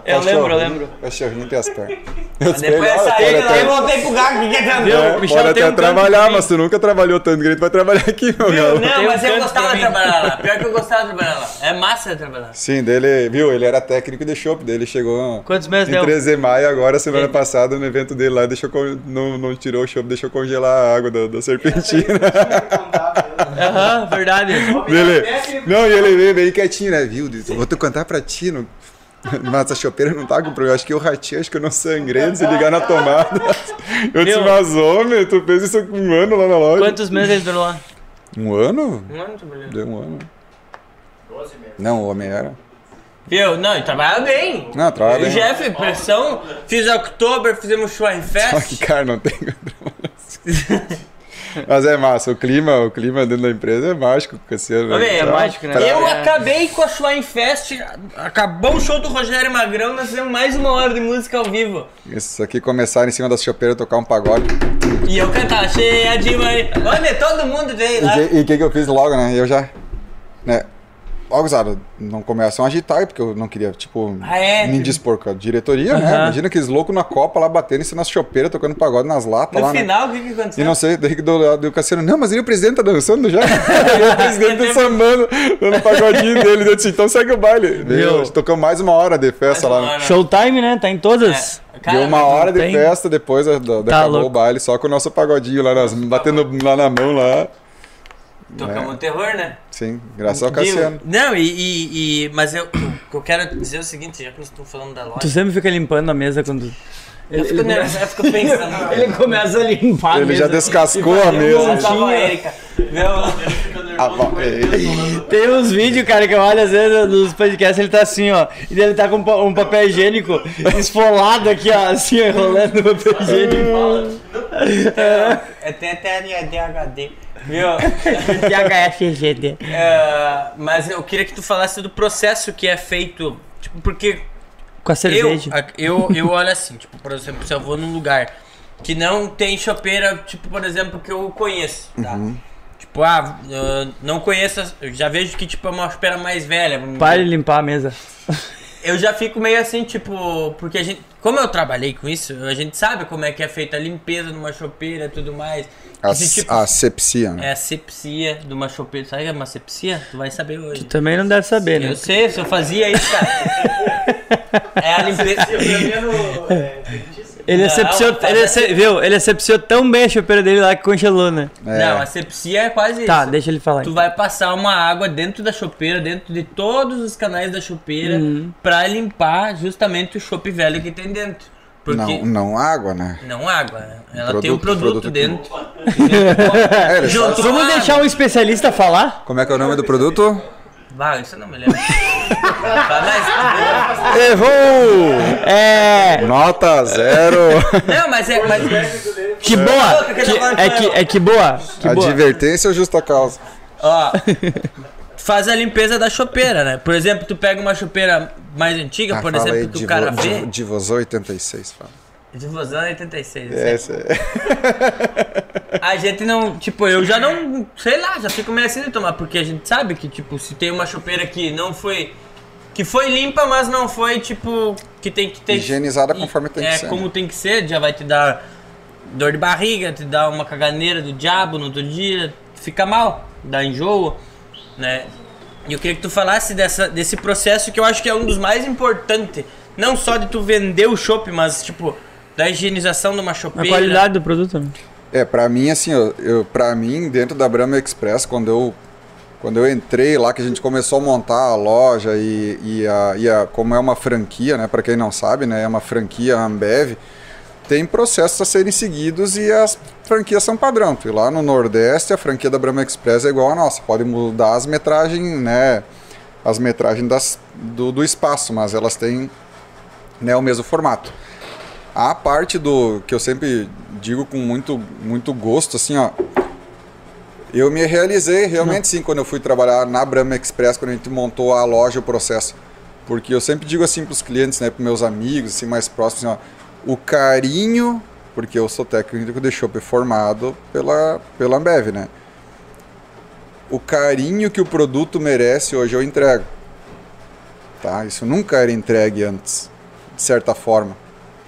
Eu lembro, eu lembro. Cachorrinho tem as pernas. Depois dessa aí, eu voltei pro gago, o que que é Viu? É, Michel pode até um trabalhar, mas tu nunca trabalhou tanto que ele vai trabalhar aqui, meu galo. Não, um mas eu gostava de trabalhar lá. Pior que eu gostava de trabalhar lá. É massa de trabalhar lá. Sim, dele, viu? Ele era técnico de chopp, dele chegou Quantos meses em deu? 13 de maio, agora semana passada no evento dele lá, deixou con- não, não tirou o chopp, deixou congelar a água da, da serpentina. Aham, verdade. Dele, não, e ele veio bem quietinho, né? Viu? Disse, Vou te contar pra ti, não- mas a chopeira não tá com problema. Acho que eu ratei, acho que eu não sangrei, se ligar na tomada. Eu disse, mas homem, tu fez isso com um ano lá na loja. Quantos meses ele durou lá? Um ano? Um ano trabalhando. Deu um ano. Não, o homem era. Viu? Não, e trabalhava bem. Não, trabalha Eu e bem. Jeff, pressão. Fiz October, fizemos Só que, cara, não tem. Mas é massa, o clima, o clima dentro da empresa é mágico, Cassiano. Bem, É Tá. mágico, né? Eu É. acabei com a Schweinfest, acabou o show do Rogério Magrão, nós fizemos mais uma hora de música ao vivo. Isso aqui começaram em cima das chopeiras tocar um pagode. E eu cantava cheia de mãe. Olha, todo mundo veio E lá. o e que que eu fiz logo, né? Eu já. Né? Logo, Zara, não começam a agitar, porque eu não queria, tipo, Ah, é? me dispor com a diretoria, né? Aham. Imagina aqueles loucos na Copa lá batendo em cima nas chopeiras, tocando pagode nas latas No lá, né? final, o que que aconteceu? E não sei, daí que do lado do Cassiano, não, mas ele o presidente tá dançando já. e o presidente tá sambando, dando pagodinho dele. Eu disse, então segue o baile. Deu, tocamos mais uma hora de festa lá. né? Showtime, né? Tá em todas. É, cara, Deu uma hora de tem- festa depois da, da, da Tá acabou louco. o baile, só com o nosso pagodinho lá, nas, batendo lá na mão lá. Tocamos terror, né? Sim, graças ao? Cassiano. Não, e, e- e- Mas eu, o que eu quero dizer é o seguinte, já que nós estamos falando da loja. Tu sempre fica limpando a mesa quando. Eu fico nervoso, eu fico pensando. Ele começa a limpar a Ele já mesa. descascou a mesa. Eu tava a Erika. Meu, Ah. Tem uns vídeos, cara, que eu olho às vezes nos podcasts, ele tá assim, ó. E ele tá com um pa- papel higiênico esfolado aqui, ó, assim, ó, enrolando o papel higiênico. é, tem até a DHD. Viu? THFGD. É, mas eu queria que tu falasse do processo que é feito. Tipo, porque Com a eu, cerveja. eu, eu olho assim, tipo, por exemplo, se eu vou num lugar que não tem chopeira, tipo, por exemplo, que eu conheço, tá? Tipo, ah, eu não conheço, eu já vejo que tipo é uma chopeira mais velha. dizer. de limpar a mesa. Eu já fico meio assim, tipo, porque a gente, como eu trabalhei com isso, a gente sabe como é que é feita a limpeza numa chopeira e tudo mais. A, Esse tipo, a sepsia, né? é a sepsia de uma chopeira. Sabe o que é uma sepsia? Tu vai saber hoje. Também não deve saber, né? Eu sei, se eu fazia isso, cara. É a limpeza. Ele asepsiou, tá, ele né? ace- viu? Ele asepsiou tão bem a chopeira dele lá que congelou, né? É. Não, a sepsia é quase Tá, isso. deixa ele falar. Tu então. vai passar uma água dentro da chopeira, dentro de todos os canais da chopeira, Uhum. pra limpar justamente o chope velho que tem dentro. Porque Não, não água, né? não água, ela tem um Produto, produto, produto dentro. É, Junto Vamos água. deixar um especialista falar? Como é que é o nome do produto? Vai, isso eu não me lembro. Mais. Errou! É. Nota zero. Não, mas é. Mas, Que boa! Que é, que, é que boa! Que boa. Advertência ou justa causa? ó. Faz a limpeza da chopeira, né? Por exemplo, tu pega uma chopeira mais antiga, Ah, por exemplo, aí, que o Divo- cara vê. Divosou 86, fala. Divosão 86. É, assim. essa é. A gente não, tipo, eu já não, sei lá, já fico meio assim de tomar, porque a gente sabe que, tipo, se tem uma chopeira que não foi, que foi limpa, mas não foi, tipo, que tem que ter... Higienizada conforme tem que é, ser, como né? tem que ser, já vai te dar dor de barriga, te dar uma caganeira do diabo no outro dia, fica mal, dá enjoo, né? E eu queria que tu falasse dessa, desse processo que eu acho que é um dos mais importantes, não só de tu vender o chopp, mas, tipo, da higienização de uma A chopeira. qualidade do produto, né? É, pra mim, assim, eu, eu, pra mim, dentro da Brahma Express, quando eu, quando eu entrei lá, que a gente começou a montar a loja e, e, a, e a, como é uma franquia, né, pra quem não sabe, né, é uma franquia Ambev, tem processos a serem seguidos e as franquias são padrão. E lá no Nordeste, a franquia da Brahma Express é igual a nossa, pode mudar as metragens, né, as metragens das, do, do espaço, mas elas têm né, o mesmo formato. A parte do que eu sempre digo com muito, muito gosto, assim, ó. Eu me realizei realmente sim quando eu fui trabalhar na Brahma Express, quando a gente montou a loja, o processo. Porque eu sempre digo assim para os clientes, né, para meus amigos, assim, mais próximos, assim, ó, o carinho, porque eu sou técnico de chopp formado pela, pela Ambev, né? O carinho que o produto merece hoje eu entrego. Tá? Isso nunca era entregue antes. de certa forma,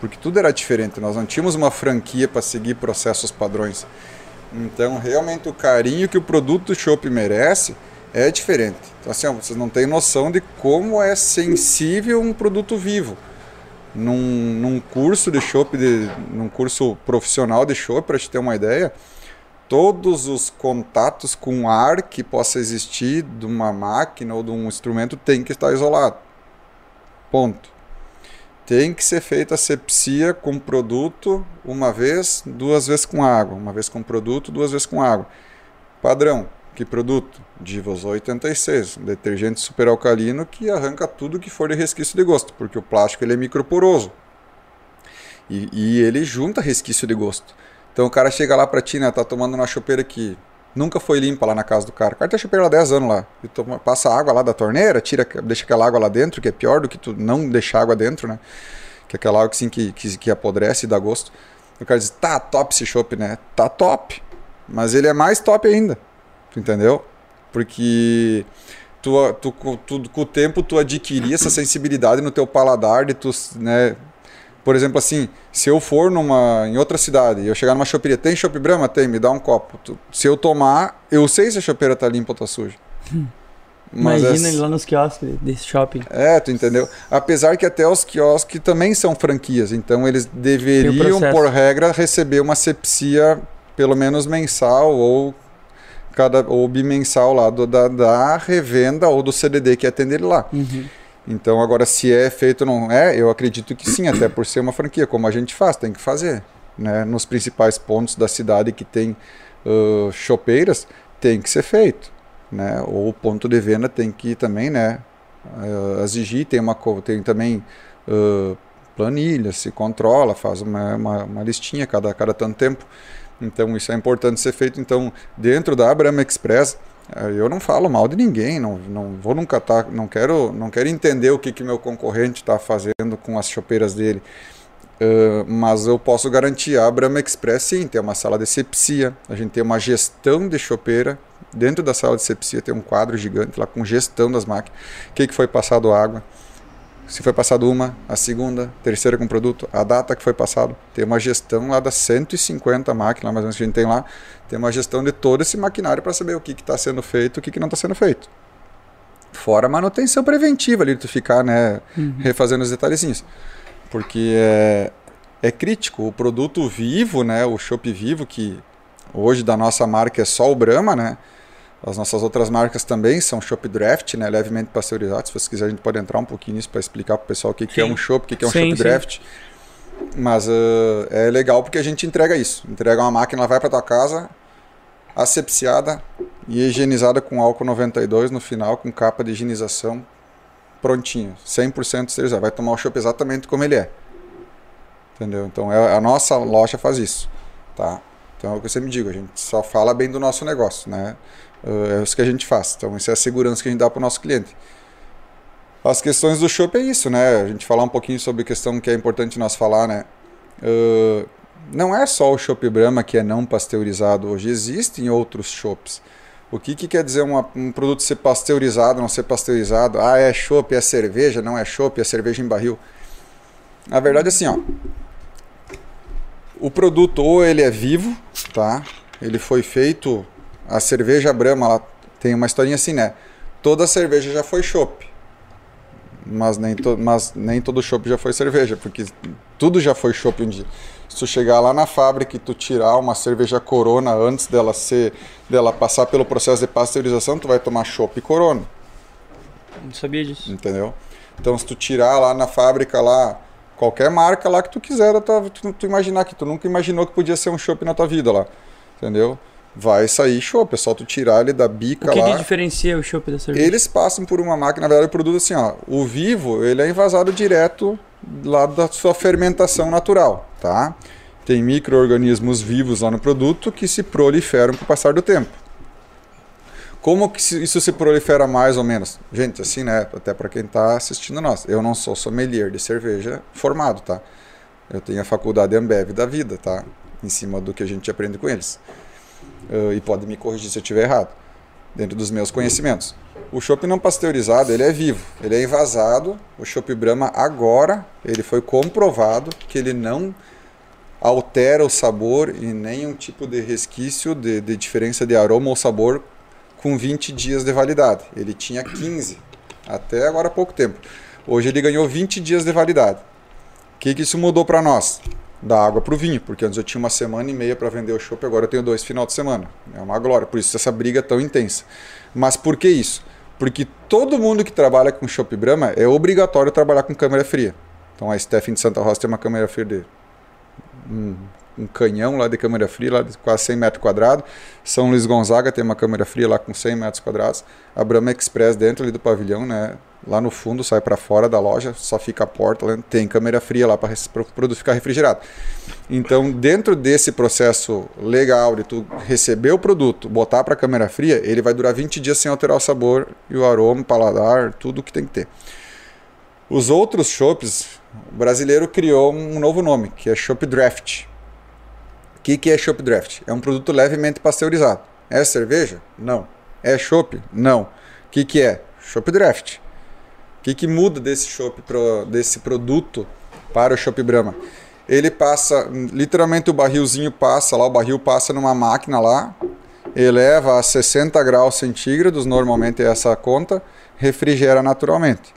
porque tudo era diferente. Nós não tínhamos uma franquia para seguir processos padrões. Então, realmente, o carinho que o produto do chopp merece é diferente. Então, assim, ó, vocês não têm noção de como é sensível um produto vivo. Num, num curso de chopp, num curso profissional de chopp, para te ter uma ideia, todos os contatos com ar que possa existir de uma máquina ou de um instrumento tem que estar isolado. Ponto. Tem que ser feita a sepsia com produto uma vez, duas vezes com água. Uma vez com produto, duas vezes com água. Padrão. Que produto? Divos 86, um detergente superalcalino que arranca tudo que for de resquício de gosto, porque o plástico ele é microporoso. E, e ele junta resquício de gosto. Então o cara chega lá pra ti, né? Tá tomando uma chopeira que nunca foi limpa lá na casa do cara. O cara tem a chopeira lá 10 anos lá. E toma, passa água lá da torneira, tira, deixa aquela água lá dentro, que é pior do que tu não deixar água dentro, né? Que é aquela água assim, que, que, que apodrece e dá gosto. O cara diz, tá top esse chopp, né? Tá top. Mas ele é mais top ainda. Tu entendeu? Porque tu, tu, tu, com o tempo tu adquirir essa sensibilidade no teu paladar de tu, né? Por exemplo, assim, se eu for numa em outra cidade e eu chegar numa choperia, tem chopp Brahma? Tem, me dá um copo. Se eu tomar, eu sei se a chopeira tá limpa ou tá suja. Mas Imagina é- ele lá nos quiosques desse shopping. é, tu entendeu? Apesar que até os quiosques também são franquias, então eles deveriam, por regra, receber uma sepsia pelo menos mensal ou cada ou bimensal lá do, da, da revenda ou do CDD que atende ele lá. Uhum. Então agora se é feito ou não é, eu acredito que sim, até por ser uma franquia, como a gente faz, tem que fazer, né? Nos principais pontos da cidade que tem ãh, chopeiras, tem que ser feito, né? Ou ponto de venda tem que também, né? ãh, exigir, tem uma tem também ãh, planilha, se controla, faz uma, uma, uma listinha cada cada tanto tempo. Então isso é importante ser feito. Então dentro da Brahma Express eu não falo mal de ninguém, não, não vou nunca tá, não quero, não quero entender o que que meu concorrente está fazendo com as chopeiras dele. Uh, mas eu posso garantir a Brahma Express sim, tem uma sala de sepsia, a gente tem uma gestão de chopeira. Dentro da sala de sepsia tem um quadro gigante lá com gestão das máquinas. O que, que foi passado água? Se foi passado uma, a segunda, terceira com produto, a data que foi passado. Tem uma gestão lá das 150 máquinas, mais ou menos que a gente tem lá. Tem uma gestão de todo esse maquinário para saber o que está sendo feito e o que, que não está sendo feito. Fora a manutenção preventiva ali, de tu ficar né, refazendo os detalhezinhos. Porque é, é crítico. O produto vivo, né, o chopp vivo, que hoje da nossa marca é só o Brahma, né? As nossas outras marcas também são chopp draft, né, levemente pasteurizado. Se você quiser, a gente pode entrar um pouquinho nisso para explicar para o pessoal o que, que é um chopp, o que, que é um Sim, chopp sim. draft. Mas ah, é legal porque a gente entrega isso. Entrega uma máquina, ela vai para tua casa, asepsiada e higienizada com álcool 92 no final, com capa de higienização prontinho, 100% esterilizado. Vai tomar o chopp exatamente como ele é. Entendeu? Então é, a nossa loja faz isso, tá? Então é o que eu sempre digo, a gente só fala bem do nosso negócio, né? Uh, É isso que a gente faz. Então isso é a segurança que a gente dá para o nosso cliente. As questões do chopp é isso, né? A gente falar um pouquinho sobre a questão que é importante nós falar, né? Uh, não é só o chopp Brahma que é não pasteurizado hoje, existem outros chopps. O que, que quer dizer uma- um produto ser pasteurizado, não ser pasteurizado? Ah, é chopp, é cerveja, não é chopp, é cerveja em barril. Na verdade, assim, ó. O produto ou ele é vivo, tá? Ele foi feito. A cerveja Brahma, ela tem uma historinha assim, né? Toda cerveja já foi chopp. Mas nem, to, mas nem todo chopp já foi cerveja, porque tudo já foi chopp um dia. Se tu chegar lá na fábrica e tu tirar uma cerveja Corona antes dela ser, dela passar pelo processo de pasteurização, tu vai tomar chopp Corona Não sabia disso. entendeu? Então se tu tirar lá na fábrica lá qualquer marca lá que tu quiser, tua- tu, tu imaginar que tu nunca imaginou que podia ser um chopp na tua vida lá, entendeu? Vai sair chopp, é só tu tirar ele da bica O que, lá. que diferencia o chopp da cerveja? Eles passam por uma máquina, na verdade o produto assim, ó, o vivo, ele é envasado direto lá da sua fermentação natural, tá? Tem micro-organismos vivos lá no produto que se proliferam com o passar do tempo. Como que isso se prolifera mais ou menos? Gente, assim, né? Até para quem está assistindo nós. Eu não sou sommelier de cerveja formado, tá? Eu tenho a faculdade Ambev da vida, tá? Em cima do que a gente aprende com eles. Ah, e pode me corrigir se eu estiver errado. dentro dos meus conhecimentos. O chopp não pasteurizado, ele é vivo, ele é envasado. O chopp Brahma agora, ele foi comprovado que ele não altera o sabor e nenhum tipo de resquício de, de diferença de aroma ou sabor com 20 dias de validade. Ele tinha 15 até agora há pouco tempo. Hoje ele ganhou 20 dias de validade. O que, que isso mudou para nós? Da água para o vinho, porque antes eu tinha uma semana e meia para vender o chopp, agora eu tenho dois final de semana. É uma glória, por isso essa briga é tão intensa. Mas por que isso? Porque todo mundo que trabalha com chopp Brahma é obrigatório trabalhar com câmera fria. Então a Stephanie de Santa Rosa tem uma câmera fria de um, um canhão lá de câmera fria, lá de quase 100 metros quadrados. São Luís Gonzaga tem uma câmera fria lá com 100 metros quadrados. A Brahma Express dentro ali do pavilhão, né? Lá no fundo, sai para fora da loja, só fica a porta, lá, tem câmera fria lá para o produto ficar refrigerado. Então, dentro desse processo legal de tu receber o produto, botar para câmera fria, ele vai durar 20 dias sem alterar o sabor e o aroma, o paladar, tudo que tem que ter. Os outros chopps, o brasileiro criou um novo nome, que é Chopp Draft. O que, que é Chopp Draft? É um produto levemente pasteurizado. É cerveja? Não. É chopp? Não. O que, que é? Chopp Draft. O que, que muda desse chopp pro, desse produto para o chopp Brahma? Ele passa, literalmente o barrilzinho passa lá, o barril passa numa máquina lá, eleva a 60 graus centígrados, normalmente é essa a conta, refrigera naturalmente.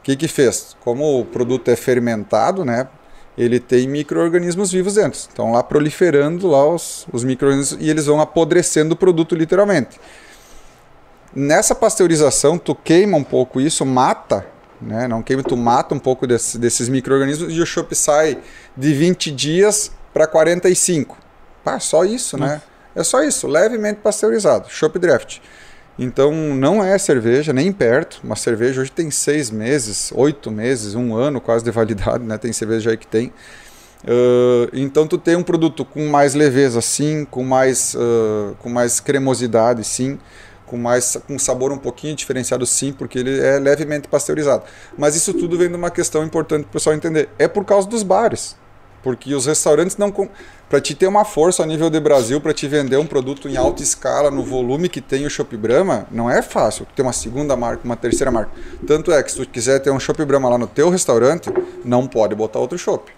O que que fez? Como o produto é fermentado, né? Ele tem micro-organismos vivos dentro. Estão lá proliferando lá os, os micro-organismos e eles vão apodrecendo o produto literalmente. Nessa pasteurização, tu queima um pouco isso, mata, né? não queima, tu mata um pouco desse, desses micro-organismos e o chopp sai de 20 dias para 45. Pá, só isso, né? É só isso, levemente pasteurizado, chopp draft. Então não é cerveja, nem perto. Uma cerveja hoje tem seis meses, oito meses, um ano quase de validade, né? Tem cerveja aí que tem. Uh, então tu tem um produto com mais leveza, sim, com mais, uh, com mais cremosidade, sim, com mais com sabor um pouquinho diferenciado, sim, porque ele é levemente pasteurizado. Mas isso tudo vem de uma questão importante para o pessoal entender. É por causa dos bares, porque os restaurantes não para te ter uma força a nível de Brasil para te vender um produto em alta escala no volume que tem o Shop Brahma, não é fácil ter uma segunda marca, uma terceira marca. Tanto é que se tu quiser ter um Shop Brahma lá no teu restaurante, não pode botar outro chopp.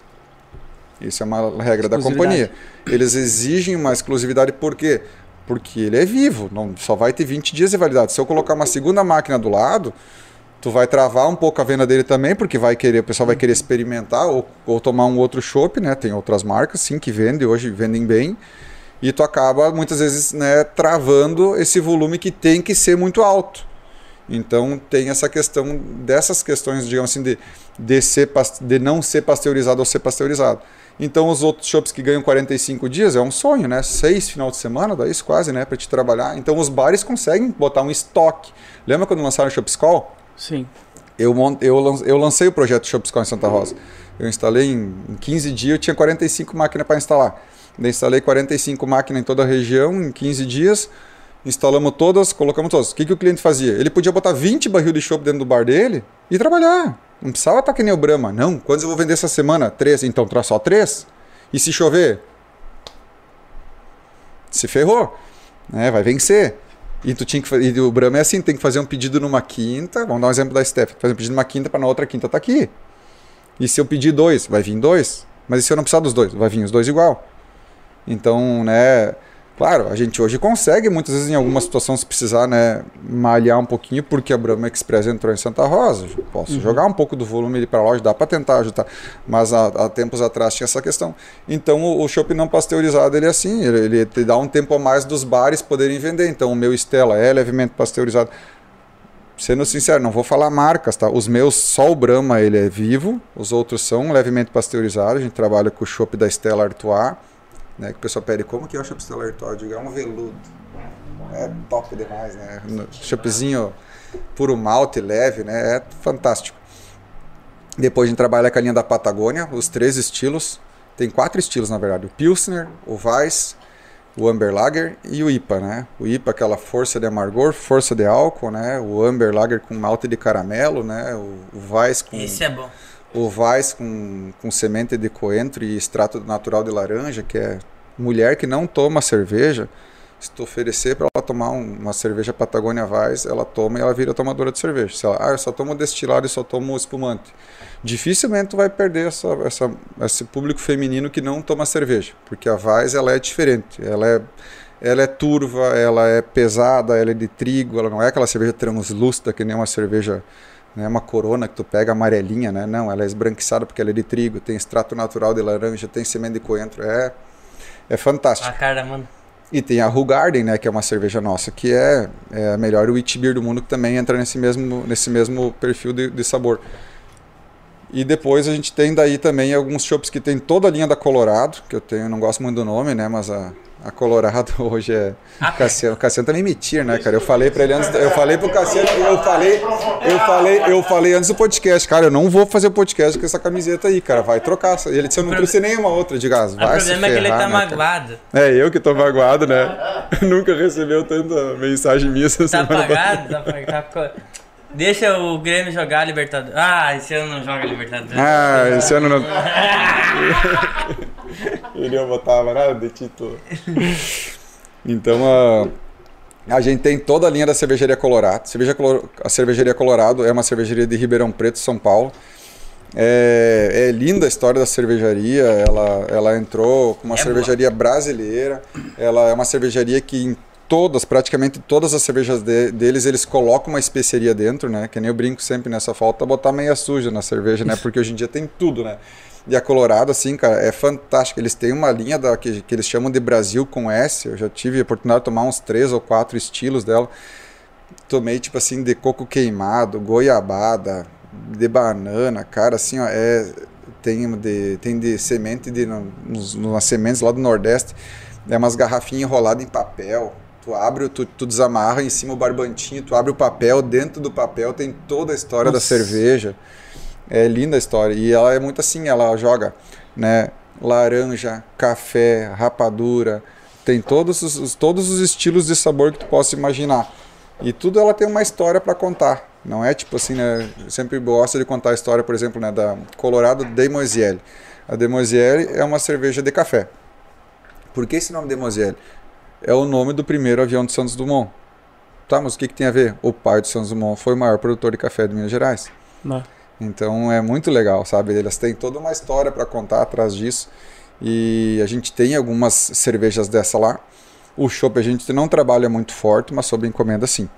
Isso é uma regra da companhia. Eles exigem uma exclusividade por quê? Porque ele é vivo, não só vai ter 20 dias de validade. Se eu colocar uma segunda máquina do lado, tu vai travar um pouco a venda dele também, porque vai querer, o pessoal vai querer experimentar ou, ou tomar um outro chopp, né? Tem outras marcas, sim, que vendem hoje, vendem bem. E tu acaba muitas vezes né, travando esse volume que tem que ser muito alto. Então tem essa questão dessas questões, digamos assim, de, de, ser, de não ser pasteurizado ou ser pasteurizado. Então os outros shops que ganham 45 dias é um sonho, né? Seis final de semana, dá isso quase, né? Para te trabalhar. Então os bares conseguem botar um estoque. Lembra quando lançaram o Shopscall? Sim. Eu, eu, eu lancei o projeto Shopscall em Santa Rosa. Eu instalei em, em 15 dias, eu tinha 45 máquinas para instalar. Eu instalei 45 máquinas em toda a região em 15 dias. Instalamos todas, colocamos todas. O que, que o cliente fazia? Ele podia botar 20 barril de chopp dentro do bar dele e trabalhar. Não precisava estar que nem o Brahma. Não, quantos eu vou vender essa semana? Três. Então traz só três. E se chover? Se ferrou. Né? Vai vencer. E tu tinha que e o Brahma é assim, tem que fazer um pedido numa quinta. Vamos dar um exemplo da Steph. Fazer um pedido numa quinta para na outra quinta tá aqui. E se eu pedir dois, vai vir dois. Mas e se eu não precisar dos dois? Vai vir os dois igual. Então, né, Claro, a gente hoje consegue, muitas vezes em alguma situação, se precisar né, malhar um pouquinho, porque a Brahma Express entrou em Santa Rosa. Posso uhum. jogar um pouco do volume ali para a loja, dá para tentar ajudar. Mas há, há, tempos atrás tinha essa questão. Então o, o chopp não pasteurizado, ele é assim, ele, ele te dá um tempo a mais dos bares poderem vender. Então o meu Stella é levemente pasteurizado. Sendo sincero, não vou falar marcas, tá? Os meus, só o Brahma, ele é vivo, os outros são levemente pasteurizados. A gente trabalha com o chopp da Stella Artois né? Que o pessoal pede, como que é o chopp Stella Artois? Eu é um veludo. É top demais, né? Choppzinho puro malte, leve, né? É fantástico. Depois a gente trabalha com a linha da Patagônia, os três estilos. Tem quatro estilos, na verdade. O Pilsner, o Weiss, o Amber Lager e o IPA, né? O IPA aquela força de amargor, força de álcool, né? O Amber Lager com malte de caramelo, né? O, o Weiss com... Esse é bom o Vais com, com semente de coentro e extrato natural de laranja, que é mulher que não toma cerveja, Se tu oferecer para ela tomar um- uma cerveja Patagônia Weiss, ela toma e ela vira tomadora de cerveja. Se ela, ah, eu só tomo destilado e só tomo espumante. Dificilmente tu vai perder essa, essa, esse público feminino que não toma cerveja, porque a Weiss ela é diferente. Ela é, ela é turva, ela é pesada, ela é de trigo, ela não é aquela cerveja translúcida que nem uma cerveja não é uma corona que tu pega amarelinha, né? Não, ela é esbranquiçada porque ela é de trigo, tem extrato natural de laranja, tem semente de coentro, é é fantástico. A cara, mano. E tem a Ru Garden, né, que é uma cerveja nossa, que é, é a melhor wheat beer do mundo, que também entra nesse mesmo, nesse mesmo perfil de, de sabor. E depois a gente tem daí também alguns shops que tem toda a linha da Colorado, que eu tenho, não gosto muito do nome, né, mas a, a Colorado hoje é Ah, Cassiano. O Cassiano também me tira, né, cara? Eu falei para ele antes, eu falei pro Cassiano, eu falei, eu falei, eu falei antes do podcast, cara, eu não vou fazer o podcast com essa camiseta aí, cara, vai trocar. E ele disse, eu não trouxe nenhuma outra de gás. O Vai se problema é que ele ferrar, tá né, cara? magoado. É, eu que tô magoado, né? Nunca recebeu tanta mensagem minha essa Tá semana. apagado, tá apagado. tá Deixa o Grêmio jogar a Libertadores. Ah, esse ano não joga Libertadores. Ah, esse ano não. Ele não botava nada de título. Então, a, a gente tem toda a linha da cervejaria Colorado. Cerveja Colo- a cervejaria Colorado é uma cervejaria de Ribeirão Preto, São Paulo. É, é linda a história da cervejaria. Ela, ela entrou com uma É cervejaria brasileira. Ela é uma cervejaria que todas, praticamente todas as cervejas de- deles, eles colocam uma especiaria dentro, né? Que nem eu brinco sempre nessa falta botar meia suja na cerveja, né? Porque hoje em dia tem tudo, né? E a Colorado, assim, cara, é fantástica. Eles têm uma linha da, que, que eles chamam de Brasil com S. Eu já tive a oportunidade de tomar uns três ou quatro estilos dela. Tomei, tipo assim, de coco queimado, goiabada, de banana, cara, assim, ó, é. Tem de, tem de semente de. Nas sementes lá do Nordeste. É umas garrafinhas enroladas em papel. Tu abre, tu, tu desamarra em cima o barbantinho, tu abre o papel, dentro do papel tem toda a história da Nossa. cerveja. É linda a história. E ela é muito assim, ela joga, né? Laranja, café, rapadura, tem todos os, os- todos os estilos de sabor que tu possa imaginar. E tudo ela tem uma história para contar. Não é tipo assim, né? Eu sempre gosto de contar a história, por exemplo, né, da Colorado Demoiselle. A Demoiselle é uma cerveja de café. Por que esse nome Demoiselle? É o nome do primeiro avião de Santos Dumont. Tá, mas o que, que tem a ver? O pai de Santos Dumont foi o maior produtor de café de Minas Gerais. Bah. Então é muito legal, sabe? Elas têm toda uma história para contar atrás disso. E a gente tem algumas cervejas dessa lá. O chopp a gente não trabalha muito forte, mas sob encomenda sim.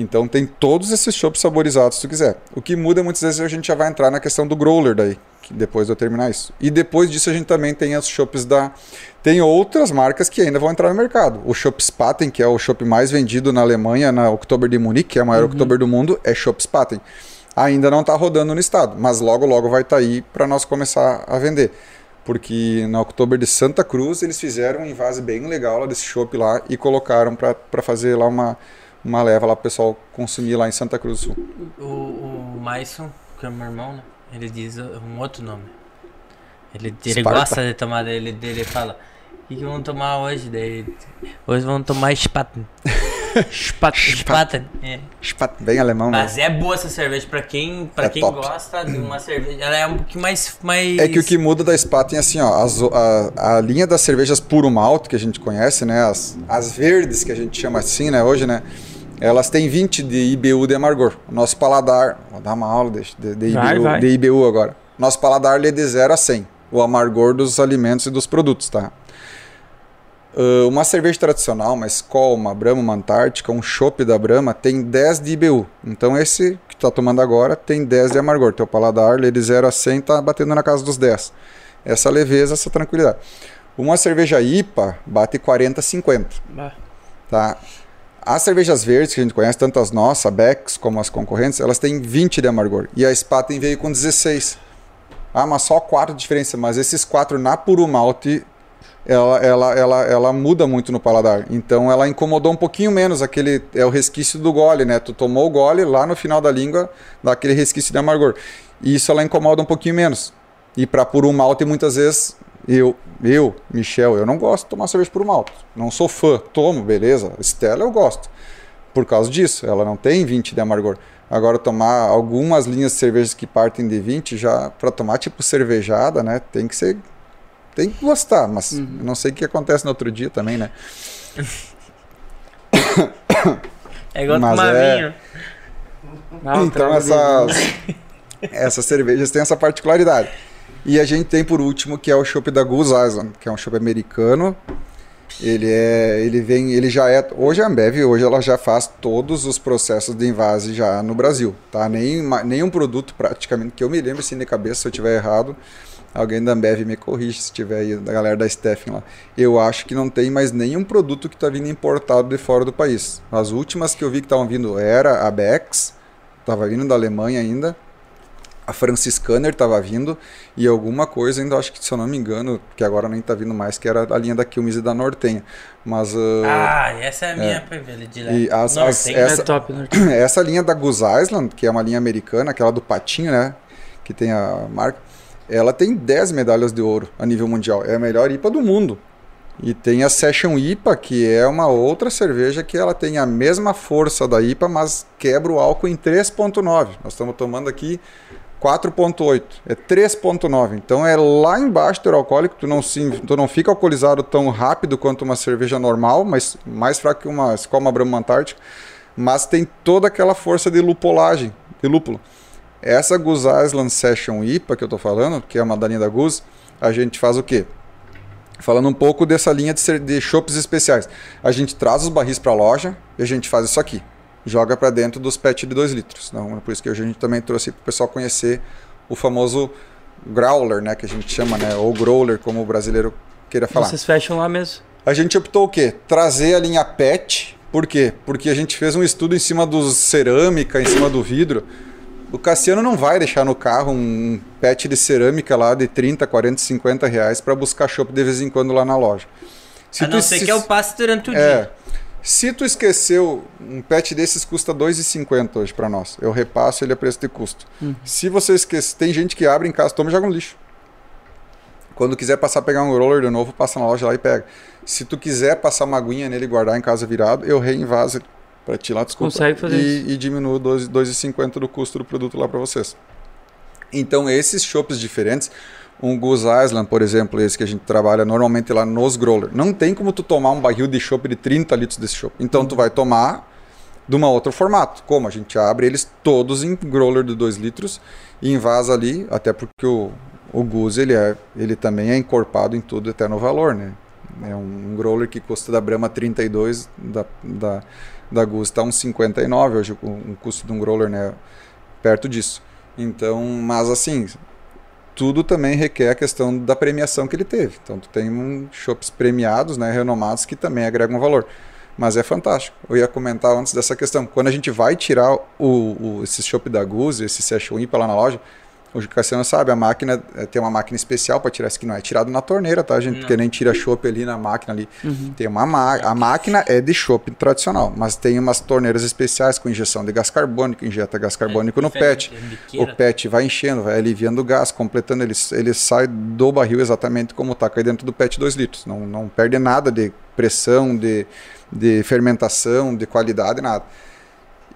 Então tem todos esses chopps saborizados se tu quiser. O que muda muitas vezes a gente já vai entrar na questão do growler daí, depois de eu terminar isso. E depois disso a gente também tem os chopps da tem outras marcas que ainda vão entrar no mercado. O Chopp Spaten, que é o chopp mais vendido na Alemanha, na Oktober de Munique, que é a maior Oktober do mundo, é Chopp Spaten. Ainda não está rodando no estado, mas logo logo vai estar aí para nós começar a vender. Porque na Oktober de Santa Cruz eles fizeram um invase bem legal lá desse chopp lá e colocaram para fazer lá uma, uma leva lá para o pessoal consumir lá em Santa Cruz do Sul. O, o Maison, que é meu irmão, né? Ele diz um outro nome. Ele, ele Esparta. gosta de tomar dele, dele fala. O que, que vamos tomar hoje? Daí, hoje vamos tomar Spaten. Spaten. Spaten. É. Spat- Bem alemão, né? Mas é boa essa cerveja pra quem, pra É quem top. gosta de uma cerveja. Ela é um pouquinho mais. mais... É que o que muda da Spaten é assim, ó, as- a, a linha das cervejas puro malte que a gente conhece, né, as, as verdes que a gente chama assim, né, hoje, né, elas têm 20 de IBU de amargor. Nosso paladar, vou dar uma aula de, de, de Vai, IBU, vai. de IBU agora. Nosso paladar ele é de 0 a 100, o amargor dos alimentos e dos produtos, tá? Ah, uma cerveja tradicional, uma Skol, uma Brahma, uma Antártica, um chopp da Brahma tem 10 de IBU. Então esse que tu tá tomando agora tem 10 de amargor. Teu paladar, ele de 0 a 100 tá batendo na casa dos 10. Essa leveza, essa tranquilidade. Uma cerveja IPA bate 40, 50, Bah. tá? As cervejas verdes que a gente conhece, tanto as nossas, a Becks, como as concorrentes, elas têm 20 de amargor. E a Spaten veio com 16. Ah, mas só 4 de diferença. Mas esses 4 na puro malte, ela, ela, ela, ela muda muito no paladar. Então ela incomodou um pouquinho menos aquele. É o resquício do gole, né? Tu tomou o gole, lá no final da língua dá aquele resquício de amargor. E isso ela incomoda um pouquinho menos. E para puro malte, muitas vezes, eu, eu, Michel, eu não gosto de tomar cerveja puro malte. Não sou fã. Tomo, beleza. Stella eu gosto. Por causa disso, ela não tem 20 de amargor. Agora, tomar algumas linhas de cervejas que partem de 20, já para tomar tipo cervejada, né? Tem que ser tem que gostar, mas eu não sei o que acontece no outro dia também, né? É igual Mas tomar é- vinho. Não, então essas, essas cervejas têm essa particularidade. E a gente tem por último que é o chopp da Goose Island, que é um chopp americano. Ele é, ele vem, ele já é, hoje a Ambev, hoje ela já faz todos os processos de invase já no Brasil, tá? Nem, nenhum produto praticamente que eu me lembro assim de cabeça, se eu tiver errado, alguém da Ambev me corrige se tiver aí, da galera da Steffen lá. Eu acho que não tem mais nenhum produto que está vindo importado de fora do país. As últimas que eu vi que estavam vindo era a Bex, estava vindo da Alemanha ainda, a Franciscaner estava vindo e alguma coisa ainda acho que se eu não me engano que agora nem está vindo mais que era a linha da Quilmes e da Nortenha mas ah, Ah, essa é a minha preferida. E as- Não, as- tem- essa- É top, né? essa linha da Goose Island que é uma linha americana aquela do patinho né que tem a marca ela tem 10 medalhas de ouro a nível mundial é a melhor IPA do mundo e tem a Session IPA, que é uma outra cerveja que ela tem a mesma força da IPA, mas quebra o álcool em 3.9. Nós estamos tomando aqui 4.8, é 3.9. Então é lá embaixo do teor alcoólico, tu não, se, tu não fica alcoolizado tão rápido quanto uma cerveja normal, mas mais fraco que uma, como uma Brahma Antártica, mas tem toda aquela força de lupolagem, de lúpulo. Essa Goose Island Session IPA que eu tô falando, que é uma da linha da Goose, a gente faz o quê? Falando um pouco dessa linha de, de chopps especiais. A gente traz os barris para a loja e a gente faz isso aqui. Joga para dentro dos PET de 2 litros. Então, é por isso que hoje a gente também trouxe para o pessoal conhecer o famoso growler, né, que a gente chama, né, ou growler, como o brasileiro queira falar. Vocês fecham lá mesmo. A gente optou o quê? Trazer a linha PET. Por quê? Porque a gente fez um estudo em cima dos cerâmica, em cima do vidro. O Cassiano não vai deixar no carro um PET de cerâmica lá de 30, 40, 50 reais para buscar chopp de vez em quando lá na loja. Se A não ser se- que eu passe durante o é, dia. Se tu esqueceu, um PET desses custa 2,50 hoje para nós. Eu repasso ele a preço de custo. Se você esquece, tem gente que abre em casa, toma e joga no lixo. Quando quiser passar a pegar um roller de novo, passa na loja lá e pega. Se tu quiser passar uma aguinha nele e guardar em casa virado, eu reinvaso ele para te lá, desculpa. Consegue fazer e, isso. e diminuo 12 2,50 do custo do produto lá para vocês. Então, esses chopps diferentes, um Goose Island, por exemplo, esse que a gente trabalha normalmente lá nos growler, não tem como tu tomar um barril de chopp de 30 litros desse chopp. Então, tu vai tomar de uma outro formato. Como? A gente abre eles todos em growler de 2 litros e invasa ali, até porque o, o Goose, ele, é, ele também é encorpado em tudo até no valor, né? É um, growler que custa da Brahma 32, da, da, da Goose está uns 59 hoje, o, o custo de um growler, né? Perto disso. Então, mas assim, tudo também requer a questão da premiação que ele teve. Então, tu tem um shops premiados, né, renomados, que também agregam valor. Mas é fantástico. Eu ia comentar antes dessa questão. Quando a gente vai tirar o, o, esse chopp da Goose, esse Session IPA lá na loja, o Cassiano sabe, a máquina eh, tem uma máquina especial para tirar isso que não é tirado na torneira, tá, gente? Não. Porque nem tira chopp ali na máquina ali. Tem uma ma a máquina é de chopp tradicional, mas tem umas torneiras especiais com injeção de gás carbônico, injeta gás carbônico no diferente, PET. é O. PET vai enchendo, vai aliviando o gás, completando, ele, ele sai do barril exatamente como está, cai dentro do PET 2 litros. Não, não perde nada de pressão, de, de fermentação, de qualidade, nada.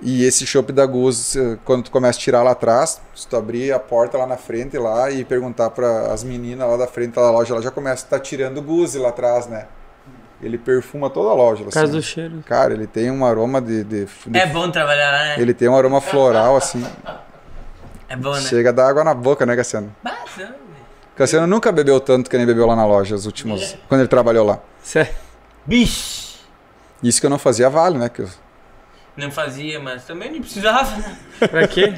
E esse chopp da Goose, eh, quando tu começa a tirar lá atrás, se tu abrir a porta lá na frente lá e perguntar para as meninas lá da frente da loja, ela já começa a estar tirando Goose lá atrás, né? Ele perfuma toda a loja. Por causa assim. do cheiro. Cara, ele tem um aroma de, de, de- É bom trabalhar lá, né? ele tem um aroma floral assim. É bom, né? Chega a dar água na boca, né, Cassiano? Não, Cassiano nunca bebeu tanto que nem bebeu lá na loja, os últimos. Quando ele trabalhou lá. Sério. Bicho! Isso que eu não fazia vale, né? Que eu- Não fazia, mas também não precisava, né? Pra quê?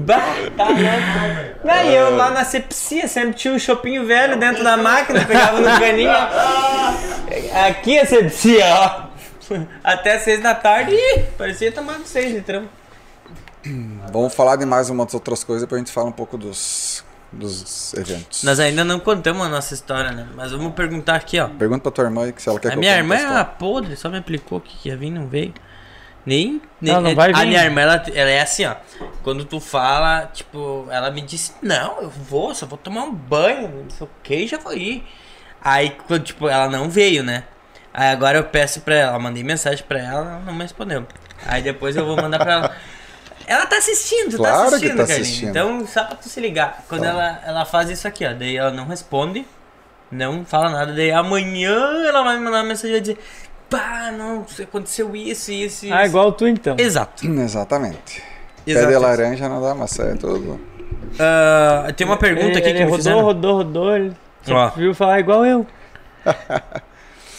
Bah, tá louco. E eu lá na sepsia sempre tinha um chopinho velho dentro da máquina, pegava no caninho. ó. Aqui a sepsia, ó. Até seis da tarde, ih, parecia tomando seis litrão. Vamos falar de mais umas outras coisas, depois a gente fala um pouco dos, dos eventos. Nós ainda não contamos a nossa história, né? Mas vamos perguntar aqui, ó. Pergunta pra tua irmã aí que se ela quer A que eu minha conte irmã é história. uma podre, só me aplicou que ia vir não veio. Nem. nem Ela não vai A vir? minha irmã, ela, ela é assim, ó. Quando tu fala, tipo, ela me disse, não, eu vou, só vou tomar um banho, não sei o que, já vou ir. Aí, quando, tipo, ela não veio, né? Aí agora eu peço pra ela, mandei mensagem pra ela, ela não me respondeu. Aí depois eu vou mandar pra ela. Ela tá assistindo, Claro tá que assistindo, tá Carlinhos. assistindo. Então, só pra tu se ligar. Quando Tá. ela, ela faz isso aqui, ó, daí ela não responde, não fala nada, daí amanhã ela vai me mandar uma mensagem e vai dizer pá, não, aconteceu isso, isso, isso. Ah, igual tu então. Exato. Exatamente. Pé Exato. de laranja não dá maçã, é tudo. Ah, tem uma pergunta aqui ele que me rodou, fizeram. rodou, rodou, ele só viu falar igual eu.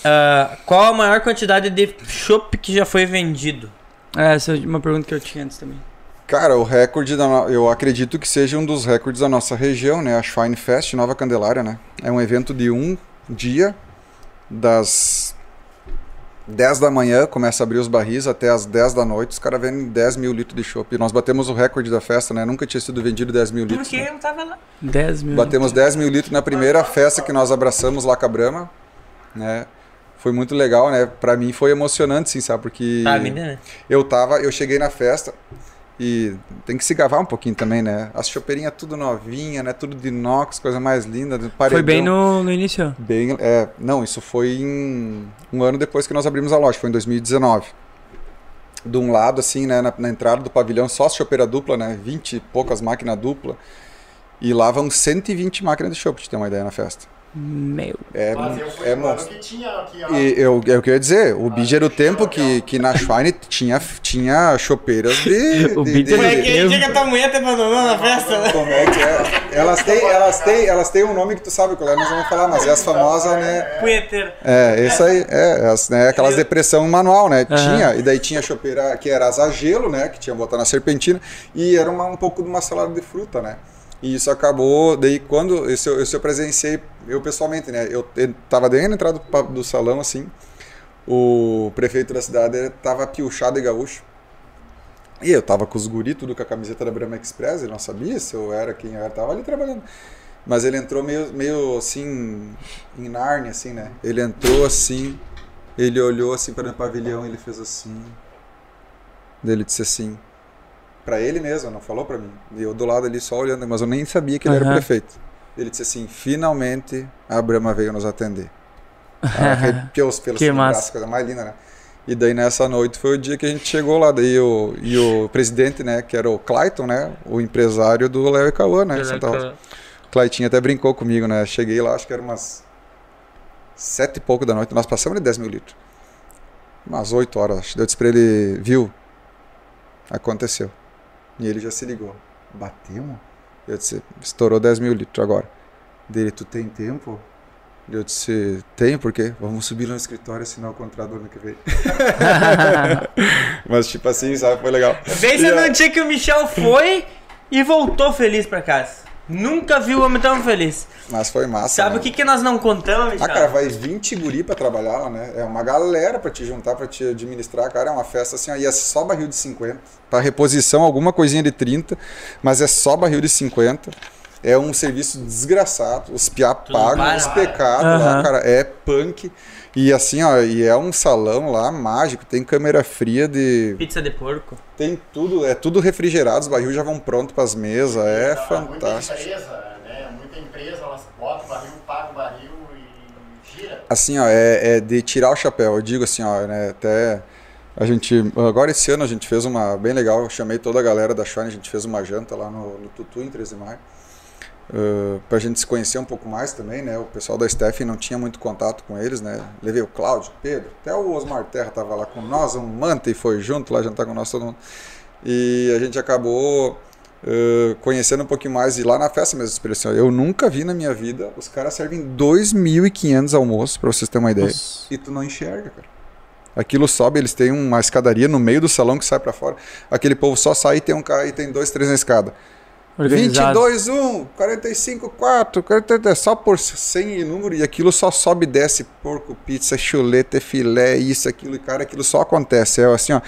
Ah, qual a maior quantidade de chopp que já foi vendido? Essa é uma pergunta que eu tinha antes também. Cara, o recorde da eu acredito que seja um dos recordes da nossa região, né? A Schwein Fest Nova Candelária, né? É um evento de um dia, das 10 da manhã, começa a abrir os barris, até as 10 da noite, os caras vendem 10 mil litros de chopp. E nós batemos o recorde da festa, né? Nunca tinha sido vendido 10 mil litros. Porque né? eu tava lá. 10 mil. Batemos 10 mil litros na primeira festa que nós abraçamos lá com a Brahma, né? Foi muito legal, né? Pra mim foi emocionante, sim, sabe? Porque Tá, me entendeu? eu tava, eu cheguei na festa e tem que se gavar um pouquinho também, né? As chopeirinhas tudo novinha, né? Tudo de inox, coisa mais linda. de Foi bem paredão. no, no início. Bem, é, não, isso foi em um ano depois que nós abrimos a loja, foi em 2019. De um lado, assim, né, na, na entrada do pavilhão, só chopeira dupla, né, 20 e poucas máquinas dupla. E lá vão 120 máquinas de chopp, pra te ter uma ideia, na festa. Meu. É, Mas eu fui é monstro. que tinha aqui, ó. E eu, eu queria dizer, o Bid era o tempo que, que na Schwein tinha, tinha chopeiras de. O de- Bid de- era Eu- aquele dia que a tua mulher te abandonou na festa, né? Como é que é? Elas têm, elas têm, elas têm um nome que tu sabe qual é, nós vamos falar, mas é as famosas, né? Punheteira. É, isso aí, é, as, né, aquelas depressão manual, né? Aham. Tinha, e daí tinha chopeira que era asa gelo, né? Que tinha botar na serpentina, e era uma, um pouco de uma salada de fruta, né? E isso acabou, daí quando, isso, eu- isso eu presenciei, eu pessoalmente, né? Eu, eu tava dentro da entrada do, do salão, assim, o prefeito da cidade tava piochado e gaúcho. E eu tava com os guri, tudo com a camiseta da Brahma Express, ele não sabia se eu era quem eu era, tava ali trabalhando. Mas ele entrou meio, meio assim, em Nárnia, assim, né? Ele entrou assim, ele olhou assim para o pavilhão, ele fez assim. Daí ele disse assim, para ele mesmo, não falou para mim. E eu do lado ali só olhando, mas eu nem sabia que ele era o Aham. prefeito. Ele disse assim: finalmente a Brahma veio nos atender. Arrepiou os pelos Que coisa mais linda, né? E daí nessa noite foi o dia que a gente chegou lá. Daí o, e o presidente, né, que era o Clayton, né, o empresário do Léo e Cauã, né, em Santa Rosa. O Claytinho até brincou comigo, né? Cheguei lá, acho que era umas sete e pouco da noite. Nós passamos de 10 mil litros. Umas 8 horas, acho. Daí Eu disse pra ele, viu? Aconteceu. E ele já se ligou. Batemos? Eu disse, estourou 10 mil litros agora. Dele, tu tem tempo? Eu disse, tem, por quê? Vamos subir no escritório e assinar o contrato ano que vem. Mas tipo assim, sabe? Foi legal. Ó, no dia que o Michel foi e voltou feliz pra casa. Nunca vi o homem tão feliz. Mas foi massa. Sabe né? o que, que nós não contamos, Michel? Ah, cara, vai 20 guri pra trabalhar lá, né? É uma galera pra te juntar, pra te administrar, cara. É uma festa assim, ó, e é só barril de 50. Pra reposição, alguma coisinha de 30, mas é só barril de 50. É um serviço desgraçado. Os piá pagam os pecados lá, Aham. cara. É punk. E assim, ó, e é um salão lá mágico. Tem câmera fria de. Pizza de porco. Tem tudo, é tudo refrigerado. Os barril já vão prontos pras mesas. É Muita fantástico. empresa, né? Muita empresa, elas botam o barril, pagam o barril e gira. assim, ó, é, é de tirar o chapéu. Eu digo assim, ó, né, até a gente, agora esse ano a gente fez uma bem legal, eu chamei toda a galera da Shine, a gente fez uma janta lá no, no Tutu em 13 de maio. Uh, pra gente se conhecer um pouco mais também, né? O pessoal da Steph não tinha muito contato com eles, né? Levei o Cláudio, Pedro, até o Osmar Terra tava lá com nós, um Manta e foi junto lá jantar com nós todo mundo. E a gente acabou uh, conhecendo um pouquinho mais e lá na festa mesmo, expressão. Eu nunca vi na minha vida, os caras servem 2.500 almoços, pra vocês terem uma ideia. Nossa. E tu não enxerga, cara. Aquilo sobe, eles têm uma escadaria no meio do salão que sai pra fora. Aquele povo só sai e tem um cara e tem dois, três na escada. Organizado. 22, 1, 45, 4, 40, é só por 100 e número, e aquilo só sobe e desce, porco, pizza, chuleta, filé, isso, aquilo, e cara, aquilo só acontece. É assim, ó,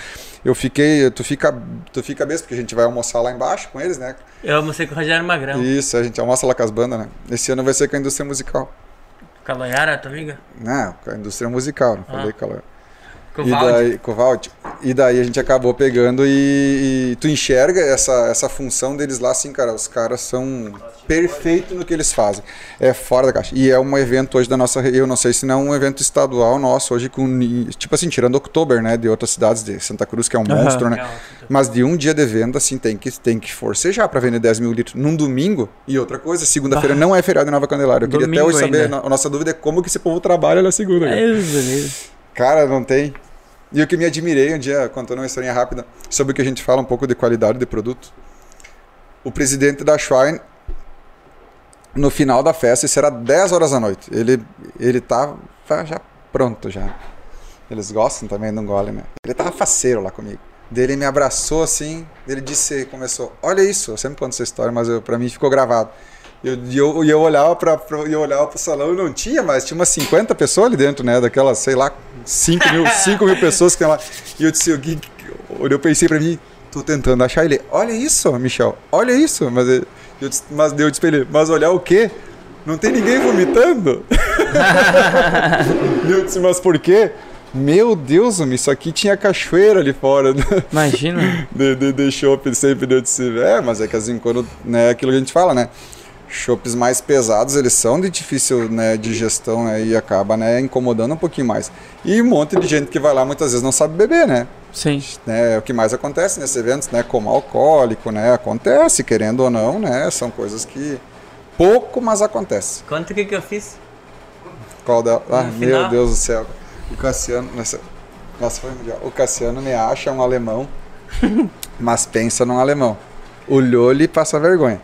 eu fiquei, tu fica, tu fica besta, porque a gente vai almoçar lá embaixo com eles, né? Eu almocei com o Rogério Magrão. Isso, a gente almoça lá com as bandas, né? Esse ano vai ser com a indústria musical. Calonhara, tua amiga? Não, com a indústria musical, não falei com ela. Com o E daí, com o Valde. E daí a gente acabou pegando e, e tu enxerga essa, essa função deles lá, assim, cara, os caras são perfeitos no que eles fazem. É fora da caixa. E é um evento hoje da nossa, eu não sei se não é um evento estadual nosso, hoje com, tipo assim, tirando Oktober, né, de outras cidades, de Santa Cruz, que é um Aham. monstro, né. Mas de um dia de venda, assim, tem que, tem que forcejar para vender 10 mil litros num domingo. E outra coisa, segunda-feira não é feriado em Nova Candelária. Eu queria até Domingo hoje saber, ainda. a nossa dúvida é como que esse povo trabalha na segunda. cara. Deus, beleza. Cara, não tem. E o que me admirei um dia, contando uma historinha rápida, sobre o que a gente fala um pouco de qualidade de produto. O presidente da Schwein, no final da festa, isso era 10 horas da noite. Ele, ele tava já pronto já. Eles gostam também de um gole, né? Ele tava faceiro lá comigo. Dele me abraçou assim, ele disse, começou, olha isso, eu sempre conto essa história, mas eu, pra mim ficou gravado. E eu, eu, eu olhava para eu olhava pro salão e não tinha mais, tinha umas 50 pessoas ali dentro, né? Daquelas, sei lá, 5 mil, 5 mil pessoas que tem lá. E eu disse, que. Eu pensei pra mim, tô tentando achar ele. Olha isso, Michel, olha isso. Mas eu, eu disse, mas eu disse pra ele, mas olhar o quê? Não tem ninguém vomitando? E eu disse, mas por quê? Meu Deus, isso aqui tinha cachoeira ali fora. Imagina. de, de, de chopp sempre. Eu disse, é, mas é que assim, quando, né, aquilo que a gente fala, né? Chopes mais pesados, eles são de difícil né, digestão, né? E acaba, né, incomodando um pouquinho mais. E um monte de gente que vai lá muitas vezes não sabe beber, né? Sim. né é o que mais acontece nesses eventos, né? Como alcoólico, né? Acontece, querendo ou não, né? São coisas que pouco, mas acontece. Conta o que, que eu fiz. Qual da... Ah, No meu final. Deus do céu. O Cassiano, nessa... nossa, foi mundial. O Cassiano me acha um alemão, mas pensa num alemão. Olhou-lhe e passa vergonha.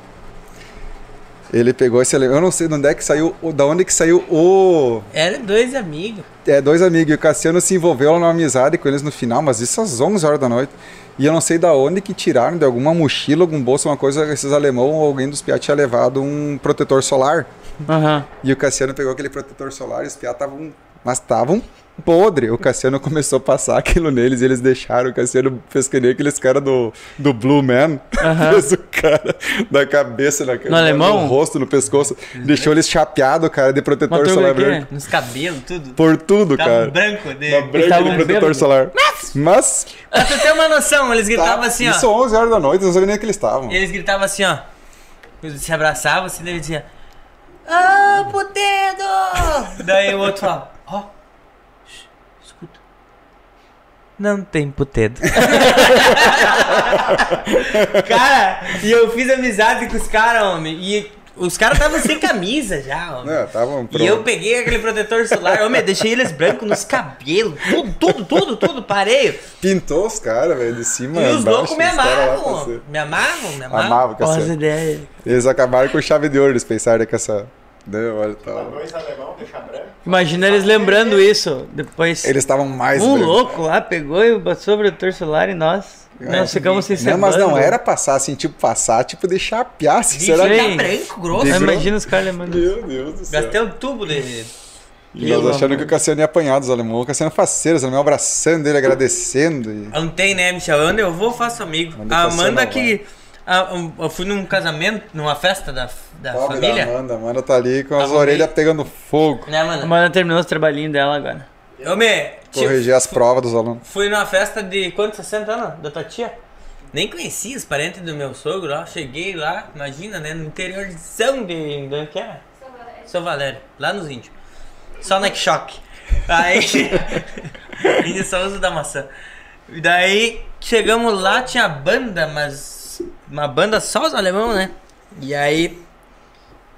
Ele pegou esse alemão. Eu não sei de onde é que saiu, o- da onde que saiu o Era dois amigos. é, dois amigos. E o Cassiano se envolveu numa amizade com eles no final, mas isso às 11 horas da noite. E eu não sei da onde que tiraram, de alguma mochila, algum bolso, uma coisa, esses alemão ou alguém dos piá tinha levado um protetor solar. Aham. E o Cassiano pegou aquele protetor solar e os piá estavam. Mas estavam podre. O Cassiano começou a passar aquilo neles e eles deixaram. O Cassiano fez que nem aqueles caras do, do Blue Man. Aham. Fez o cara da cabeça na No alemão? no rosto, no pescoço. Deixou eles chapeados, cara, de protetor Matou solar branco. Nos cabelos, tudo. Por tudo, Tava cara. branco de. Na branca estavam de protetor solar. Mas. Pra tu ter uma noção, eles gritavam tá, assim, isso ó. 11 horas da noite, eu não sabia nem que eles estavam. Eles gritavam assim, ó. Eles se abraçavam assim, daí. Ah, putedo! daí o outro falava, ó. shh, escuta. Não tem putedo. cara, e eu fiz amizade com os caras, homem. E os caras estavam sem camisa já, homem. É, estavam E eu peguei aquele protetor solar, homem, deixei eles brancos nos cabelos, tudo, tudo, tudo, tudo, parei. Pintou os caras, velho, de cima. E os loucos me amavam, me amavam, me amavam. Amava, Ó, as Cassiano. ideias. Eles acabaram com chave de ouro, eles pensaram que essa. Né, olha, tá. Dois alemão, deixa branco. Imagina eles lembrando isso. Depois. Eles estavam mais. Um brancos. louco lá pegou e passou o protetor solar e nós. Nós ficamos sem Não, mas não era passar assim, tipo, passar, tipo, deixar será tá Sim. branco, grosso. Imagina os caras lembrando. Meu Deus do céu. Gastei um tubo de. E nós achando que o Cassiano ia apanhar dos alemães. O Cassiano faceiro, os alemães abraçando ele, agradecendo. E... Não tem, né, Michel? Onde eu vou, eu faço amigo. Onde A Amanda que. a- um, eu fui num casamento, numa festa da, da Pobre da família. Amanda, a Amanda tá ali com as orelhas meio- pegando fogo. Né, A Amanda? Amanda terminou os trabalhinhos dela agora. Eu me. Corrigir as provas dos alunos. Fui numa festa de quantos? 60 anos? Da tua tia? Nem conhecia os parentes do meu sogro lá. Cheguei lá, imagina, né? No interior de São de. de onde que é? São Valério, lá nos índios. Só no choque. Aí. Índio só usa da maçã. E daí chegamos lá, tinha banda, mas. Uma banda só os alemão, né? E aí.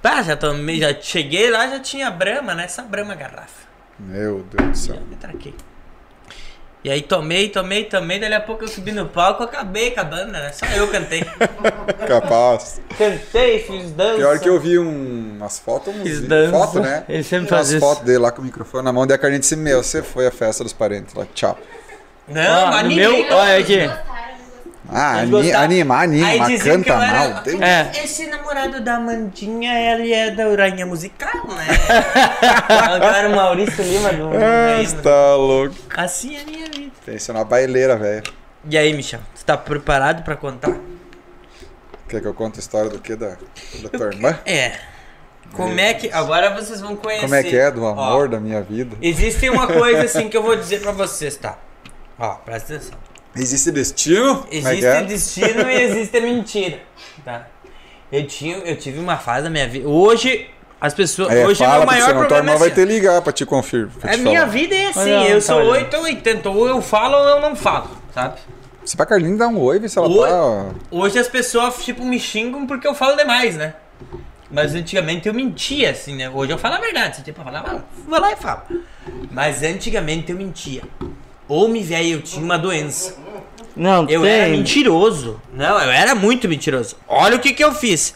Pá, já tomei, já cheguei lá, já tinha brama, né? Essa brama garrafa. Meu Deus do céu. Me traquei. E aí tomei, tomei, tomei, dali a pouco eu subi no palco, acabei com a banda, né? Só eu cantei. Capaz. cantei, fiz dança. Pior que eu vi um, umas fotos, uns Fiz vídeos- dança. foto, né? Ele sempre Umas faz isso. fotos dele lá com o microfone na mão, daí a Carlinha disse, meu, você foi à festa dos parentes lá, tchau. Não, Ó, mas no meu, olha aqui. Ah, ani, anima, anima, Aí que canta era- mal. Tem- É. Esse namorado da Mandinha, ele é da Uranha Musical, né? Agora o Maurício Lima do Ah, está louco. Assim é a minha vida. Pensa na baileira, velho. E aí, Michel, você tá preparado pra contar? Quer que eu conte a história do que? Da, da tua irmã? É. Como é que. Agora vocês vão conhecer. Como é que é? Do Ó, amor da minha vida? Existe uma coisa assim que eu vou dizer pra vocês, tá? Ó, presta atenção. Existe destino? É Existe é? destino e existe mentira, tá? Eu, tinha, eu tive uma fase da minha vida. Hoje, as pessoas. É, hoje fala, o meu porque maior senão tua problema irmã é vai assim, ter ligar pra te confirmar. A minha vida é assim, Olha, eu tá sou olhando. 8 ou 80. Ou eu falo ou eu não falo, sabe? Se pra Carlinhos dar um oi, vê se ela Oi. tá. Hoje as pessoas, tipo, me xingam porque eu falo demais, né? Mas antigamente eu mentia, assim, né? Hoje eu falo a verdade. Se tipo, eu falar, vou lá e falo. Mas antigamente eu mentia. Ou me velho, eu tinha uma doença. Não, Eu tem. era mentiroso. Não, eu era muito mentiroso. Olha o que que eu fiz.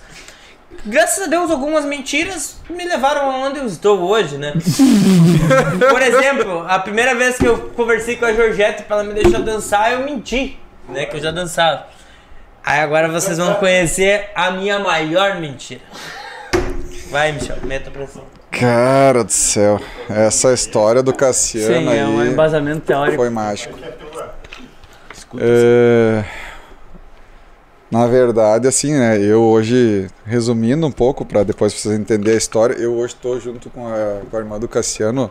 Graças a Deus, algumas mentiras me levaram aonde eu estou hoje, né? Por exemplo, a primeira vez que eu conversei com a Georgette pra ela me deixar dançar, eu menti, né? Que eu já dançava. Aí agora vocês vão conhecer a minha maior mentira. Vai, Michel, meta pra cima. Cara do céu. Essa história do Cassiano Sim, é um embasamento teórico. foi mágico. É, Na verdade, assim, né? Eu hoje, resumindo um pouco, para depois vocês entenderem a história, eu hoje estou junto com a, com a irmã do Cassiano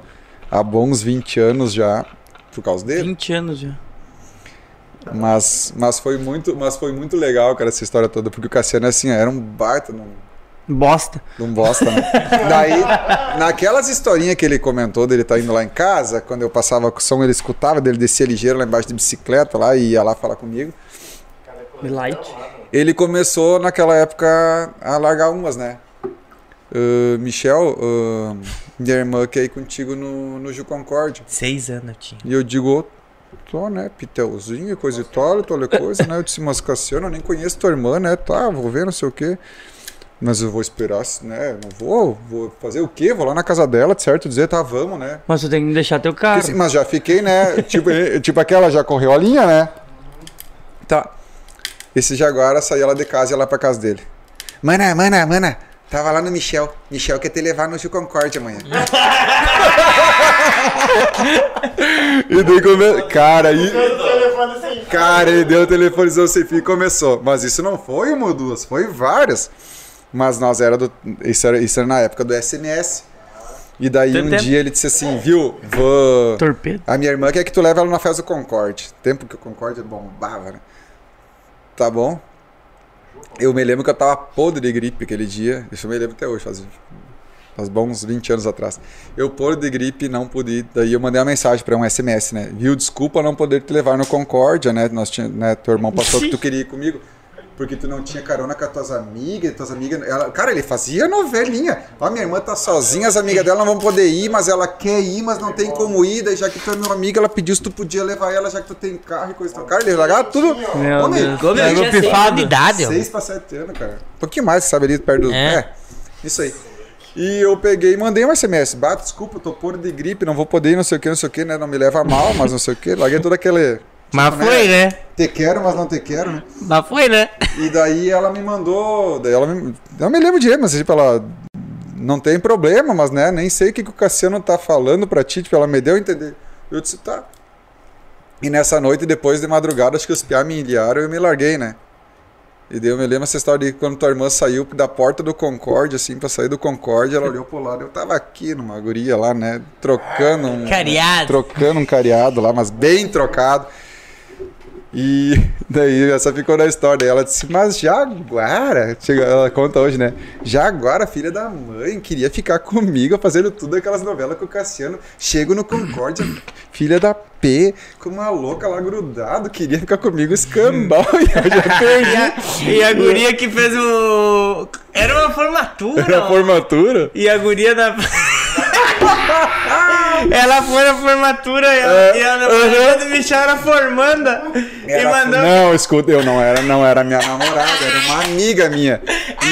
há bons 20 anos já, por causa dele. 20 anos já. Mas, mas, foi muito, mas foi muito legal, cara, essa história toda, porque o Cassiano, assim, era um baita, num, Bosta. num bosta, né? Daí, naquelas historinhas que ele comentou dele tá indo lá em casa, quando eu passava com o som, ele escutava, dele descia ligeiro lá embaixo de bicicleta lá e ia lá falar comigo. Light. Ele começou naquela época a largar umas, né? Ah, Michel, ah, minha irmã quer ir contigo no, no Gil Concorde. Seis anos eu tinha. E eu digo, tô, né, Pitelzinho, coisa e tal, toda coisa, né? Eu disse, mas Cassiano, eu nem conheço tua irmã, né? Tá, vou ver, não sei o quê. Mas eu vou esperar, né? Não vou, vou fazer o quê? Vou lá na casa dela, certo? Dizer, tá, vamos, né? Mas tu tem que deixar teu carro. Porque, mas já fiquei, né? tipo, tipo aquela já correu a linha, né? Tá. Esse Jaguara saía lá de casa e ia lá pra casa dele. Mana, mana, mana. Tava lá no Michel. Michel quer te levar no Gil Concorde amanhã. e daí come... Cara, aí. telefone sem Cara, ele deu o telefonezão sem fio e começou. Mas isso não foi uma ou duas, foi várias. Mas nós era do. Isso era, isso era na época do SMS. E daí Tem um tempo. dia ele disse assim, viu, vou. Torpedo. A minha irmã quer que tu leve ela na festa do Concorde. Tempo que o Concorde bombava, né? Tá bom? Eu me lembro que eu tava podre de gripe aquele dia. Isso eu me lembro até hoje, faz, faz bons 20 anos atrás. Eu podre de gripe, não pude. ir. Daí eu mandei uma mensagem pra um SMS, né? Viu, desculpa não poder te levar no Concórdia, né? Nós tinha, né? Teu irmão passou que tu queria ir comigo. Porque tu não tinha carona com as tuas amigas, tuas amigas. Ela, cara, ele fazia novelinha. Ó, minha irmã tá sozinha, as amigas dela não vão poder ir, mas ela quer ir, mas não tem como ir. Daí já que tu é meu amigo, ela pediu se tu podia levar ela, já que tu tem carro e coisa e tal. Cara, ele largava tudo. Meu Homem, Deus. Pifado. anos de idade, ó. 6 pra 7 anos, cara. Um pouquinho mais, sabe, ali perto do. É. É. Isso aí. E eu peguei e mandei um SMS. Bato, desculpa, eu tô por de gripe, não vou poder ir, não sei o que, não sei o que, né? Não me leva mal, mas não sei o que. Larguei todo aquele. Mas foi, né? Te quero, mas não te quero, né? Mas foi, né? E daí ela me mandou. Daí ela me. Eu me lembro direito, mas tipo, ela. Não tem problema, mas né, nem sei o que, que o Cassiano tá falando pra ti, tipo, ela me deu a entender. Eu disse, tá. E nessa noite, depois de madrugada, acho que os piá me ilharam e eu me larguei, né? E daí eu me lembro essa história de quando tua irmã saiu da porta do Concorde, assim, pra sair do Concorde, ela olhou pro lado. Eu tava aqui numa guria lá, né? Trocando um. Cariado. Trocando um cariado lá, mas bem trocado. E daí essa ficou na história. Ela disse, mas Jaguara, chega, ela conta hoje, né? Jaguara, filha da mãe, queria ficar comigo fazendo tudo aquelas novelas com o Cassiano. Chego no Concórdia, filha da P, com uma louca lá grudado, queria ficar comigo escambau. E eu já E perdi. a, e a guria que fez o. Era uma formatura. Na ó. formatura. E a guria da. ela foi na formatura e, ela, É, e a namorada do Michel era formanda. e Era- mandou. Não, escuta, eu não era, não era minha namorada, era uma amiga minha.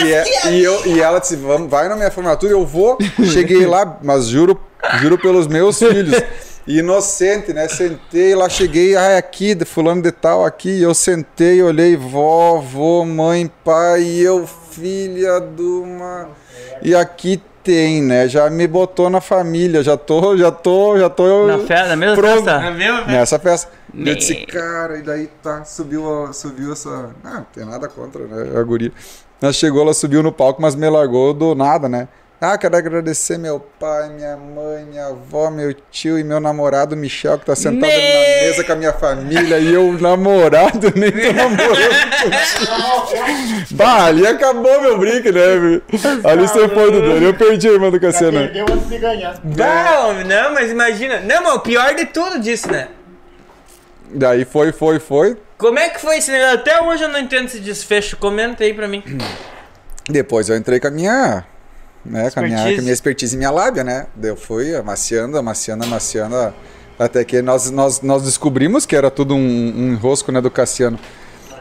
E, é- e eu, e ela disse, vamos, vai na minha formatura, eu vou. Cheguei lá, mas juro, juro pelos meus filhos. Inocente, né? Sentei lá, cheguei, ah, é aqui, de fulano de tal, aqui. Eu sentei, olhei, vó, vô, mãe, pai, e eu, filha de uma. E aqui tem, né? Já me botou na família, já tô, já tô, já tô. Na festa, na mesma Pronto. festa? Tá vendo? Nessa festa. Me- Eu disse, cara, e daí tá, subiu, subiu essa. Não, não tem nada contra, né? A guria. Nós chegou, ela subiu no palco, mas me largou do nada, né? Ah, quero agradecer meu pai, minha mãe, minha avó, meu tio e meu namorado Michel, que tá sentado ali Me- na mesa com a minha família e eu, namorado, nem tô namorando. bah, ali acabou meu brinque, né? Ali você foi do doido. Eu perdi a irmã do Cassiano. perdeu antes de ganhar. Não, não, mas imagina. Não, mas o pior de tudo disso, né? Daí foi, foi, foi. Como é que foi esse negócio? Até hoje eu não entendo esse desfecho. Comenta aí pra mim. Depois eu entrei com a minha né? Com a, minha, com a Expertise. minha expertise e minha lábia, né? Daí eu fui amaciando, amaciando, amaciando, até que nós, nós, nós descobrimos que era tudo um, um enrosco, né, do Cassiano.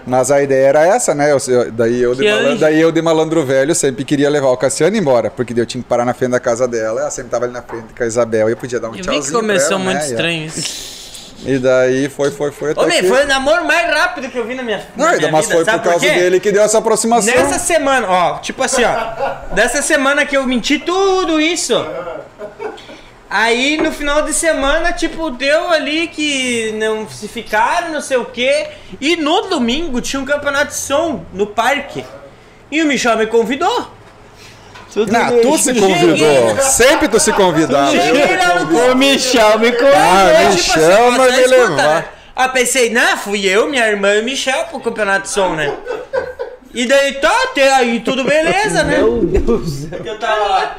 Mas a ideia era essa, né? Eu- daí, eu de Que malandro, anjo. daí eu de malandro velho sempre queria levar o Cassiano embora, porque eu tinha que parar na frente da casa dela, ela sempre tava ali na frente com a Isabel e eu podia dar um Eu vi tchauzinho que pra começou ela, muito né? Estranho isso. E daí foi, foi, foi até que... foi o namoro mais rápido que eu vi na minha, Não, na minha mas vida. foi por causa quê? dele que deu essa aproximação. Nessa semana, ó, tipo assim, ó. Dessa semana que eu menti tudo isso. Aí no final de semana, tipo, deu ali que não se ficaram, não sei o quê. E no domingo tinha um campeonato de som no parque. E o Michel me convidou. Não, tu se convidou. Sempre tu se convidava. O Michel me convidou. Ah, Michel mas vai só me levar. Aí pensei, não, fui eu, minha irmã e o Michel pro campeonato de som, né? E daí tá, até aí tudo beleza, né? Meu Deus. Eu tava lá.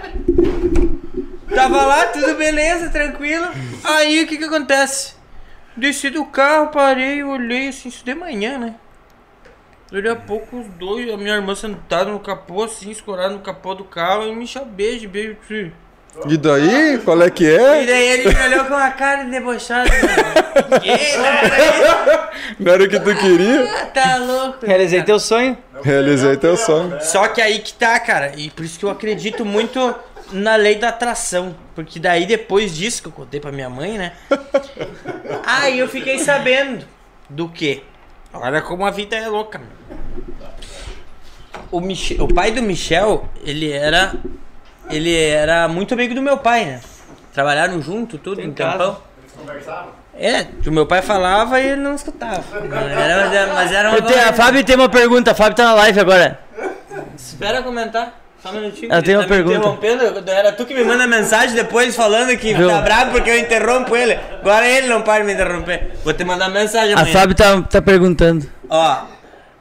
Tava lá, tudo beleza, tranquilo. Aí o que que acontece? Desci do carro, parei, olhei assim, isso de manhã, né? Daqui a pouco os dois, a minha irmã sentada no capô, assim, escorada no capô do carro, e o Michel beijo, beijo, assim. E daí, qual é que E é? daí ele me olhou com uma cara de debochado. Né? que? Não era o que tu queria? Tá louco. Realizei teu sonho. Realizei teu sonho. Só que aí que tá, cara. E por isso que eu acredito muito na lei da atração. Porque daí depois disso que eu contei pra minha mãe, né? aí eu fiquei sabendo do quê? Olha como a vida é louca. O, Mich- o pai do Michel, ele era. Ele era muito amigo do meu pai, né? Trabalharam junto, tudo, em casa. campão. É, o meu pai falava e ele não escutava. Era- mas era- mas era uma Eu tenho, a Fábio tem uma pergunta. A Fábio tá na live agora. Espera comentar. Só um minutinho. Eu que tenho uma tá me pergunta. interrompendo. Era tu que me manda mensagem depois falando que Viu? tá bravo porque eu interrompo ele. Agora ele não para de me interromper. Vou te mandar mensagem A amanhã. Fábio tá, tá perguntando. Ó.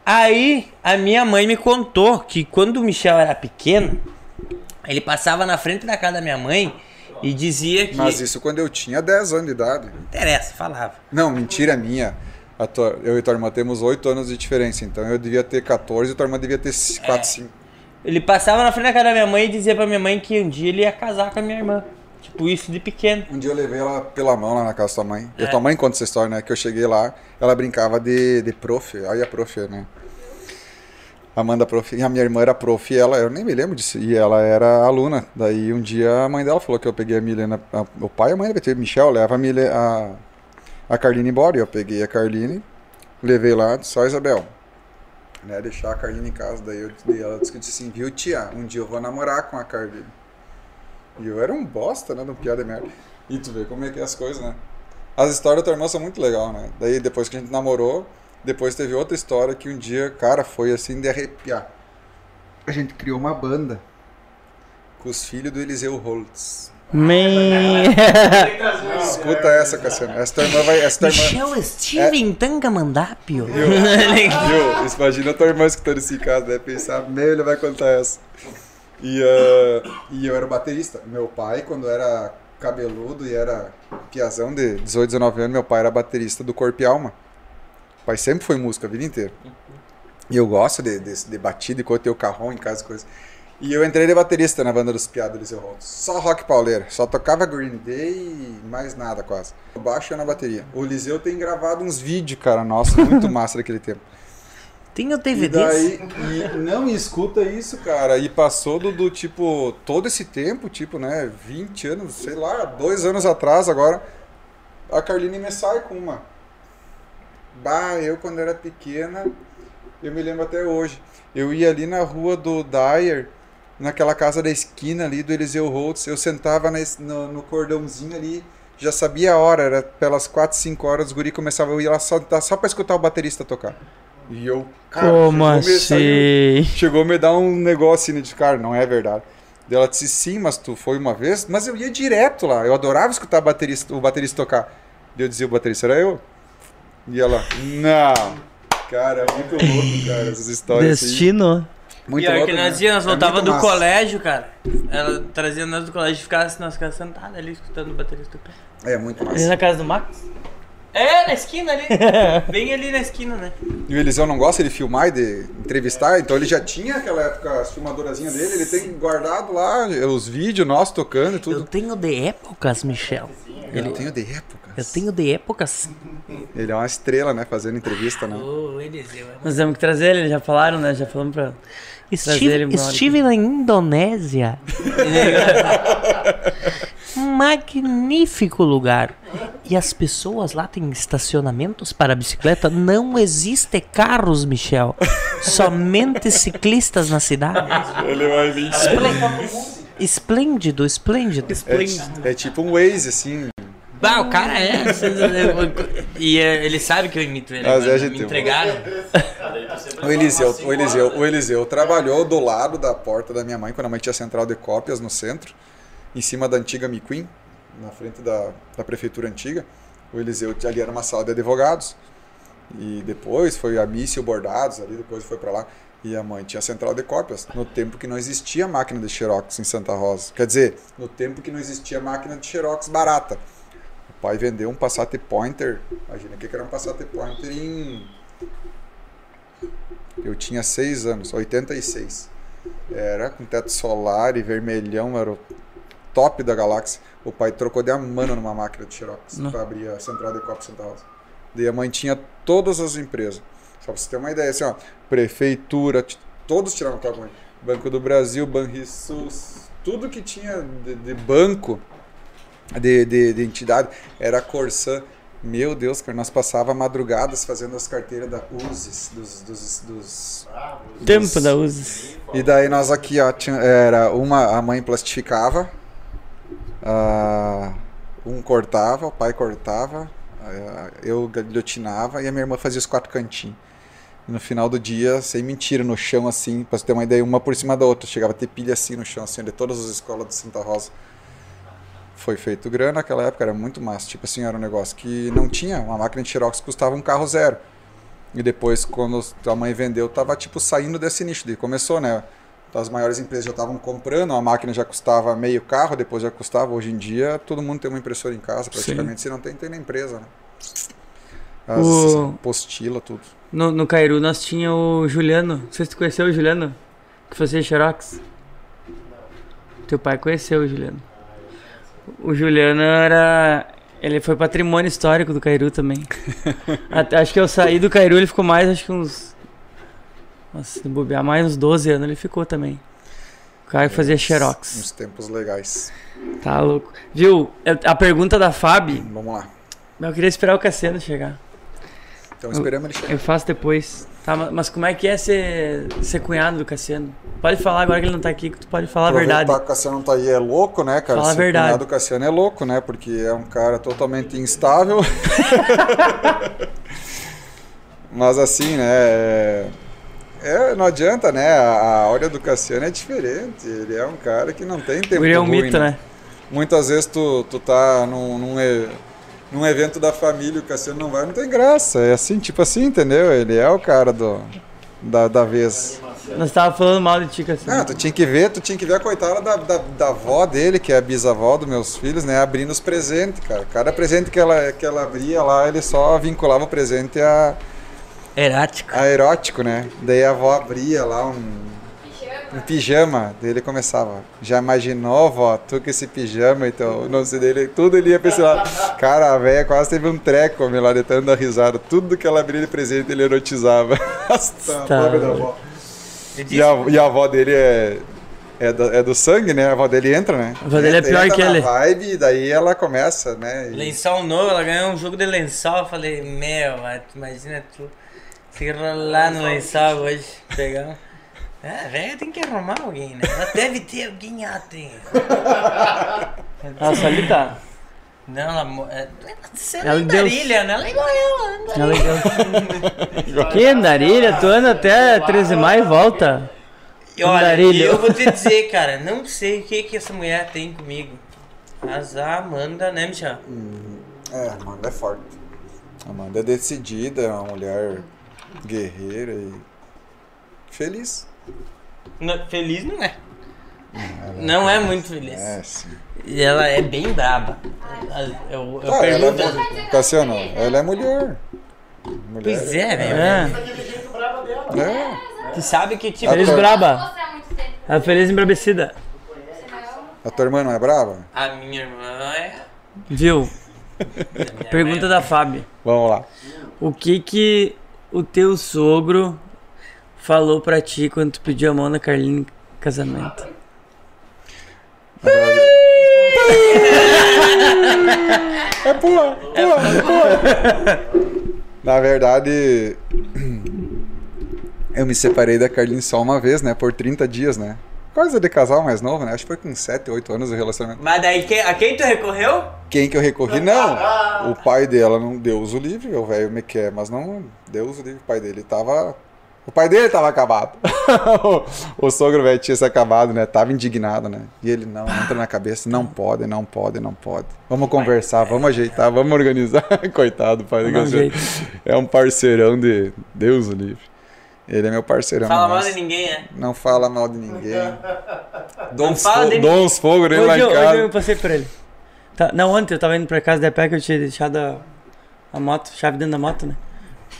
Aí a minha mãe me contou que quando o Michel era pequeno, ele passava na frente da casa da minha mãe e dizia que. Mas isso quando eu tinha 10 anos de idade. Não interessa, falava. Não, mentira minha. A tua- eu e tua irmã temos 8 anos de diferença, então eu devia ter 14 e tua irmã devia ter 4, 5. Ele passava na frente da casa da minha mãe e dizia pra minha mãe que um dia ele ia casar com a minha irmã. Tipo, isso de pequeno. Um dia eu levei ela pela mão lá na casa da tua mãe. E É. a tua mãe conta essa história, né? Que eu cheguei lá, ela brincava de, de prof. Aí a prof, né? Amanda prof. E a minha irmã era prof e ela, eu nem me lembro disso. E ela era aluna. Daí um dia a mãe dela falou que eu peguei a Milena. a- o pai e a mãe deve ter, Michel, leva a, Mile, a, a Carline embora. E eu peguei a Carline, levei lá, só Isabel. Né, deixar a Carline em casa. Daí, eu, daí ela disse assim, viu tia, um dia eu vou namorar com a Carline. E eu era um bosta, né? De um piada merda. E tu vê como é que é as coisas, né? As histórias da tua irmã são muito legais, né? Daí depois que a gente namorou, depois teve outra história que um dia, cara, foi assim de arrepiar. A gente criou uma banda com os filhos do Eliseu Holtz. Man. Escuta essa, Cassiano. Essa tua irmã vai. Essa tua irmã. Michel Steven Tangamandapio. Viu? Viu? Imagina a tua irmã escutando esse caso, deve pensar, meu, ele vai contar essa. E, ah, e eu era baterista. Meu pai, quando era cabeludo e era piazão de 18, 19 anos, meu pai era baterista do Corpo e Alma. O pai sempre foi músico a vida inteira. E eu gosto de, de, de batida e coisa, ter o carrão em casa e coisa. E eu entrei de baterista na banda dos piados do Eliseu Holtz. Só rock pauleiro. Só tocava Green Day e mais nada quase. O baixo na bateria. O Eliseu tem gravado uns vídeos, cara, nossa, muito massa daquele tempo. Tem o E DVD? daí, e, não, escuta isso, cara. E passou do, do tipo, todo esse tempo, tipo, né, 20 anos, sei lá, dois anos atrás agora, a Carline me sai com uma. Bah, eu quando era pequena, eu me lembro até hoje. Eu ia ali na rua do Dyer, naquela casa da esquina ali do Eliseu Holtz, eu sentava es- no, no cordãozinho ali, já sabia a hora, era pelas 4, 5 horas, os guri começavam, eu ia lá só, só pra escutar o baterista tocar. E eu, cara, Como chegou me- assim? Chegou a me dar um negócio assim, de cara, não é verdade. Daí ela disse, sim, mas tu foi uma vez? Mas eu ia direto lá, eu adorava escutar baterista, o baterista tocar. Daí eu dizia, o baterista era eu? E ela, não. Cara, é muito louco, cara, essas histórias assim. Muito Pior louco, que nós né? íamos, É voltava muito do massa. colégio, cara. Ela trazia nós do colégio e ficava nós ficava sentados ali escutando o baterista tocar. É muito Ali massa. na casa do Max? É, na esquina ali. Bem ali na esquina, né? E o Eliseu não gosta de filmar e de entrevistar, então ele já tinha aquela época as filmadorazinhas dele, ele tem guardado lá os vídeos nossos tocando e Eu tudo. tenho de épocas, Michel. Eu tenho de época. Eu tenho de épocas. Ele é uma estrela, né? Fazendo entrevista, né? Eliseu. é Nós temos que trazer ele, já falaram, né? Já falamos pra. Trazer ele Estive, estive na Indonésia. Magnífico lugar. E as pessoas lá têm estacionamentos para bicicleta. Não existe carros, Michel. Somente ciclistas na cidade. Ele vai vir. Esplêndido, esplêndido. É, é tipo um Waze, assim. Bah, o cara é. E é, ele sabe que eu imito ele. Mas é mas me entregaram. O Eliseu, o, Eliseu, o Eliseu trabalhou do lado da porta da minha mãe, quando a mãe tinha central de cópias no centro, em cima da antiga Miquim, na frente da, da prefeitura antiga. O Eliseu ali era uma sala de advogados. E depois foi a Missa e o Bordados, ali depois foi para lá. E a mãe tinha central de cópias, no tempo que não existia máquina de Xerox em Santa Rosa. Quer dizer, no tempo que não existia máquina de Xerox barata. O pai vendeu um Passat Pointer, imagina que era um Passat Pointer em eu tinha 6 anos, 86. Era com teto solar e vermelhão, era o top da galáxia. O pai trocou de a mano numa máquina de Xerox para abrir a central de copo Santa Rosa. Daí a mãe tinha todas as empresas. Só pra você ter uma ideia, assim, ó, prefeitura, todos a mãe. Banco do Brasil, Banrisul, tudo que tinha de, de banco, de, de, de entidade, era a Corsã. Meu Deus, cara, nós passava madrugadas fazendo as carteiras da USES, dos, dos, dos Tempo da Uzi. e daí nós aqui, ó, tinha, era uma, a mãe plastificava, um cortava, o pai cortava, eu guilhotinava e a minha irmã fazia os quatro cantinhos. E no final do dia, sem mentira, no chão assim, pra você ter uma ideia, uma por cima da outra, chegava a ter pilha assim no chão, assim, de todas as escolas de Santa Rosa. Foi feito grana naquela época, era muito massa. Tipo assim, era um negócio que não tinha. Uma máquina de Xerox custava um carro zero. E depois, quando a mãe vendeu, tava tipo saindo desse nicho. Daí começou, né? As maiores empresas já estavam comprando, a máquina já custava meio carro, depois já custava. Hoje em dia, todo mundo tem uma impressora em casa, praticamente. Se não tem, tem na empresa, né? As O- apostila, tudo. No, no Cairu nós tinha o Juliano. Não sei se tu conheceu o Juliano, que fazia Xerox. Teu pai conheceu o Juliano. O Juliano era. Ele foi patrimônio histórico do Cairu também. Até- acho que eu saí do Cairu, ele ficou mais, acho que uns. Nossa, se bobear mais uns 12 anos ele ficou também. O cara que fazia Xerox. Uns tempos legais. Tá louco. Viu? A pergunta da Fábio. Vamos lá. Eu queria esperar o Cassiano chegar. Então esperamos ele chegar. Eu faço depois. Tá, ma- mas como é que é ser, ser cunhado do Cassiano? Pode falar agora que ele não tá aqui, que tu pode falar a verdade. Que o Cassiano não tá aí é louco, né, cara? Fala a Ser verdade. cunhado do Cassiano é louco, né? Porque é um cara totalmente instável. Mas assim, né? é- É, não adianta, né? A, a olha do Cassiano é diferente. Ele é um cara que não tem tempo Ele é um ruim, mito, né? Muitas vezes tu, tu tá num, num, num evento da família o Cassiano não vai, não tem graça. É assim, tipo assim, entendeu? Ele é o cara do, da, da vez. Nós tava falando mal de ti, Cassiano. Ah, tu tinha que ver, tu tinha que ver a coitada da, da, da avó dele, que é a bisavó dos meus filhos, né? Abrindo os presentes, cara. Cada presente que ela, que ela abria lá, ele só vinculava o presente a, Erático. a erótico, né? Daí a avó abria lá um, um pijama, ele começava. Já imaginou, vó, tu com esse pijama, então, não sei dele, tudo ele ia pensar lá. Cara, a velha quase teve um treco meu, lá de tanto dar risada. Tudo que ela abria de presente ele erotizava. Nossa, Tá. pobre da avó. E a, e a avó dele é, é, do, é do sangue, né? A avó dele entra, né? A avó dele é pior entra que ele. vibe e daí ela começa, né? E- Lençol novo, ela ganhou um jogo de lençol. Eu falei, meu, imagina tu se rolar no lençol hoje. Pegar. É, velho, tem que arrumar alguém, né? Ela deve ter alguém, ela. Nossa, ali tá. Não, ela. mo- É, você Ela é deu- andarilha, né? Ela é igual eu. Ela deu- Que andarilha? Tu anda até 13 de maio e volta. E olha, Andarilha. eu vou te dizer, cara, não sei o que que essa mulher tem comigo. Mas a Amanda, né, Michel? É, a Amanda é forte. A Amanda é decidida, é uma mulher guerreira e feliz. Não, feliz não é. Não é muito feliz. É, sim. E ela é bem braba. Eu, eu Ah, ela é pergunto. mu- Cassiano, ela é mulher. Mulher. Pois é, velho. É, jeito bravo dela. É. Tu sabe que tipo. feliz tua- braba. A feliz não A tua irmã não é brava? A minha irmã é. Viu? Pergunta irmã da Fábio. Vamos lá. O que que o teu sogro falou pra ti quando tu pediu a mão na Carlinha em casamento? É pula, pula, pula. Na verdade, eu me separei da Carlinhos só uma vez, né? Por 30 dias, né? Coisa de casal mais novo, né? Acho que foi com 7, 8 anos o relacionamento. Mas daí quem- a quem tu recorreu? Quem que eu recorri? Não! O pai dela não deu uso livre, o velho me quer, mas não deu uso livre. O pai dele tava. O pai dele tava acabado. o sogro velho tinha se acabado, né? Tava indignado, né? E ele, não, entra na cabeça, não pode, não pode, não pode. Vamos conversar, vamos ajeitar, vamos organizar. Coitado, pai. É um parceirão de Deus o livre. Ele é meu parceirão. Fala mal de ninguém, é? Não fala mal de ninguém. Dou uns, fo de dou uns fogos nele lá em eu- hoje casa. eu passei por ele. Tá, não, ontem eu tava indo pra casa da pé que eu tinha deixado a, a moto, chave dentro da moto, né?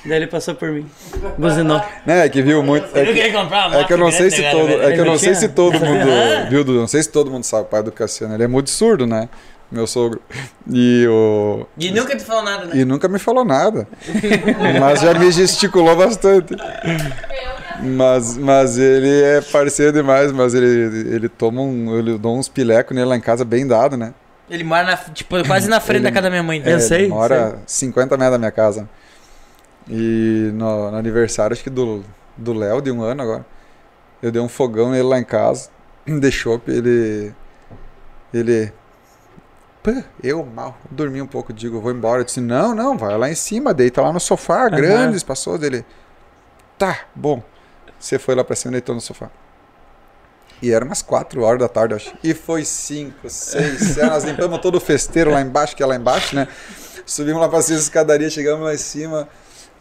Daí ele passou por mim. Buzinou. Né, que viu muito. Ele É que, é que eu não sei se né, todo. É que eu não sei se todo mundo. Viu, Dudu? Não sei se todo mundo sabe. O pai do Cassiano, ele é muito surdo, né? Meu sogro. E o. E nunca te falou nada, né? E nunca me falou nada. Mas já me gesticulou bastante. Mas, mas ele é parceiro demais, mas ele, ele toma um. Ele dá uns pilecos nele lá em casa bem dado, né? Ele mora na, tipo, quase na frente Ele- da casa da minha mãe. Eu? É, sei, Ele mora 50 metros da minha casa. E no, no aniversário, acho que do do Léo, de um ano agora, eu dei um fogão nele lá em casa, de chopp, ele. Ele. Pã, eu mal, dormi um pouco, digo, vou embora. Eu disse, não, não, vai lá em cima, deita lá no sofá, grande, espaçoso dele. Tá, bom. Você foi lá pra cima deitou no sofá. E era umas 4 horas da tarde, acho. E foi 5, 6, 7. Nós limpamos todo o festeiro lá embaixo, que é lá embaixo, né? Subimos lá pra cima da escadaria, chegamos lá em cima.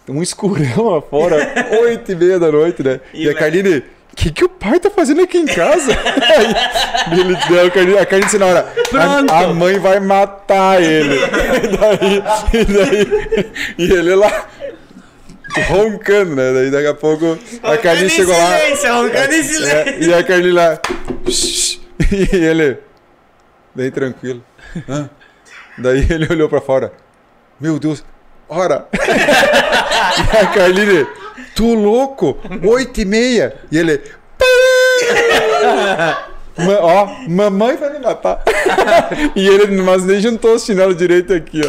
Um escurão lá fora, 8 e meia da noite, né? E, E a Carline, o que, que o pai tá fazendo aqui em casa? Aí, ele deu a Carline, a Carline disse na hora, a, a mãe vai matar ele. e, daí, e, daí, e ele lá, roncando, né? Daí daqui a pouco a Carline chegou lá. Roncando em silêncio. É, e a Carly lá. E ele. Bem tranquilo. Hã? Daí ele olhou pra fora. Meu Deus, ora! E a Carline, tu louco? Oito e meia. E ele. Ma- ó, mamãe vai me matar. e ele, mas nem juntou os chinelos direito aqui, ó.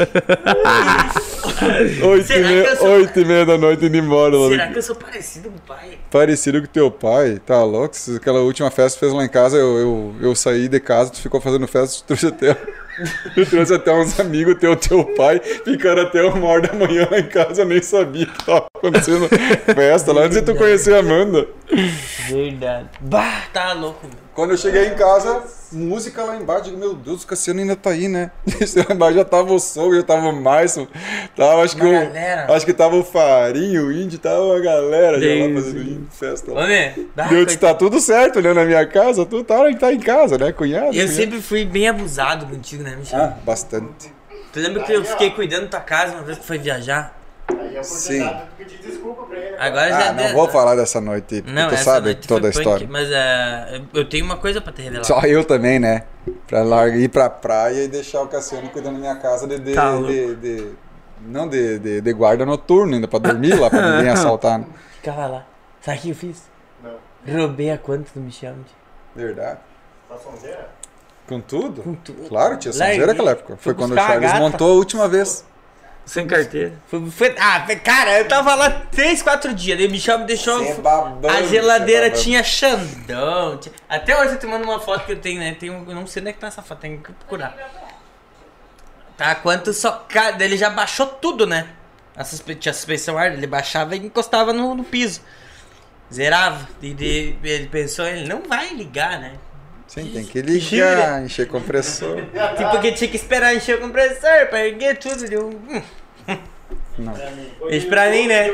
Oito e, meia, sou- oito e meia da noite indo embora. Será que eu sou parecido com o pai? Parecido com teu pai, tá louco? Aquela última festa que fez lá em casa, eu, eu, eu saí de casa, tu ficou fazendo festa, tu trouxe até, tu trouxe até uns amigos teu, teu pai, ficaram até uma hora da manhã lá em casa, eu nem sabia que tava acontecendo festa lá, antes de tu conhecer a Amanda. Verdade. Bah, tá louco, meu. Quando eu cheguei em casa, música lá embaixo, digo, meu Deus, o Cassiano ainda tá aí, né? lá embaixo já tava o sogro, já tava o Maison, tava, acho que Uma o, galera. acho que tava o Farinho, o Índio, tava uma galera já lá Deus. fazendo festa lá. Homem, bah, E eu disse, tá tudo certo, né? Na minha casa, tu tá, tá em casa, né? Cunhado. Eu cunhado. sempre fui bem abusado contigo, né, Michel? Ah, bastante. Tu lembra que eu fiquei cuidando da tua casa uma vez que foi viajar? Aí a oportunidade de pedir desculpa pra ele. Agora já Ah, não deu- vou falar dessa noite, porque Não, tu sabe noite toda a foi história. punk, mas é, eu tenho uma coisa pra te revelar. Só eu também, né? Pra largar, ir pra praia e deixar o Cassiano cuidando da minha casa de. de, Tá de- de- não de, de, de guarda noturno ainda, pra dormir lá, pra ninguém assaltar. Né? Ficava lá. Sabe o que eu fiz? Não. Roubei a conta do Michel. Verdade. Tá sonzeira? Com tudo? Com tudo. Claro, tinha sonzeira naquela época. Foi quando o a Charles gata. montou a última vez. Sem carteira. Foi, foi- ah, foi- cara, eu tava lá 3, 4 dias. Daí o Michel me deixou. É babando, a é geladeira babando. tinha Xandão. tinha- Até hoje eu te mando uma foto que eu tenho, né? Tem um, eu não sei onde é que tá essa foto, tem que procurar. Tá, quanto só. Cara, daí ele já baixou tudo, né? A suspe... Tinha suspensão ar, ele baixava e encostava no, no piso. Zerava. E de- ele pensou, ele não vai ligar, né? Sim, tem que ligar, encher compressor. Tipo que tinha que esperar encher o compressor pra erguer tudo. Deu... hum. Não. Isso pra mim, né?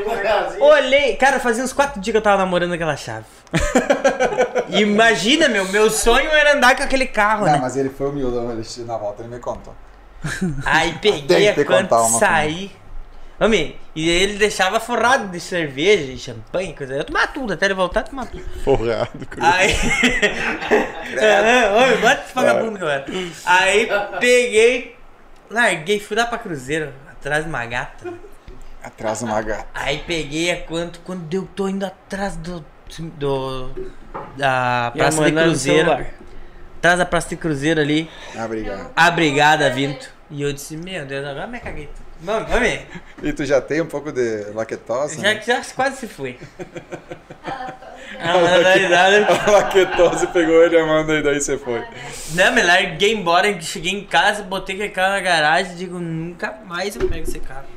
Olhei, cara, fazia uns 4 dias que eu tava namorando aquela chave. Imagina, meu, meu sonho era andar com aquele carro, Não, né? mas ele foi humildão, ele, na volta ele me contou. Aí Tem peguei que a quando contar uma saí. Homem, e ele deixava forrado de cerveja e champanhe, coisa. Eu tomava tudo, até ele voltar, eu tomava tudo. Forrado, cruz. Aí. Oi, bota esse vagabundo que eu era. Aí peguei, larguei, fui lá pra Cruzeiro, atrás de uma gata. Atrás de uma gata. Aí peguei a quanto, quando eu tô indo atrás do. do da a Praça de Cruzeiro. Atrás da Praça de Cruzeiro ali, Ah, obrigado. a brigada vindo. E eu disse, meu Deus, agora me caguei. tudo. Vamos, vamos. E tu já tem um pouco de lactose? Já, né? já quase se foi. Ah, na verdade, A lactose pegou ele a mão e daí você foi. Não, me larguei embora, cheguei em casa, botei aquele carro na garagem e digo, nunca mais eu pego esse carro.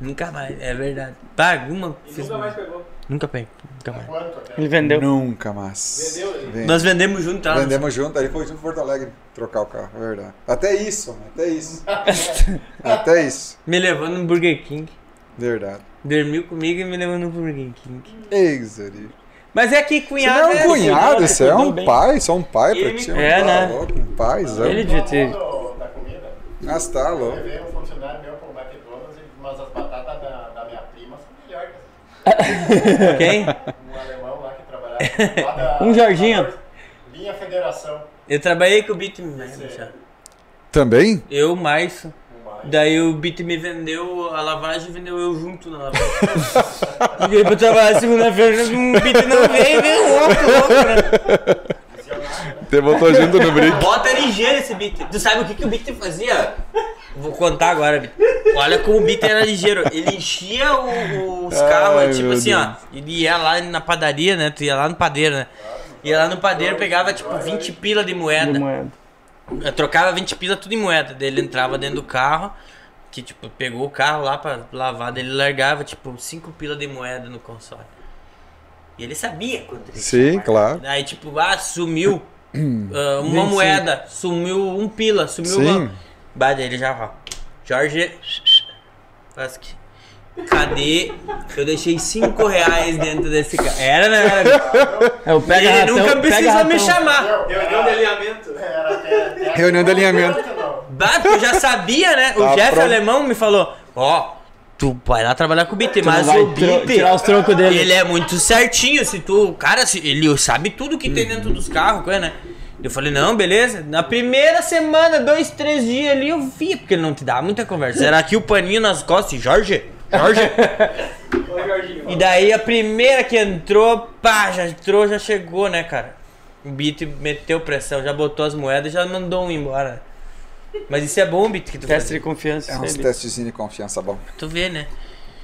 Nunca mais, é verdade. Alguma. E nunca mais pegou. Nunca pego, nunca mais. Ele vendeu. Nunca mais. Vendeu ele? Vende. Nós vendemos junto, tá? Vendemos junto, aí foi junto Porto Alegre trocar o carro, é verdade. Até isso, mano, até isso. até isso. Me levou no Burger King. Verdade. Dormiu comigo e me levou no Burger King. Ei, Zuri. Mas é que Você cunhado não é um assim, cunhado, você é um bem. pai, só um pai Ele pra me- ti. É, tá né? louco, um paizão. Ele devia ter. Ah, você tá eu louco. levei um funcionário meu pro McDonald's, mas as batatas da, da minha prima são melhores. Quem? Um alemão lá que trabalhava. lá da- Um Jorginho. Linha Federação. Eu trabalhei com o Bit né, já. Também? Eu, mais. Mais. Daí o Bit me vendeu a lavagem e vendeu eu junto na lavagem. Liguei pra trabalhar segunda-feira, o Bit não veio, veio louco, louco, né? Você botou junto no brick. Bota ligeiro esse Bit. Tu sabe o que, que o Bit fazia? Vou contar agora, Bit. Olha como o Bit era ligeiro. Ele enchia o- os Ai, carros, tipo assim, ó. Ele ia lá na padaria, né? Tu ia lá no padeiro, né? Ia lá no padeiro, pegava tipo 20 pila de De moeda. moeda. Eu trocava 20 pila tudo em moeda. Daí ele entrava dentro do carro, que tipo, pegou o carro lá pra lavar, daí ele largava tipo 5 pila de moeda no console. E ele sabia quanto ele Sim, claro. Aí tipo, ah, sumiu ah, uma 25. moeda, sumiu um pila, sumiu Sim. uma. Ele já, ó. Jorge. Faz que. Cadê? Eu deixei 5 reais dentro desse carro. Era, né? Era. É o pega ele ratão, nunca precisa me chamar. Reunião de alinhamento. Era até, até Reunião de alinhamento. Porque eu já sabia, né? O Tá Jeff pronto. Alemão me falou: Ó, tu vai lá trabalhar com o não mas o BT. tirar os trocos dele. Ele é muito certinho, se tu. Cara, se, ele sabe tudo que tem dentro dos carros, né? Eu falei, não, beleza. Na primeira semana, dois, três dias ali, eu via, porque ele não te dá muita conversa. Era aqui o paninho nas costas, Jorge? Jorge? Jorginho. E daí a primeira que entrou, pá, já entrou, já chegou, né, cara? O Bit meteu pressão, já botou as moedas e já mandou um embora. Mas isso é bom, Bit, que tu Teste faz. de confiança. É uns testezinhos de confiança bom. Tu vê, né?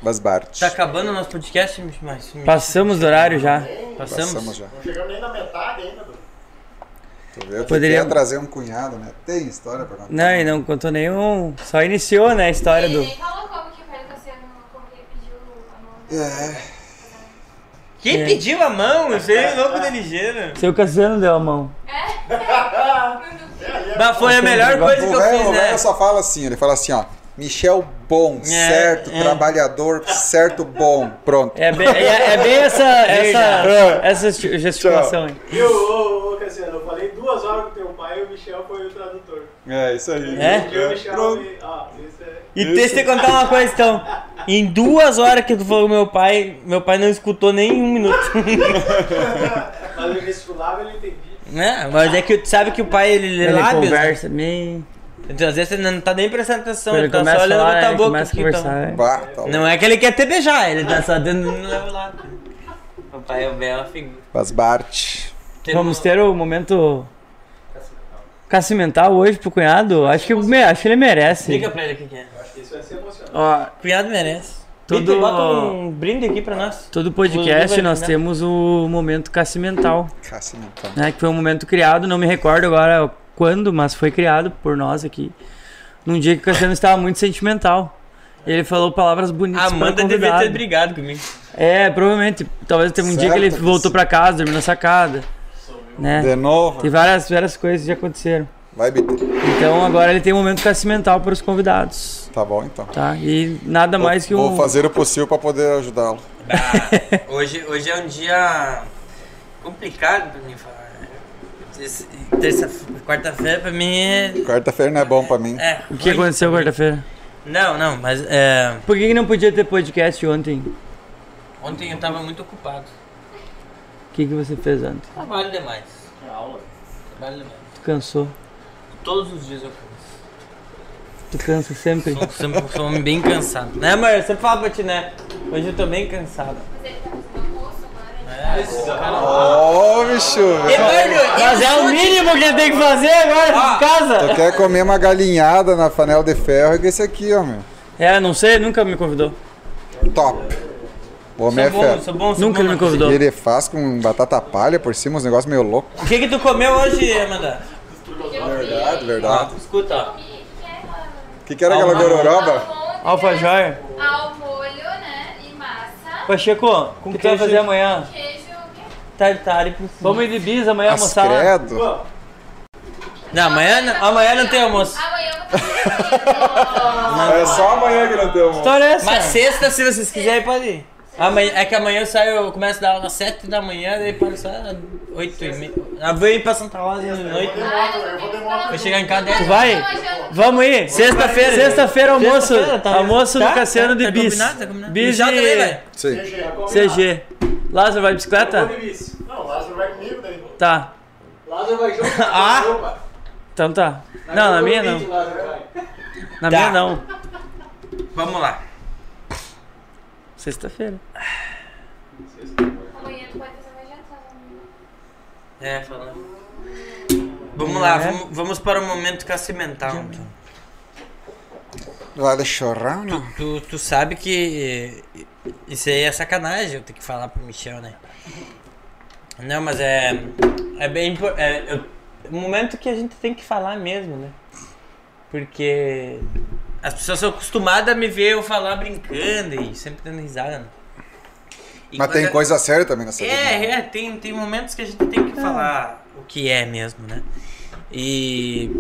Basbart. Tá acabando o nosso podcast, mas... Passamos do horário já. Passamos? Passamos já. Não chegamos nem na metade ainda, do Tu vê? Tu Poderia- trazer um cunhado, né? Tem história pra contar. Não, e não contou nenhum. Só iniciou, né, a história Ele do. nem falou como que o Pedro Cassiano como que ele pediu a mão. É. Quem É. pediu a mão? Isso aí é louco de ligeiro. Seu Cassiano deu a mão. Mas foi a melhor coisa que O eu fiz, o né? velho só fala assim, ele fala assim, ó. Michel bom, certo, é. trabalhador, certo, bom. Pronto. É bem, é, é bem essa, essa, essa esti- gesticulação aí. Ô, ô, Cassiano, eu falei duas horas com teu pai e o Michel foi o tradutor. É, isso aí. É? E o Michel, Pronto. ah, isso é... E deixa eu te contar uma coisa então. Em duas horas que tu falou com meu pai, meu pai não escutou nem um minuto. Mas eu gesticulava e ele entendia. né? Mas é que tu sabe que o pai ele lê Ele lábios. né? conversa meio. Então às vezes ele não tá nem prestando atenção, Ele ele tá começa só olhando pra tua ele boca. começa a aqui, então. conversar. é. Bah, tá. Não é que ele quer te beijar, ele tá só dentro do meu lado. O pai é bem uma figura. Basbart. Vamos ter o momento cacimental hoje pro cunhado? Acho que, me- acho que ele merece. Explica pra ele o que é. Eu acho que isso vai ser emocionante. Ó, Cunhado merece. Tudo- Tudo... Bota um brinde aqui pra nós. todo podcast nós temos o momento cacimental, então. né? Que foi um momento criado, não me recordo agora quando, mas foi criado por nós aqui. Num dia que o Cassiano estava muito sentimental. Ele falou palavras bonitas A para Amanda devia ter brigado comigo. É, provavelmente. Talvez teve um dia que ele Certo, voltou sim. pra casa, dormiu na sacada. Né? De novo. Tem várias, várias coisas que aconteceram. Vai, BT. Então agora ele tem um momento cacimental para os convidados. Tá bom, então. Tá? E nada mais que Vou um. fazer o possível pra poder ajudá-lo. hoje, hoje é um dia complicado pra mim falar. né? Quarta-feira pra mim é. Quarta-feira não é bom pra mim. é O que aconteceu quarta-feira? Não, não, mas é, Por que, que não podia ter podcast ontem? ontem eu tava muito ocupado. O que, que você fez ontem? Trabalho demais. É aula. Trabalho demais. Tu cansou? Todos os dias eu canso. Tu cansa sempre? Sou, sempre, sou um homem bem cansado. Né, amor? Eu sempre falo pra ti, né? Hoje eu tô bem cansado. Mas ele tá fazendo almoço agora. É, esse cara. Ô, bicho! Eduardo, Mas é o mínimo que ele tem que fazer agora Ah. em casa. Tu quer comer uma galinhada na panela de ferro, é que esse aqui, ó, meu. É, não sei, nunca me convidou. Top. O homem é Sou bom, ferro. sou bom, sou Nunca bom ele me convidou. E ele faz com batata palha por cima, uns negócios meio loucos. O que que tu comeu hoje, Amanda? Verdade, verdade. Escuta. E é uma- O que, que era aquela gororoba? Alfajor. Ao molho, né? E massa. Pacheco, o que tu vai fazer amanhã? Queijo. Tartare por cima. Vamos ir de bis amanhã As almoçar lá. credo. Não, amanhã, não- amanhã não tem almoço. Amanhã eu vou fazer É só amanhã que não tem almoço. história é essa? Mas sexta, se vocês quiserem, pode ir. Amanhã, é que amanhã eu saio, eu começo a dar aula às 7 da manhã, daí paro só às 8 e meia. Eu vou ir pra Santa Rosa de noite. Vou chegar em casa 10 Tu vai? Vamos ir. Sexta-feira. Sexta-feira, almoço. Tá- almoço tá? do Cassiano de Tá bis. combinado, tá combinado. Bis. CG. Lázaro vai de bicicleta? Não, Lázaro vai comigo daí. Tá. Lázaro vai junto. Ah. Então tá. Não, na minha não. Na Tá. minha não. Vamos lá. Sexta-feira. Amanhã tu pode fazer. É, falando. Vamos lá, vamos, vamos para o momento cacimental. então. Vale chorar ou não? Tu, tu sabe que isso aí é sacanagem, eu tenho que falar pro Michel, né? Não, mas é. É bem. É, é um momento que a gente tem que falar mesmo, né? Porque as pessoas são acostumadas a me ver eu falar brincando e sempre dando risada. Né? Mas quando tem eu- coisa séria também nessa vida. né? é, é, tem, tem momentos que a gente tem que falar o que é mesmo, né? E.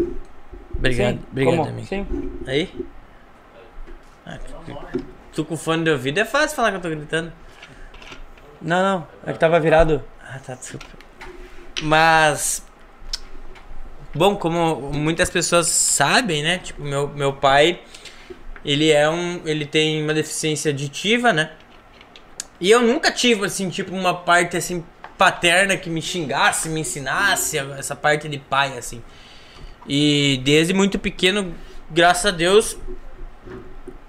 Obrigado, Sim. obrigado, Como? amigo. Sim. Aí? Ah, tu, tu com fone de ouvido é fácil falar que eu tô gritando. Não, não. É que tava virado. Ah, tá, desculpa. Mas. Bom, como muitas pessoas sabem, né? Tipo, meu, meu pai, ele é um. Ele tem uma deficiência auditiva, né? E eu nunca tive, assim, tipo, uma parte assim paterna que me xingasse, me ensinasse essa parte de pai, assim. E desde muito pequeno, graças a Deus,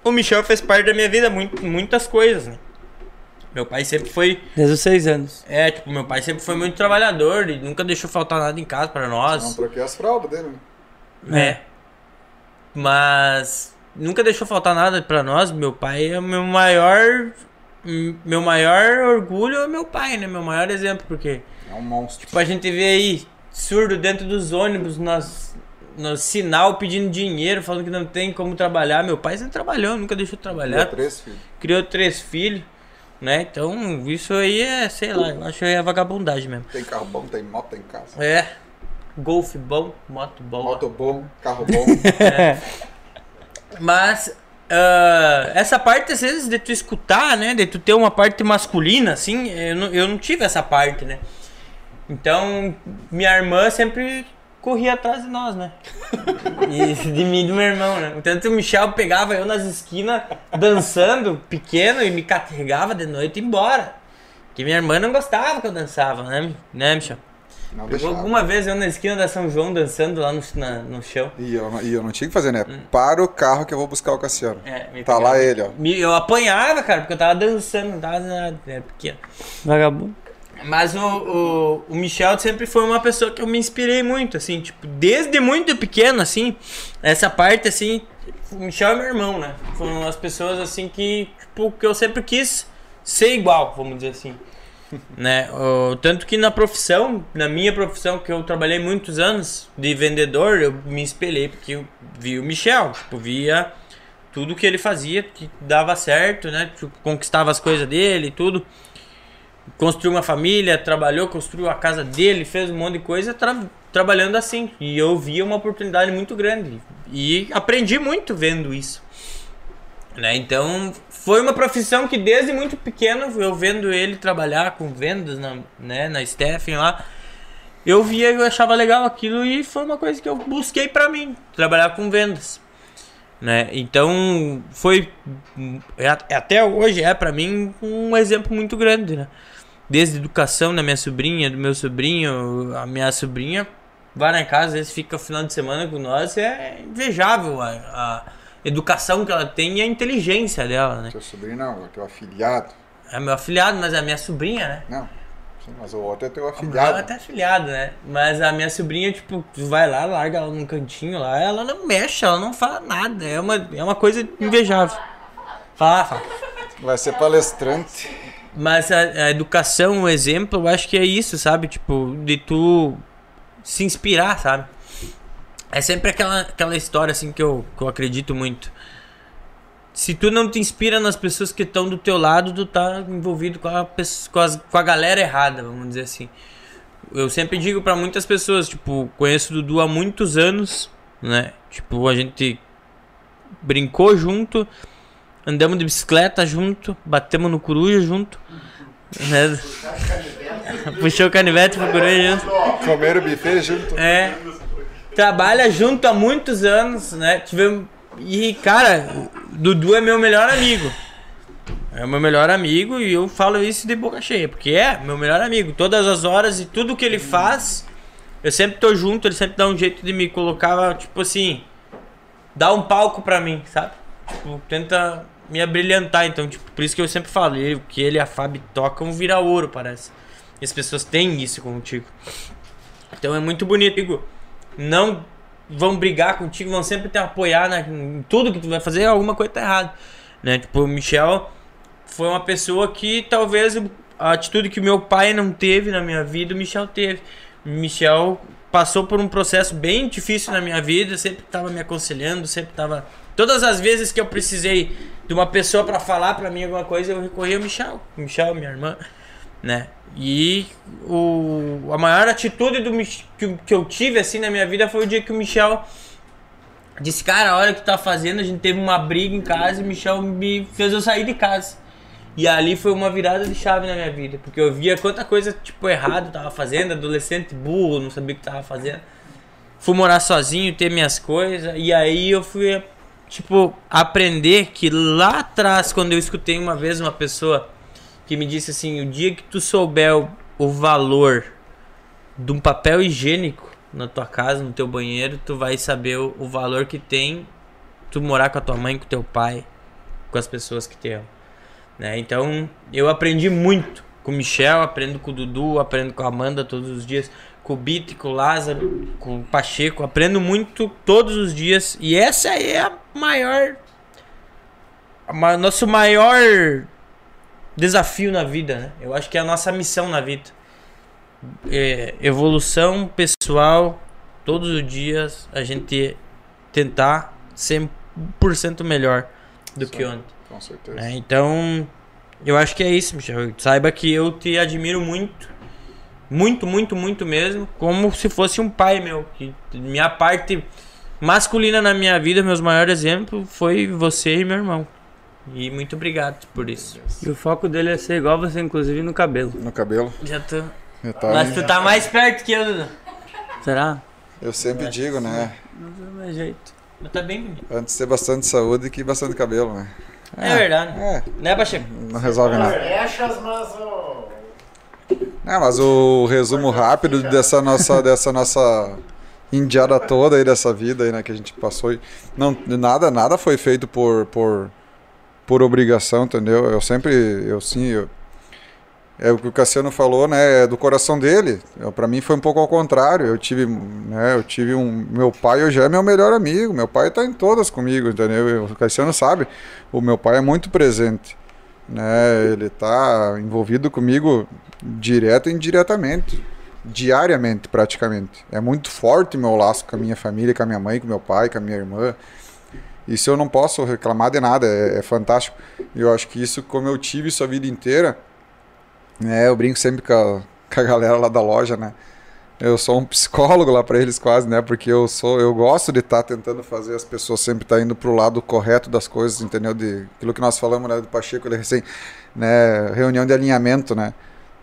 o Michel fez parte da minha vida, muito, muitas coisas, né? Meu pai sempre foi Desde os seis anos. é, tipo, meu pai sempre foi muito trabalhador e nunca deixou faltar nada em casa pra Não nós. troquei as fraldas dele, né? É. Mas nunca deixou faltar nada pra nós. Meu pai é o meu maior. Meu maior orgulho é meu pai, né? Meu maior exemplo, porque É um monstro. tipo, a gente vê aí surdo dentro dos ônibus, no sinal pedindo dinheiro, falando que não tem como trabalhar. Meu pai sempre trabalhou, nunca deixou de trabalhar. Deu três filhos. Criou três filhos, né? Então, isso aí é, sei lá, eu acho que é vagabundagem mesmo. Tem carro bom, tem moto em casa. É. Golfe bom, moto bom. Moto bom, carro bom. Mas ah, essa parte, às vezes, de tu escutar, né? De tu ter uma parte masculina, assim, eu não, eu não tive essa parte, né? Então, minha irmã sempre corria atrás de nós, né? E de mim e do meu irmão, né? Tanto o Michel pegava eu nas esquinas dançando, pequeno, e me carregava de noite e embora. Porque minha irmã não gostava que eu dançava, né, né Michel? Não Pegou deixava. alguma vez eu na esquina da São João dançando lá no, na- no chão. E eu, não- e eu não tinha que fazer, né? Para o carro que eu vou buscar o Cassiano. Hum. É, me Tá pegava. lá ele, ó. Me- Eu apanhava, cara, porque eu tava dançando, não tava nada, era pequeno. Vagabundo. Mas o, o, o Michel sempre foi uma pessoa que eu me inspirei muito, assim, tipo, desde muito pequeno, assim, essa parte, assim, o Michel é meu irmão, né? Foram as pessoas, assim, que, tipo, que eu sempre quis ser igual, vamos dizer assim. Né? O, tanto que na profissão, na minha profissão, que eu trabalhei muitos anos de vendedor, eu me espelhei, porque eu vi o Michel, tipo, via tudo que ele fazia, que dava certo, né? Tipo, conquistava as coisas dele e tudo construiu uma família, trabalhou, construiu a casa dele, fez um monte de coisa tra- trabalhando assim. E eu via uma oportunidade muito grande. E aprendi muito vendo isso. Né? Então, foi uma profissão que desde muito pequeno, eu vendo ele trabalhar com vendas na, né, na Stephen lá, eu via eu achava legal aquilo e foi uma coisa que eu busquei pra mim, trabalhar com vendas. Né? Então, foi é, até hoje é pra mim um exemplo muito grande, né? Desde educação da minha sobrinha, do meu sobrinho, a minha sobrinha vai na casa, às vezes fica o final de semana com nós, é invejável a, a educação que ela tem e a inteligência dela, né? Teu sobrinho não, é teu afilhado. É meu afilhado, mas é a minha sobrinha, né? Não, sim, mas o outro é teu Ela afilhado. até afilhado, né? Mas a minha sobrinha, tipo, tu vai lá, larga ela num cantinho lá, ela não mexe, ela não fala nada. É uma, é uma coisa invejável. Fala, fala. Vai ser palestrante. Mas a, a educação, o exemplo, eu acho que é isso, sabe? Tipo, de tu se inspirar, sabe? É sempre aquela, aquela história, assim, que eu, que eu acredito muito. Se tu não te inspira nas pessoas que estão do teu lado, tu tá envolvido com a, com, as- com a galera errada, vamos dizer assim. Eu sempre digo pra muitas pessoas, tipo, conheço o Dudu há muitos anos, né? Tipo, a gente brincou junto, andamos de bicicleta junto, batemos no coruja junto, né? Puxou o canivete pro coruja junto. Comer o buffet junto. É. Trabalha junto há muitos anos, né? Tivemos. E, cara, Dudu é meu melhor amigo. É meu melhor amigo e eu falo isso de boca cheia, porque é meu melhor amigo. Todas as horas e tudo que ele faz, eu sempre tô junto, ele sempre dá um jeito de me colocar, tipo assim, dá um palco pra mim, sabe? Tipo, tenta me abrilhantar. Então, tipo, por isso que eu sempre falo, ele, que ele e a Fábio tocam vira ouro, parece. E as pessoas têm isso contigo. Então é muito bonito. Digo, não vão brigar contigo, vão sempre te apoiar na, em tudo que tu vai fazer, alguma coisa tá errada. Né? Tipo, o Michel foi uma pessoa que talvez a atitude que meu pai não teve na minha vida, o Michel teve. O Michel passou por um processo bem difícil na minha vida, sempre estava me aconselhando, sempre estava. Todas as vezes que eu precisei de uma pessoa para falar para mim alguma coisa, eu recorri ao Michel. Michel, minha irmã, né? E o, a maior atitude do, que, que eu tive assim na minha vida foi o dia que o Michel disse, cara, a hora que tu tá fazendo, a gente teve uma briga em casa e o Michel me fez eu sair de casa. E ali foi uma virada de chave na minha vida, porque eu via quanta coisa tipo errado eu tava fazendo, adolescente burro, não sabia o que tava fazendo. Fui morar sozinho, ter minhas coisas, e aí eu fui tipo aprender que lá atrás quando eu escutei uma vez uma pessoa que me disse assim, o dia que tu souber o, o valor de um papel higiênico na tua casa, no teu banheiro, tu vai saber o, o valor que tem tu morar com a tua mãe, com o teu pai, com as pessoas que te amam. Né? Então, eu aprendi muito com o Michel, aprendo com o Dudu, aprendo com a Amanda todos os dias, com o Bito, com o Lázaro, com o Pacheco, aprendo muito todos os dias. E essa é a maior. ma- nosso maior desafio na vida, né? Eu acho que é a nossa missão na vida. É, evolução pessoal, todos os dias a gente tentar ser 1% melhor do que ontem. Com certeza. né? Então, eu acho que é isso, Michel. Saiba que eu te admiro muito. Muito, muito, muito mesmo. Como se fosse um pai meu. Que minha parte masculina na minha vida, meus maiores exemplos, foi você e meu irmão. E muito obrigado por isso. E o foco dele é ser igual você, inclusive no cabelo. No cabelo. Já tô. Eu, tava- Mas tu tá mais perto que eu, Dudu. Será? eu sempre digo, né? Não tem mais jeito. Mas tá bem bonito. Antes ter bastante saúde que bastante cabelo, né? É, verdade. É, Né, Pacheco? não resolve nada. Brechas, mas. É, mas o resumo rápido dessa nossa, dessa nossa indiada toda aí dessa vida aí, né, que a gente passou. e Não, nada, nada foi feito por, por, por obrigação, entendeu? Eu sempre, eu sim, eu, é o que o Cassiano falou, né, é do coração dele. Para mim foi um pouco ao contrário. Eu tive, né, eu tive um, meu pai hoje é meu melhor amigo. Meu pai tá em todas comigo, entendeu? Eu- O Cassiano sabe. O meu pai é muito presente, né? Ele tá envolvido comigo direto e indiretamente, diariamente praticamente. É muito forte meu laço com a minha família, com a minha mãe, com meu pai, com a minha irmã. Isso eu não posso reclamar de nada, é, é fantástico. Eu acho que isso, como eu tive isso a vida inteira, né, eu brinco sempre com a, com a galera lá da loja, né? Eu sou um psicólogo lá pra eles quase, né? Porque eu sou, eu gosto de estar tentando fazer as pessoas sempre estar indo pro lado correto das coisas, entendeu? De aquilo que nós falamos, né, do Pacheco, ele recém, né, reunião de alinhamento, né?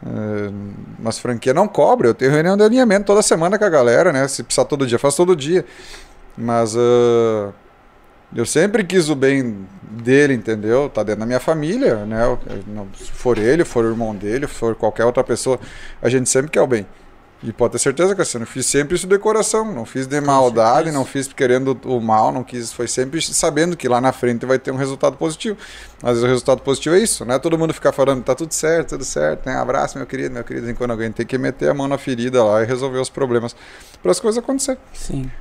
Uh, mas franquia não cobra, eu tenho reunião de alinhamento toda semana com a galera, né? Se precisar todo dia, faço todo dia. Mas uh, eu sempre quis o bem dele, entendeu? Tá dentro da minha família, né? Se for ele, for o irmão dele, for qualquer outra pessoa, a gente sempre quer o bem. E pode ter certeza que assim, eu fiz sempre isso de coração, não fiz de maldade, não fiz querendo o mal, não quis, foi sempre sabendo que lá na frente vai ter um resultado positivo. Às vezes o resultado positivo é isso, não é todo mundo ficar falando, tá tudo certo, tudo certo, né? Abraço, meu querido, meu querido, enquanto alguém tem que meter a mão na ferida lá e resolver os problemas para as coisas acontecerem. Sim.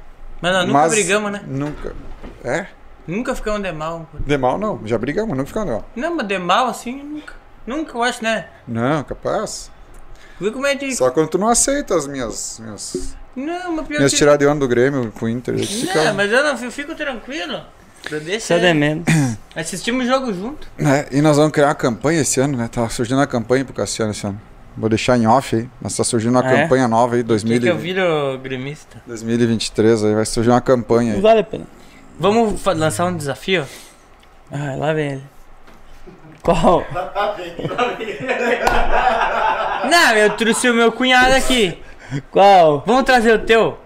Mas nós nunca Mas brigamos, né? Nunca. É? Nunca ficamos de mal. De mal não, já brigamos, nunca ficamos de mal. Não, mas de mal assim, nunca. Nunca, eu acho, né? Não, capaz. Viu como é de. Só quando tu não aceita as minhas, minhas, Não, mas pior minhas que. tiradas de onda do Grêmio com o Inter. Não, Fica, mas eu não eu fico tranquilo. Eu deixo. Só de menos. Assistimos o jogo junto. né? E nós vamos criar uma campanha esse ano, né? Tá surgindo uma campanha pro Cassiano esse ano. Vou deixar em off aí, mas tá surgindo uma Ah, é? campanha nova aí, Que 2000, que eu viro gremista. 2023, aí vai surgir uma campanha aí. vale a pena. Vamos lançar um desafio? Ah, lá vem ele. Qual? Não, eu trouxe o meu cunhado aqui. Qual? Vamos trazer o teu?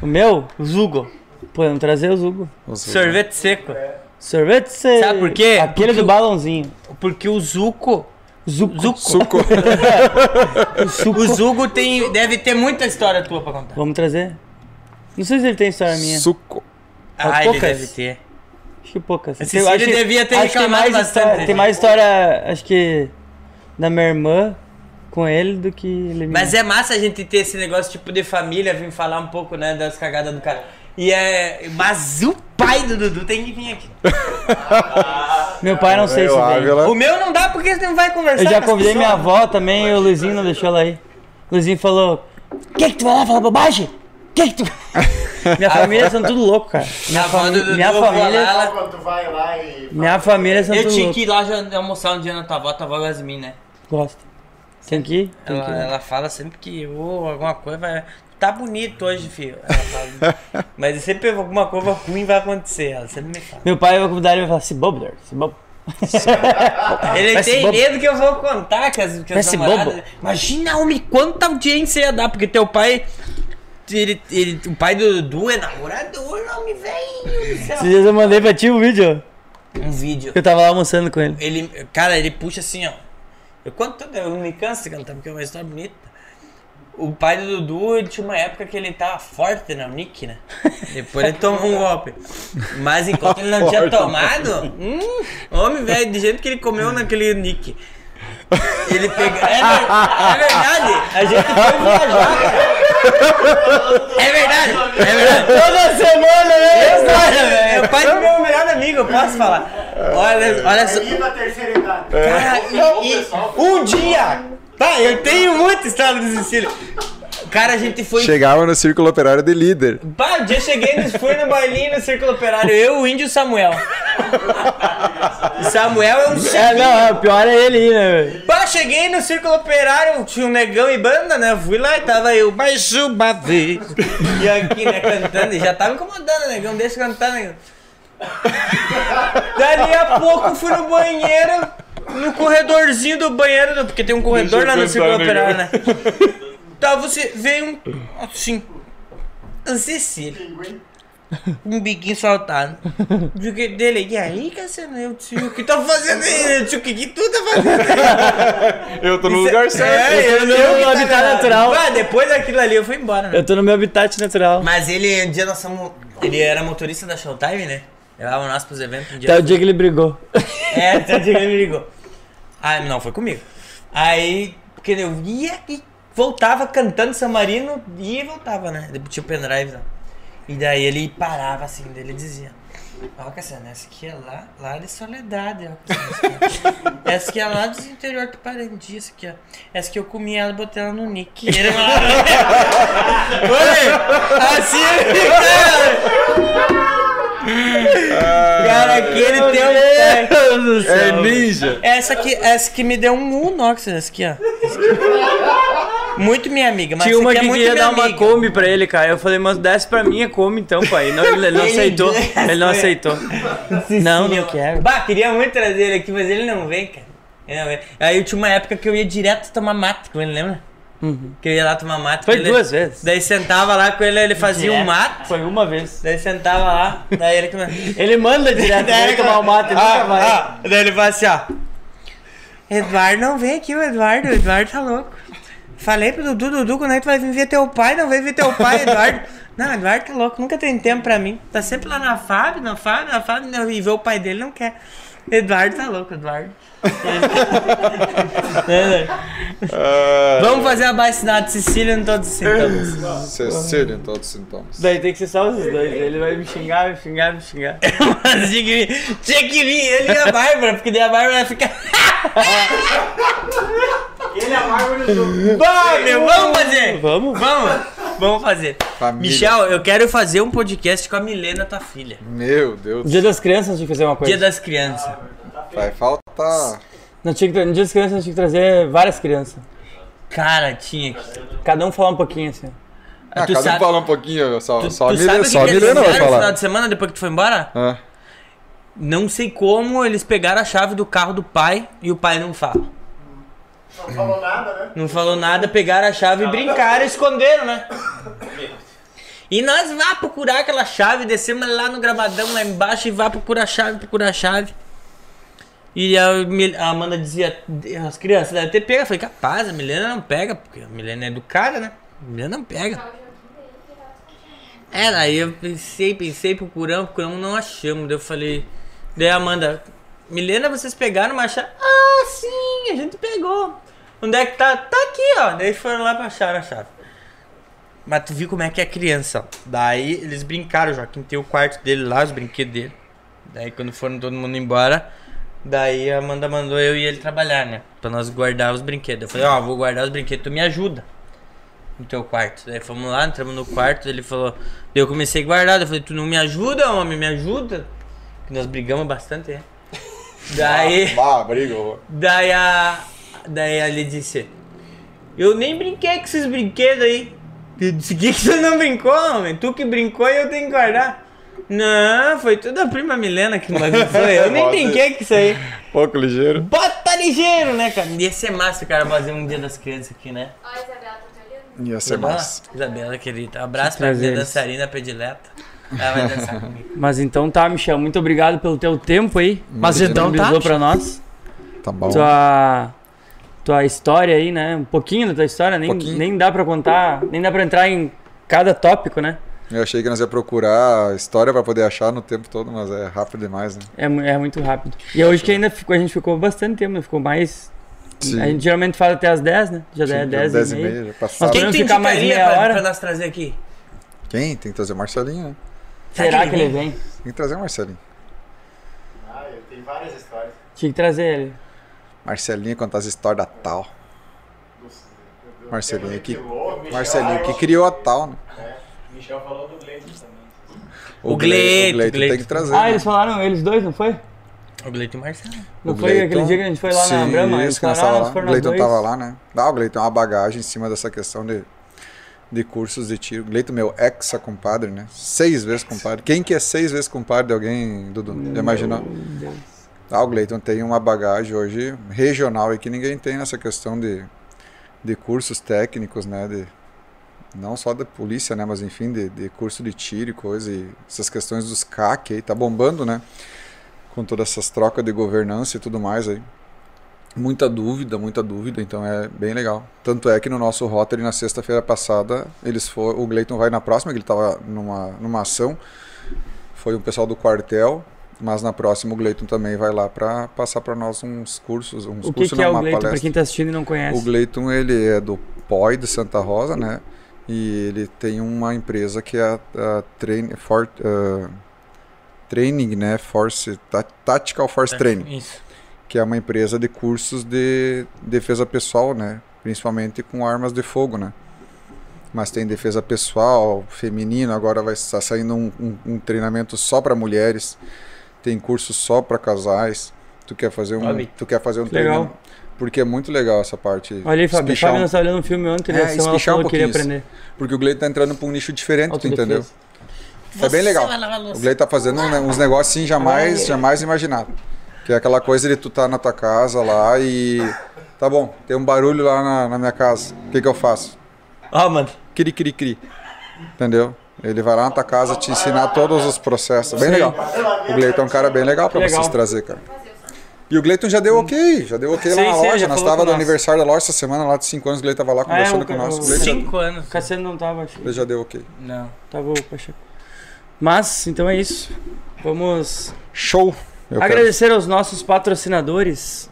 O meu? O Zugo. Podemos trazer o Zugo. Você- Sorvete seco. Sorvete você. Sabe por quê? Aquele Porque do o- balãozinho. Porque o Zuco. Zuco. Zuco. Suco. O Zugo tem, deve ter muita história tua pra contar. Vamos trazer? Não sei se ele tem história minha. Suco. Ah, ele poucas. deve ter. Acho que poucas. Tem- Cílio acho que- devia ter acho que tem reclamado mais bastante. História, tem mais história, acho que, da minha irmã com ele do que ele me- Mas é massa a gente ter esse negócio tipo de família, vir falar um pouco, né, das cagadas do cara. E é. Mas o pai do Dudu tem que vir aqui. Meu pai não sei se o vem. O meu não dá porque você não vai conversar. Eu já convidei minha avó também e o Luizinho não deixou ela ir. O Luizinho falou: Que que tu vai lá falar bobagem? Que que tu. minha família são tudo louco, cara. Minha, A avó do fami- Dudu, minha eu família. lá, tu vai lá e. Minha família são Eu tudo tinha louco. que ir lá já almoçar um dia na tua avó, tua avó gosta de mim, né? Gosta. Tem que ir? Tem Ela, que ir. ela fala sempre que ou alguma coisa vai. Tá bonito hoje, filho. Ela fala. Mas sempre alguma coisa ruim vai acontecer. Ela sempre me fala. Meu pai vai convidar ele e vai falar: Se bobo, Dor, se bobo. Ele ser tem bobo. medo que eu vou contar que as, que as namoradas... bobo. Imagina, homem, quanta audiência ia dar, porque teu pai... Ele, ele, o pai do Dudu é namorador, homem, velho. Esses dias eu mandei pra ti um vídeo. Um vídeo. Eu tava lá almoçando com ele. Ele, cara, ele puxa assim, ó. Eu conto tudo, eu não me canso de cantar, porque é uma história bonita. O pai do Dudu, ele tinha uma época que ele tava forte na Nick, né? Depois ele tomou um golpe. Mas enquanto ele não tinha Forte. tomado, hum, homem, velho, de jeito que ele comeu naquele Nick. Ele pegou. É, é verdade! A gente foi viajar, cara. É verdade! É verdade! Toda semana, né? Olha, velho, É o pai do meu melhor amigo, eu posso falar. Olha, olha só. Aí da terceira idade. Cara, e, e um dia. Tá, eu tenho muita história desse estilo. Cara, a gente foi. Chegava no círculo operário de líder. Pá, um dia cheguei, fui no bailinho no Círculo Operário, eu, o índio e o Samuel. Samuel é um É, não, é, o pior é ele né, velho? Pá, cheguei no Círculo Operário, tinha um negão e banda, né? Fui lá e tava eu, mais uma vez. E aqui, né, cantando, e já tava incomodando, negão, deixa eu cantar, negão. Dali a pouco fui no banheiro, no corredorzinho do banheiro, porque tem um corredor lá no Círculo Operário, né? Tava você, veio um, assim, Cecília. Um biquinho soltado. Digo dele, e aí, Cassiano? Eu tio, o que tá fazendo aí? Tio, o que que tu tá fazendo aí? Eu tô no Isso lugar é- certo. É, Eu eu tô no meu tá habitat natural. Ah, depois daquilo ali eu fui embora, né? Eu tô no meu habitat natural. Mas ele, um dia nós fomos. Ele era motorista da Showtime, né? Levava nós pros eventos. Um dia Até o dia que ele brigou. É, até o dia que ele me ligou. Ah, não, foi comigo. Aí, porque eu ia e voltava cantando San Marino, ia e voltava, né? Depois tinha o pendrive lá. E daí ele parava assim, daí ele dizia. Ó, Cassiano, essa aqui é lá, lá de Soledade, ó. Cassiano, essa aqui. É lá do interior do Parandia, essa aqui, ó. Essa aqui eu comi ela e botei ela no Nick. E ele Oi! Assim ele ficava. Cara, aquele tem um. Deus do É ninja. Essa aqui, essa que me deu um Unox, essa aqui, ó. Essa aqui. Muito minha amiga, mas Tinha uma que é queria minha dar uma. Kombi pra ele, cara. Eu falei, mas desce pra mim a Kombi então, pai. Não, ele, não aceitou. Ele não aceitou. Não, não quero. Bah, queria muito trazer ele aqui, mas ele não vem, cara. Ele não vem. Aí eu tinha uma época que eu ia direto tomar mate com ele, lembra? Que eu ia lá tomar mate Foi com ele. duas vezes. Daí sentava lá com ele, ele fazia um Direto. mate. Foi uma vez. Daí sentava lá, daí ele. Ele manda direto pra ele tomar o mate, nunca ah, vai. ah, daí ele fala assim, ó. Eduardo não vem aqui, o Eduardo, o Eduardo tá louco. Falei pro Dudu, Dudu, quando é que tu vai vir ver teu pai? Não vem ver teu pai, Eduardo. Não, Eduardo tá louco, nunca tem tempo pra mim. Tá sempre lá na Fábio, na Fábio, na Fábio, não, e ver o pai dele não quer. Eduardo tá louco, Eduardo. É, né? Vamos fazer a baixidade de Sicília em todos os sintomas. Cecília em todos os sintomas. Daí tem que ser só os dois. Ele vai me xingar, me xingar, me xingar. Mas tinha que vir, tinha que vir ele e a Bárbara, porque daí a Bárbara vai ficar. Ele é a Bárbara do Bah, meu, vamos fazer! Vamos? Vamos! Vamos fazer. Família. Michel, eu quero fazer um podcast com a Milena, tua filha. Meu Deus. Dia das crianças tinha que fazer uma coisa. Dia das crianças. Vai faltar. Não, tinha que, no dia das crianças tinha que trazer várias crianças. Cara, tinha que. Cada um falar um pouquinho assim. Ah, tu cada sabe- um fala um pouquinho, só, Tu, só tu a sabe Milena, o que só a Milena vai fizeram no final falar. de semana depois que tu foi embora? Ah, Não sei como eles pegaram a chave do carro do pai e o pai não fala. Não falou nada, né? Não falou nada, pegaram a chave e brincaram, esconderam, né? E nós vá procurar aquela chave, descemos lá no gravadão lá embaixo e vá procurar a chave, procurar a chave. E a, a Amanda dizia, as crianças devem ter pego. Eu falei, capaz, a Milena não pega, porque a Milena é educada, né? A Milena não pega. É, daí eu pensei, pensei, procuramos, procuramos, não achamos. Daí eu falei, daí a Amanda, Milena, vocês pegaram uma chave? Ah, sim, a gente pegou. Onde é que tá? Tá aqui, ó. Daí foram lá pra achar a chave. Mas tu viu como é que é criança, ó. Daí eles brincaram, Joaquim tem o quarto dele lá, os brinquedos dele. Daí quando foram todo mundo embora, daí a Amanda mandou eu e ele trabalhar, né? Pra nós guardar os brinquedos. Eu falei, ó, vou guardar os brinquedos, tu me ajuda no teu quarto. Daí fomos lá, entramos no quarto, ele falou. Daí eu comecei a guardar, eu falei, tu não me ajuda, homem, me ajuda? Que nós brigamos bastante, né? Daí. bah, briga. horror. Daí a. Daí ele disse: Eu nem brinquei com esses brinquedos aí. Eu disse: Que que tu não brincou, homem? Tu que brincou e eu tenho que guardar. Não, foi tudo a prima Milena que bagunçou. Eu nem brinquei com isso aí. Pouco ligeiro. Bota ligeiro, né, cara? Ia ser massa, cara, fazer um dia das crianças aqui, né? Ó, a Isabela tá te olhando. Ia ser Isabela? massa. Isabela, querida. Abraço pra Prazer. minha dançarina predileta. Ela vai dançar comigo. Mas então tá, Michel, muito obrigado pelo teu tempo aí. Mas que então tá, pra nós. Tá bom. Tua, tua história aí, né? Um pouquinho da tua história, nem, Pouquinho. nem dá pra contar, nem dá pra entrar em cada tópico, né? Eu achei que nós ia procurar a história pra poder achar no tempo todo, mas é rápido demais, né? É, é muito rápido. E hoje que ainda ficou, a gente ficou bastante tempo, né? Ficou mais. Sim. A gente geralmente fala até as 10, né? Já é 10, 10 e e meia. meia, já Mas. Quem tem ficar mais meia pra, hora? pra nós trazer aqui? Quem? Tem que trazer o Marcelinho, né? Será que ele vem? Tem que trazer o Marcelinho. Ah, eu tenho várias histórias. Tinha que trazer ele. Marcelinho contar as histórias da tal. Marcelinho que, Marcelinho que criou a tal, né? Michel falou do Gleison também. O Gleito, o Gleito Gleito. tem que trazer. Ah, né? eles falaram, eles dois, não foi? O Gleito e o Marcelo. Não O foi Gleiton- aquele dia que a gente foi lá na Sim, Brahma? Eles Isso, que nós tava nós lá. O Gleiton tava lá, né? Ah, o Gleiton é uma bagagem em cima dessa questão de, de cursos de tiro. Gleiton, meu ex-compadre, né? Seis vezes compadre. Quem que é seis vezes compadre de alguém, Dudu? Já imaginou? Ah, o Gleiton tem uma bagagem hoje regional aí que ninguém tem nessa questão de, de cursos técnicos, né? De, não só da polícia, né? Mas enfim, de, de curso de tiro e coisa. E essas questões dos CAC aí, tá bombando, né? Com todas essas trocas de governança e tudo mais aí. Muita dúvida, muita dúvida, então é bem legal. Tanto é que no nosso Rotary, na sexta-feira passada, eles foram, o Gleiton vai na próxima, que ele estava numa, numa ação, foi um pessoal do quartel, mas na próxima o Gleiton também vai lá para passar para nós uns cursos, uns O que, cursos que é o uma Gleiton, palestra. quem tá assistindo e não conhece? O Gleiton, ele é do POI de Santa Rosa, né? E ele tem uma empresa que é a, a Train, For, ah, Training, né? Force, Ta- Tactical Force Training, Isso. Que é uma empresa de cursos de defesa pessoal, né? Principalmente com armas de fogo, né? Mas tem defesa pessoal, feminino, agora vai estar saindo um, um- um treinamento só para mulheres, tem curso só para casais, Tu quer fazer um, tu quer fazer um Legal. treino. Porque é muito legal essa parte. Olha aí, Fábio. A Espichar Fábio um- nós tá olhando um filme ontem, É, né? ela espichar um falou que queria aprender. Porque o Gleito tá entrando pra um nicho diferente, tu entendeu? É bem legal. O. Gleito tá fazendo um- uns negócios assim jamais, jamais imaginado. Que é aquela coisa de tu tá na tua casa lá e. Tá bom, tem um barulho lá na, na minha casa. O que que eu faço? Ó, mano. Cri, cri, cri. Entendeu? Ele vai lá na tua casa te ensinar todos os processos. Bem legal. O Gleiton é um cara bem legal pra Legal. vocês trazer, cara. E o Gleiton já deu ok, já deu ok lá Sim, na sim, loja. Nós tava no aniversário da loja essa semana, lá de 5 anos, o Gleiton tava lá conversando o- com nós. o- O Gleiton já- Cinco anos. O Cassiano não tava, acho. ele já deu ok. Não. Tava o Pacheco. Mas, então é isso. Vamos Show! Eu quero- agradecer aos nossos patrocinadores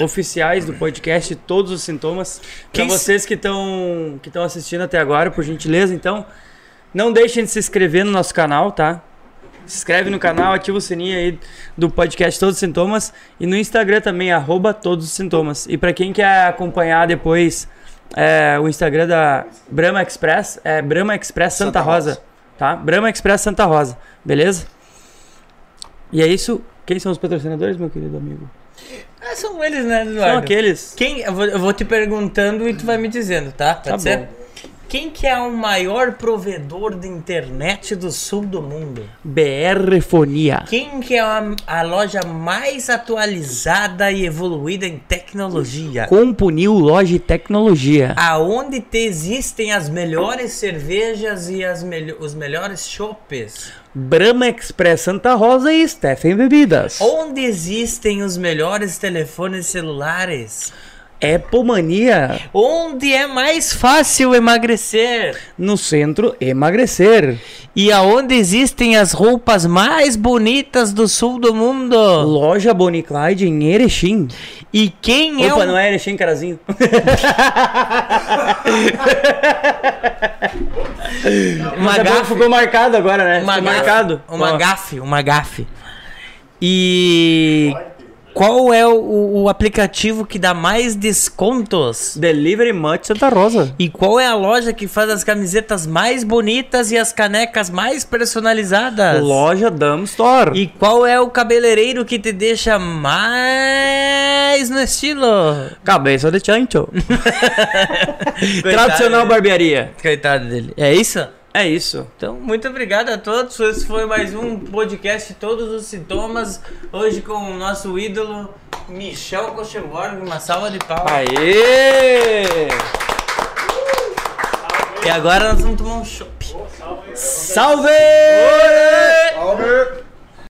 oficiais do podcast Todos os Sintomas. Para vocês que estão que estão assistindo até agora, por gentileza, então, não deixem de se inscrever no nosso canal, tá? Se inscreve no canal, ativa o sininho aí do podcast Todos os Sintomas e no Instagram também, arroba Todos os Sintomas. E para quem quer acompanhar depois é, o Instagram da Brahma Express, é Brahma Express Santa, Santa Rosa, Rosa. tá? Brahma Express Santa Rosa, beleza? E é isso. Quem são os patrocinadores, meu querido amigo? Ah, são eles, né, Eduardo? São aqueles. Quem, eu, vou, eu vou te perguntando e tu vai me dizendo, tá? Pode Tá ser? bom. Quem que é o maior provedor de internet do sul do mundo? BR Fonia. Quem que é a, a loja mais atualizada e evoluída em tecnologia? Compunil Loja e Tecnologia. Aonde te existem as melhores cervejas e as melho- os melhores chopes? Brahma Express Santa Rosa e Stephen Bebidas. Onde existem os melhores telefones celulares? Apple Mania. Onde é mais fácil emagrecer? No centro, emagrecer. E aonde existem as roupas mais bonitas do sul do mundo? Loja Bonnie Clyde em Erechim. E quem é Opa, o... não é Erechim, Carazinho. uma é gafe? ficou marcado agora, né? Uma ficou gafe, marcado. Uma Ó. gafe, uma gafe. E qual é o, o aplicativo que dá mais descontos? Delivery Much Santa Rosa. E qual é a loja que faz as camisetas mais bonitas e as canecas mais personalizadas? Loja Dam Store. E qual é o cabeleireiro que te deixa mais no estilo? Cabeça de chancho. Tradicional dele. barbearia. Coitado dele. É isso? É isso. Então, muito obrigado a todos. Esse foi mais um podcast Todos os Sintomas. Hoje com o nosso ídolo Michel Kocheborg. Uma salva de palmas. Aê! E agora nós vamos tomar um chopp. Salve!